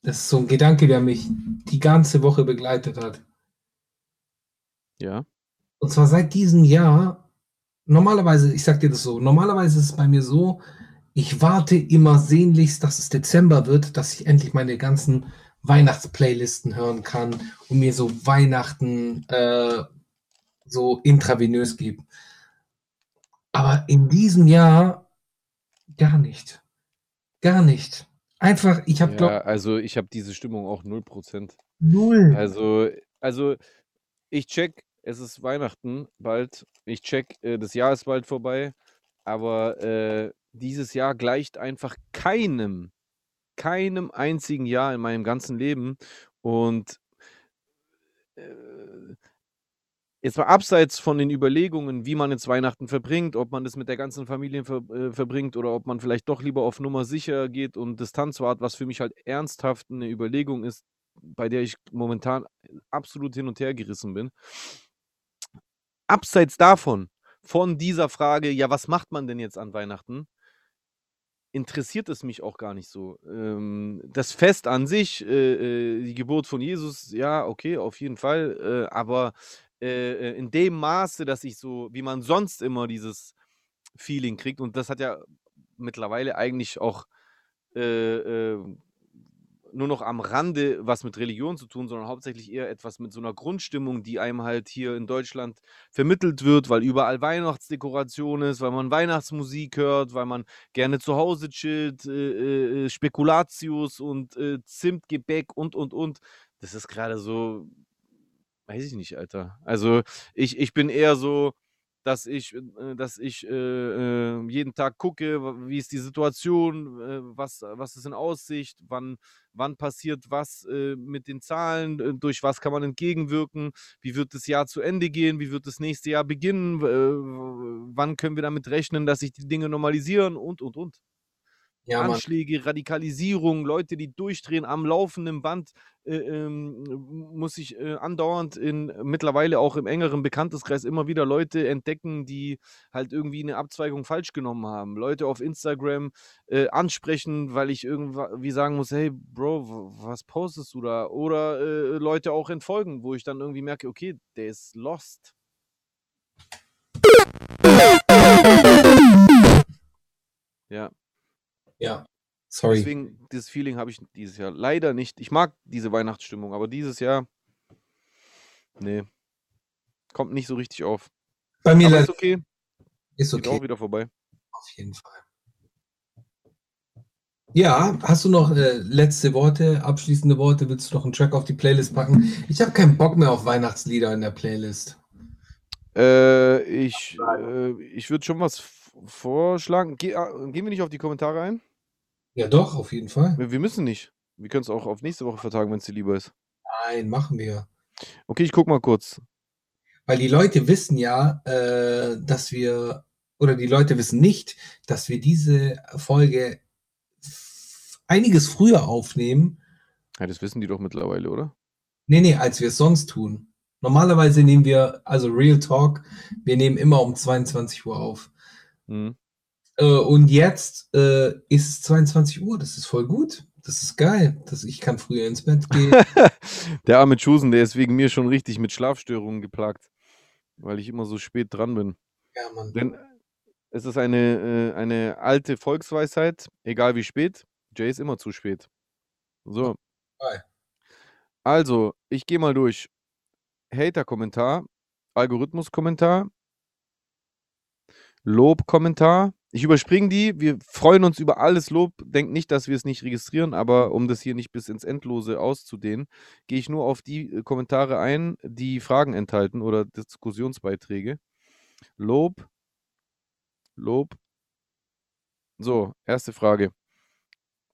Das ist so ein Gedanke, der mich die ganze Woche begleitet hat. Ja. Und zwar seit diesem Jahr, normalerweise, ich sag dir das so, normalerweise ist es bei mir so, ich warte immer sehnlichst, dass es Dezember wird, dass ich endlich meine ganzen Weihnachtsplaylisten hören kann und mir so Weihnachten äh, so intravenös geben. Aber in diesem Jahr gar nicht. Gar nicht. Einfach, ich habe, Ja, glaube also ich habe diese Stimmung auch 0%. null. Also, also ich check, es ist Weihnachten bald. Ich check, äh, das Jahr ist bald vorbei. Aber äh, dieses Jahr gleicht einfach keinem, keinem einzigen Jahr in meinem ganzen Leben. Und äh, jetzt mal abseits von den Überlegungen, wie man jetzt Weihnachten verbringt, ob man das mit der ganzen Familie ver äh, verbringt oder ob man vielleicht doch lieber auf Nummer sicher geht und Distanz wahrt, was für mich halt ernsthaft eine Überlegung ist, bei der ich momentan absolut hin und her gerissen bin. Abseits davon, von dieser Frage, ja, was macht man denn jetzt an Weihnachten? Interessiert es mich auch gar nicht so. Ähm, das Fest an sich, äh, äh, die Geburt von Jesus, ja, okay, auf jeden Fall. Äh, aber äh, äh, in dem Maße, dass ich so, wie man sonst immer dieses Feeling kriegt, und das hat ja mittlerweile eigentlich auch nur noch am Rande was mit Religion zu tun, sondern hauptsächlich eher etwas mit so einer Grundstimmung, die einem halt hier in Deutschland vermittelt wird, weil überall Weihnachtsdekoration ist, weil man Weihnachtsmusik hört, weil man gerne zu Hause chillt, äh, äh, Spekulatius und äh, Zimtgebäck und, und, und. Das ist gerade so, weiß ich nicht, Alter. Also ich, ich bin eher so, dass ich, äh, dass ich äh, äh, jeden Tag gucke, wie ist die Situation, äh, was, was ist in Aussicht, wann, wann passiert was äh, mit den Zahlen, äh, durch was kann man entgegenwirken, wie wird das Jahr zu Ende gehen, wie wird das nächste Jahr beginnen, äh, wann können wir damit rechnen, dass sich die Dinge normalisieren und, und, und. Ja. Anschläge, Radikalisierung, Leute, die durchdrehen am laufenden Band, äh, ähm, muss ich äh, andauernd in mittlerweile auch im engeren Bekannteskreis immer wieder Leute entdecken, die halt irgendwie eine Abzweigung falsch genommen haben. Leute auf Instagram äh, ansprechen, weil ich irgendwie sagen muss, hey Bro, was postest du da? Oder äh, Leute auch entfolgen, wo ich dann irgendwie merke, okay, der ist lost. Ja. Ja. Sorry. Deswegen, dieses Feeling habe ich dieses Jahr leider nicht. Ich mag diese Weihnachtsstimmung, aber dieses Jahr, nee, kommt nicht so richtig auf. Bei mir Aber leider ist okay, ist geht okay. auch wieder vorbei. Auf jeden Fall. Ja, hast du noch äh, letzte Worte, abschließende Worte? Willst du noch einen Track auf die Playlist packen? Ich habe keinen Bock mehr auf Weihnachtslieder in der Playlist. Äh, ich äh, ich würde schon was vorschlagen. Ge ah, gehen wir nicht auf die Kommentare ein? Ja, doch, auf jeden Fall. Wir, wir müssen nicht. Wir können es auch auf nächste Woche vertagen, wenn es dir lieber ist. Nein, machen wir. Okay, ich guck mal kurz. Weil die Leute wissen ja, äh, dass wir, oder die Leute wissen nicht, dass wir diese Folge f- einiges früher aufnehmen. Ja, das wissen die doch mittlerweile, oder? Nee, nee, als wir es sonst tun. Normalerweise nehmen wir, also Real Talk, wir nehmen immer um 22 Uhr auf. Mhm. Äh, und jetzt äh, ist es 22 Uhr, das ist voll gut. Das ist geil. Das, ich kann früher ins Bett gehen. der arme Chusen, der ist wegen mir schon richtig mit Schlafstörungen geplagt, weil ich immer so spät dran bin. ja, Mann. Denn es ist eine, äh, eine alte Volksweisheit, egal wie spät, Jay ist immer zu spät. So. Hi. Also, ich gehe mal durch. Hater-Kommentar, Algorithmus-Kommentar, Lob-Kommentar. Ich überspringe die. Wir freuen uns über alles Lob. Denkt nicht, dass wir es nicht registrieren, aber um das hier nicht bis ins Endlose auszudehnen, gehe ich nur auf die äh, Kommentare ein, die Fragen enthalten oder Diskussionsbeiträge. Lob. Lob. So, erste Frage.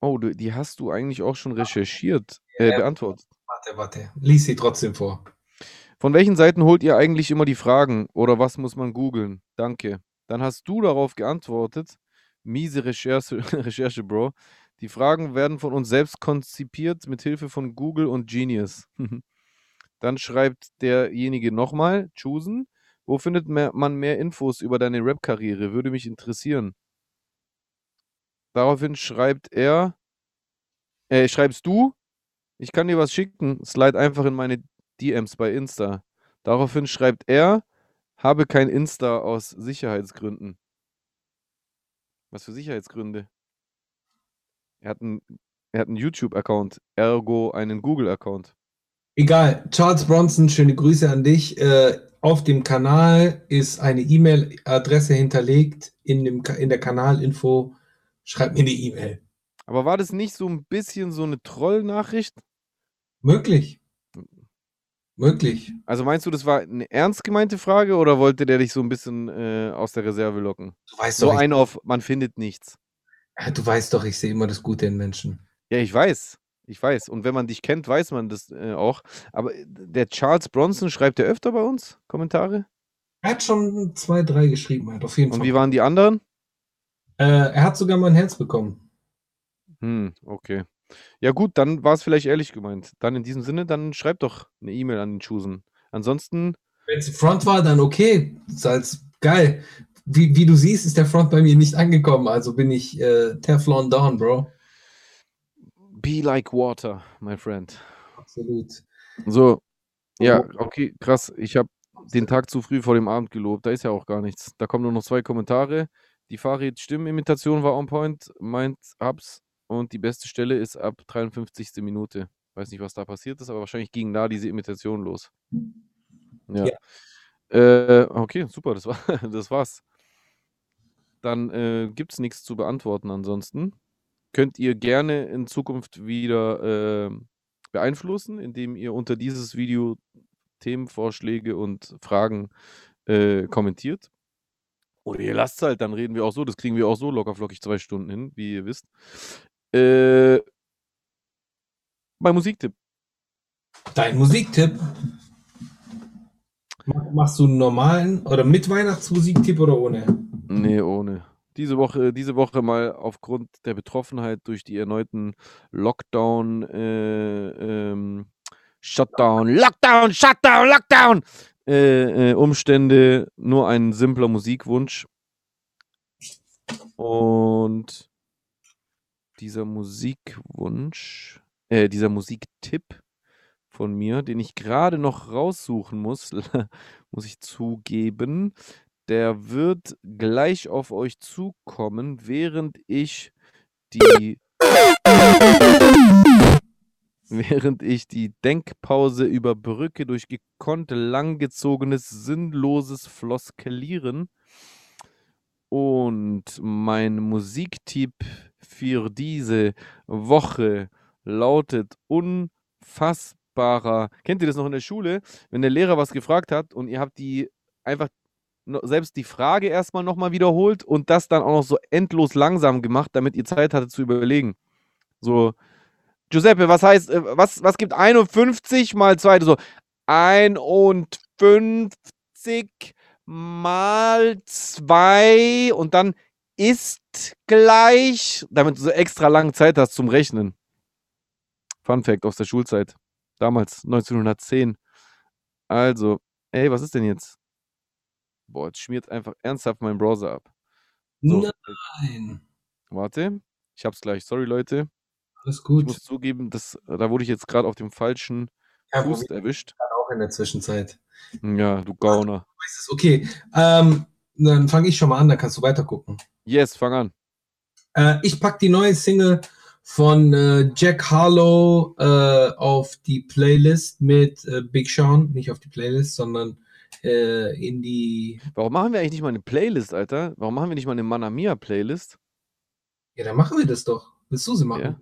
Oh, du, die hast du eigentlich auch schon recherchiert, äh, beantwortet. Warte, warte. Lies sie trotzdem vor. Von welchen Seiten holt ihr eigentlich immer die Fragen oder was muss man googeln? Danke. Dann hast du darauf geantwortet. Miese Recherche, Recherche, Bro. Die Fragen werden von uns selbst konzipiert mit Hilfe von Google und Genius. Dann schreibt derjenige nochmal, Choosen, wo findet man mehr Infos über deine Rap-Karriere? Würde mich interessieren. Daraufhin schreibt er, äh, schreibst du, ich kann dir was schicken, slide einfach in meine DMs bei Insta. Daraufhin schreibt er, habe kein Insta aus Sicherheitsgründen. Was für Sicherheitsgründe? Er hat einen, er hat einen YouTube-Account, ergo einen Google-Account. Egal. Charles Bronson, schöne Grüße an dich. Äh, auf dem Kanal ist eine E-Mail-Adresse hinterlegt in, dem, in der Kanalinfo. Schreib mir die E-Mail. Aber war das nicht so ein bisschen so eine Troll-Nachricht? Möglich. Möglich. Also meinst du, das war eine ernst gemeinte Frage oder wollte der dich so ein bisschen äh, aus der Reserve locken? Du weißt, So doch, ich, ein auf, man findet nichts. Du weißt doch, ich sehe immer das Gute in Menschen. Ja, ich weiß. Ich weiß. Und wenn man dich kennt, weiß man das äh, auch. Aber äh, der Charles Bronson schreibt ja öfter bei uns Kommentare. Er hat schon zwei, drei geschrieben, hat auf jeden Und Fall. wie waren die anderen? Äh, er hat sogar mein Herz bekommen. Hm, okay. Ja gut, dann war es vielleicht ehrlich gemeint. Dann in diesem Sinne, dann schreib doch eine E-Mail an den Chusen. Ansonsten, Wenn es Front war, dann okay. Salz, geil. Wie, wie du siehst, ist der Front bei mir nicht angekommen. Also bin ich äh, Teflon Down, Bro. be like water, my friend. Absolut. So, ja, okay, krass. Ich habe den Tag zu früh vor dem Abend gelobt. Da ist ja auch gar nichts. Da kommen nur noch zwei Kommentare. Die Farid-Stimmenimitation war on point, meint Abs. Und die beste Stelle ist ab 53. Minute. Weiß nicht, was da passiert ist, aber wahrscheinlich ging da diese Imitation los. Ja. Ja. Äh, okay, super, das, war, das war's. Dann äh, gibt es nichts zu beantworten ansonsten. Könnt ihr gerne in Zukunft wieder äh, beeinflussen, indem ihr unter dieses Video Themenvorschläge und Fragen äh, kommentiert. Oder ihr lasst es halt, dann reden wir auch so. Das kriegen wir auch so locker flockig zwei Stunden hin, wie ihr wisst. Äh, mein Musiktipp. Dein Musiktipp. Mach- Machst du einen normalen oder mit Weihnachtsmusiktipp oder ohne? Nee, ohne. Diese Woche, diese Woche mal aufgrund der Betroffenheit durch die erneuten Lockdown, äh, ähm, Shutdown, Lockdown, Shutdown, Lockdown, äh, äh, Umstände nur ein simpler Musikwunsch. Und dieser Musikwunsch, äh, dieser Musiktipp von mir, den ich gerade noch raussuchen muss, muss ich zugeben, der wird gleich auf euch zukommen, während ich die während ich die Denkpause überbrücke durch gekonnt langgezogenes, sinnloses Floskelieren. Und mein Musiktipp für diese Woche lautet unfassbarer. Kennt ihr das noch in der Schule? Wenn der Lehrer was gefragt hat und ihr habt die einfach selbst die Frage erstmal nochmal wiederholt und das dann auch noch so endlos langsam gemacht, damit ihr Zeit hattet zu überlegen. So, Giuseppe, was heißt, äh, was, was gibt 51 mal 2? So, 51 mal 2 und dann ist gleich, damit du so extra lange Zeit hast zum Rechnen. Fun Fact aus der Schulzeit. Damals, 1910. Also, ey, was ist denn jetzt? Boah, jetzt schmiert einfach ernsthaft mein Browser ab. So, Nein. warte. Ich hab's gleich. Sorry, Leute. Alles Ich gut. muss zugeben, dass, da wurde ich jetzt gerade auf dem falschen Ja, Fuß erwischt. auch in der Zwischenzeit. Ja, du Gauner. Okay. Ähm, dann fange ich schon mal an, dann kannst du weiter gucken. Yes, fang an. Äh, ich packe die neue Single von äh, Jack Harlow äh, auf die Playlist mit äh, Big Sean. Nicht auf die Playlist, sondern äh, in die. Warum machen wir eigentlich nicht mal eine Playlist, Alter? Warum machen wir nicht mal eine Manamia-Playlist? Ja, dann machen wir das doch. Willst du sie machen? Ja.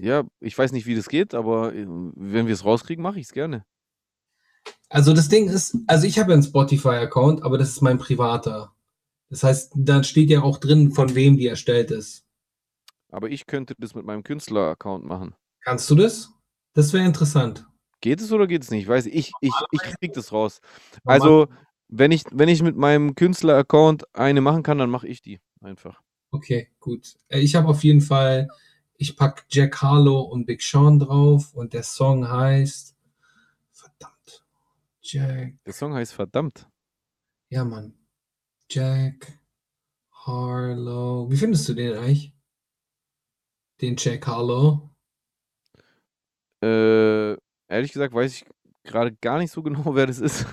Ja, ich weiß nicht, wie das geht, aber äh, wenn wir es rauskriegen, mache ich es gerne. Also das Ding ist, also ich habe einen Spotify-Account, aber das ist mein privater. Das heißt, da steht ja auch drin, von wem die erstellt ist. Aber ich könnte das mit meinem Künstler-Account machen. Kannst du das? Das wäre interessant. Geht es oder geht es nicht? Ich weiß ich, ich, ich krieg das raus. Also, wenn ich, wenn ich mit meinem Künstler-Account eine machen kann, dann mache ich die einfach. Okay, gut. Äh, Ich habe auf jeden Fall, ich pack Jack Harlow und Big Sean drauf und der Song heißt, verdammt, Jack, Der Song heißt verdammt. ja Mann, Jack Harlow. Wie findest du den eigentlich? Den Jack Harlow? Äh, ehrlich gesagt weiß ich gerade gar nicht so genau, wer das ist.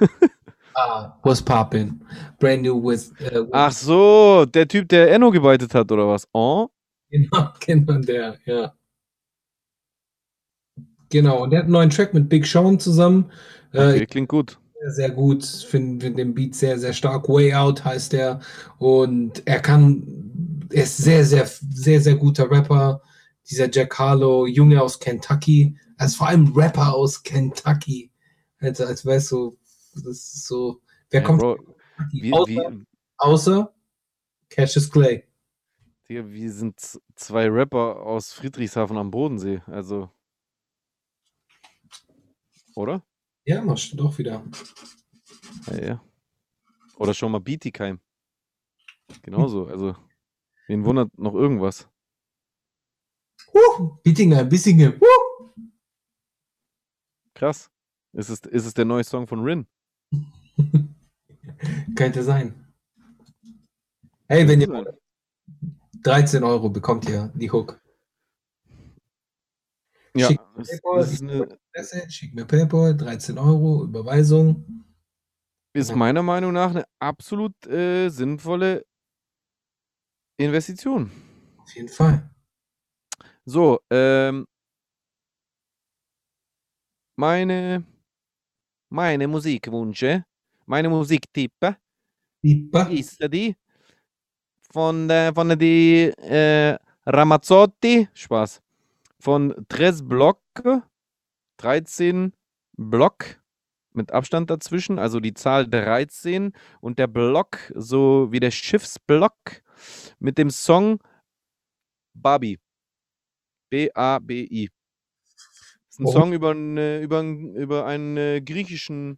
Ah, was poppin'? Brand new with, äh, with Ach so, der Typ, der Enno gebeitet hat, oder was? Oh? Genau, genau der, ja. Genau, und der hat einen neuen Track mit Big Sean zusammen. Äh, Okay, klingt gut. Sehr, sehr gut. Finde find den Beat sehr, sehr stark. Way Out heißt er. Und er kann, er ist sehr, sehr, sehr, sehr guter Rapper. Dieser Jack Harlow, Junge aus Kentucky. Also vor allem Rapper aus Kentucky. Also, als wärst du, das ist so. Wer Ja, kommt Bro, wie, außer, wie, außer Cassius Clay. Digga, wir sind zwei Rapper aus Friedrichshafen am Bodensee. Also. Oder? Ja, man stimmt auch wieder. Ja, ja. Oder schon mal Bietigheim. Genauso. Also, wen wundert noch irgendwas? Uh, Bittinger, Bissinger. Uh. Krass. Ist es, ist es der neue Song von Rin? Könnte sein. Hey, wenn ihr 13 Euro bekommt ihr die Hook. Ja, Schick das, PayPal, das ist, eine, Adresse, Schick mir PayPal, 13 Euro, Überweisung. ist meiner Meinung nach eine absolut äh, sinnvolle Investition. Auf jeden Fall. So, ähm, meine, meine Musikwünsche, meine Musiktippe Lieber. ist die von, der, von die äh, Ramazzotti, Spaß, von Tres Block, 13 Block mit Abstand dazwischen, also die Zahl 13 und der Block, so wie der Schiffsblock mit dem Song Babi. B-A-B-I. Ist ein Oh. Song über, eine, über, einen- über einen äh, griechischen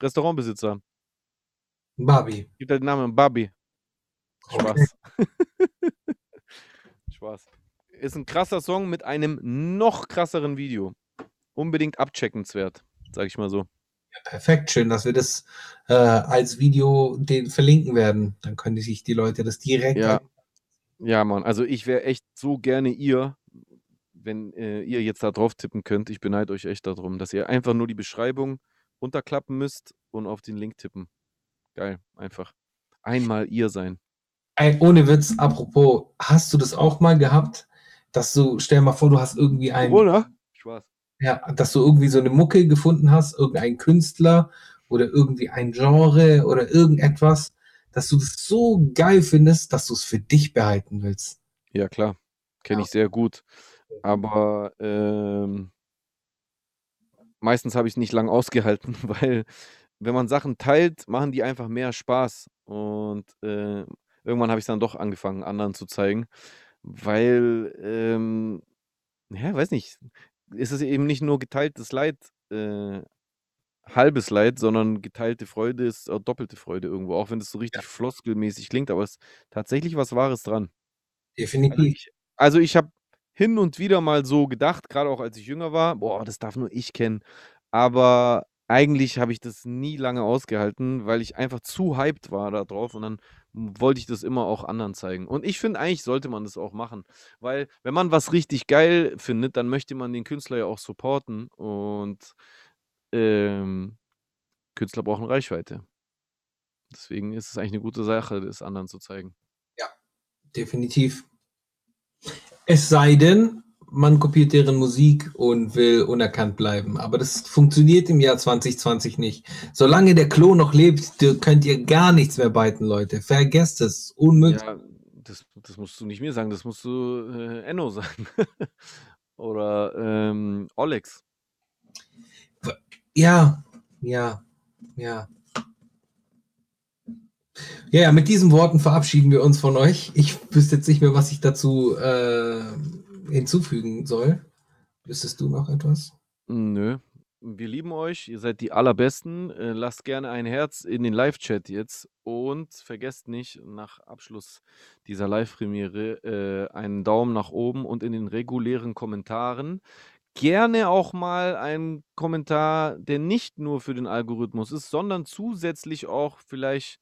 Restaurantbesitzer. Barbie. Gibt halt den Namen Babi. Okay. Spaß. Spaß. Ist ein krasser Song mit einem noch krasseren Video. Unbedingt abcheckenswert, sag ich mal so. Perfekt, schön, dass wir das äh, als Video den verlinken werden. Dann können die sich die Leute das direkt Ja. Ja, Mann, also ich wäre echt so gerne ihr, wenn äh, ihr jetzt da drauf tippen könnt. Ich beneide euch echt darum, dass ihr einfach nur die Beschreibung runterklappen müsst und auf den Link tippen. Geil, einfach. Einmal ihr sein. Ey, ohne Witz, apropos, hast du das auch mal gehabt, dass du, stell mal vor, du hast irgendwie ein, Oder? Spaß. ja, dass du irgendwie so eine Mucke gefunden hast, irgendein Künstler oder irgendwie ein Genre oder irgendetwas, dass du das so geil findest, dass du es für dich behalten willst. Ja, klar. Kenne Ja. ich sehr gut. Aber ähm, meistens habe ich es nicht lang ausgehalten, weil wenn man Sachen teilt, machen die einfach mehr Spaß. Und äh, irgendwann habe ich dann doch angefangen, anderen zu zeigen, weil, ähm, ja, weiß nicht, ist es eben nicht nur geteiltes Leid, äh, halbes Leid, sondern geteilte Freude ist auch doppelte Freude irgendwo, auch wenn das so richtig floskelmäßig klingt, aber es ist tatsächlich was Wahres dran. Also Definitiv. ich, also ich habe hin und wieder mal so gedacht, gerade auch als ich jünger war, boah, das darf nur ich kennen. Aber eigentlich habe ich das nie lange ausgehalten, weil ich einfach zu hyped war da drauf und dann wollte ich das immer auch anderen zeigen. Und ich finde, eigentlich sollte man das auch machen, weil wenn man was richtig geil findet, dann möchte man den Künstler ja auch supporten und ähm, Künstler brauchen Reichweite. Deswegen ist es eigentlich eine gute Sache, das anderen zu zeigen. Definitiv. Es sei denn, man kopiert deren Musik und will unerkannt bleiben. Aber das funktioniert im Jahr 2020 nicht. Solange der Klo noch lebt, könnt ihr gar nichts mehr beiten, Leute. Vergesst es. Unmöglich. Ja, das, das musst du nicht mir sagen, das musst du äh, Enno sagen. Oder ähm, Olex. Ja, ja, ja. Ja, ja, mit diesen Worten verabschieden wir uns von euch. Ich wüsste jetzt nicht mehr, was ich dazu äh, hinzufügen soll. Wüsstest du noch etwas? Nö. Wir lieben euch, ihr seid die Allerbesten. Äh, lasst gerne ein Herz in den Live-Chat jetzt und vergesst nicht, nach Abschluss dieser Live-Premiere äh, einen Daumen nach oben und in den regulären Kommentaren gerne auch mal einen Kommentar, der nicht nur für den Algorithmus ist, sondern zusätzlich auch vielleicht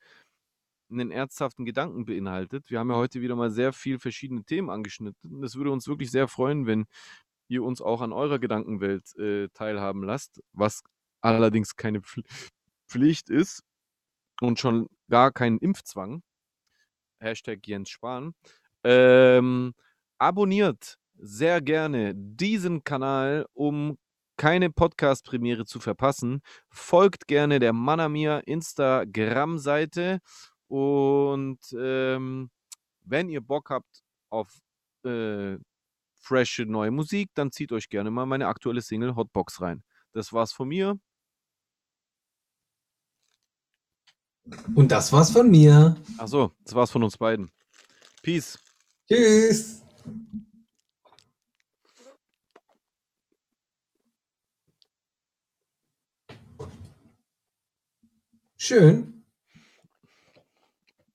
einen ernsthaften Gedanken beinhaltet. Wir haben ja heute wieder mal sehr viel verschiedene Themen angeschnitten. Es würde uns wirklich sehr freuen, wenn ihr uns auch an eurer Gedankenwelt äh, teilhaben lasst, was allerdings keine Pfl Pflicht ist und schon gar kein Impfzwang. Hashtag Jens Spahn. Ähm, abonniert sehr gerne diesen Kanal, um keine Podcast-Premiere zu verpassen. Folgt gerne der Manamir Instagram-Seite und ähm, wenn ihr Bock habt auf äh, frische neue Musik, dann zieht euch gerne mal meine aktuelle Single Hotbox rein. Das war's von mir. Und das war's von mir. Achso, das war's von uns beiden. Peace. Tschüss. Schön.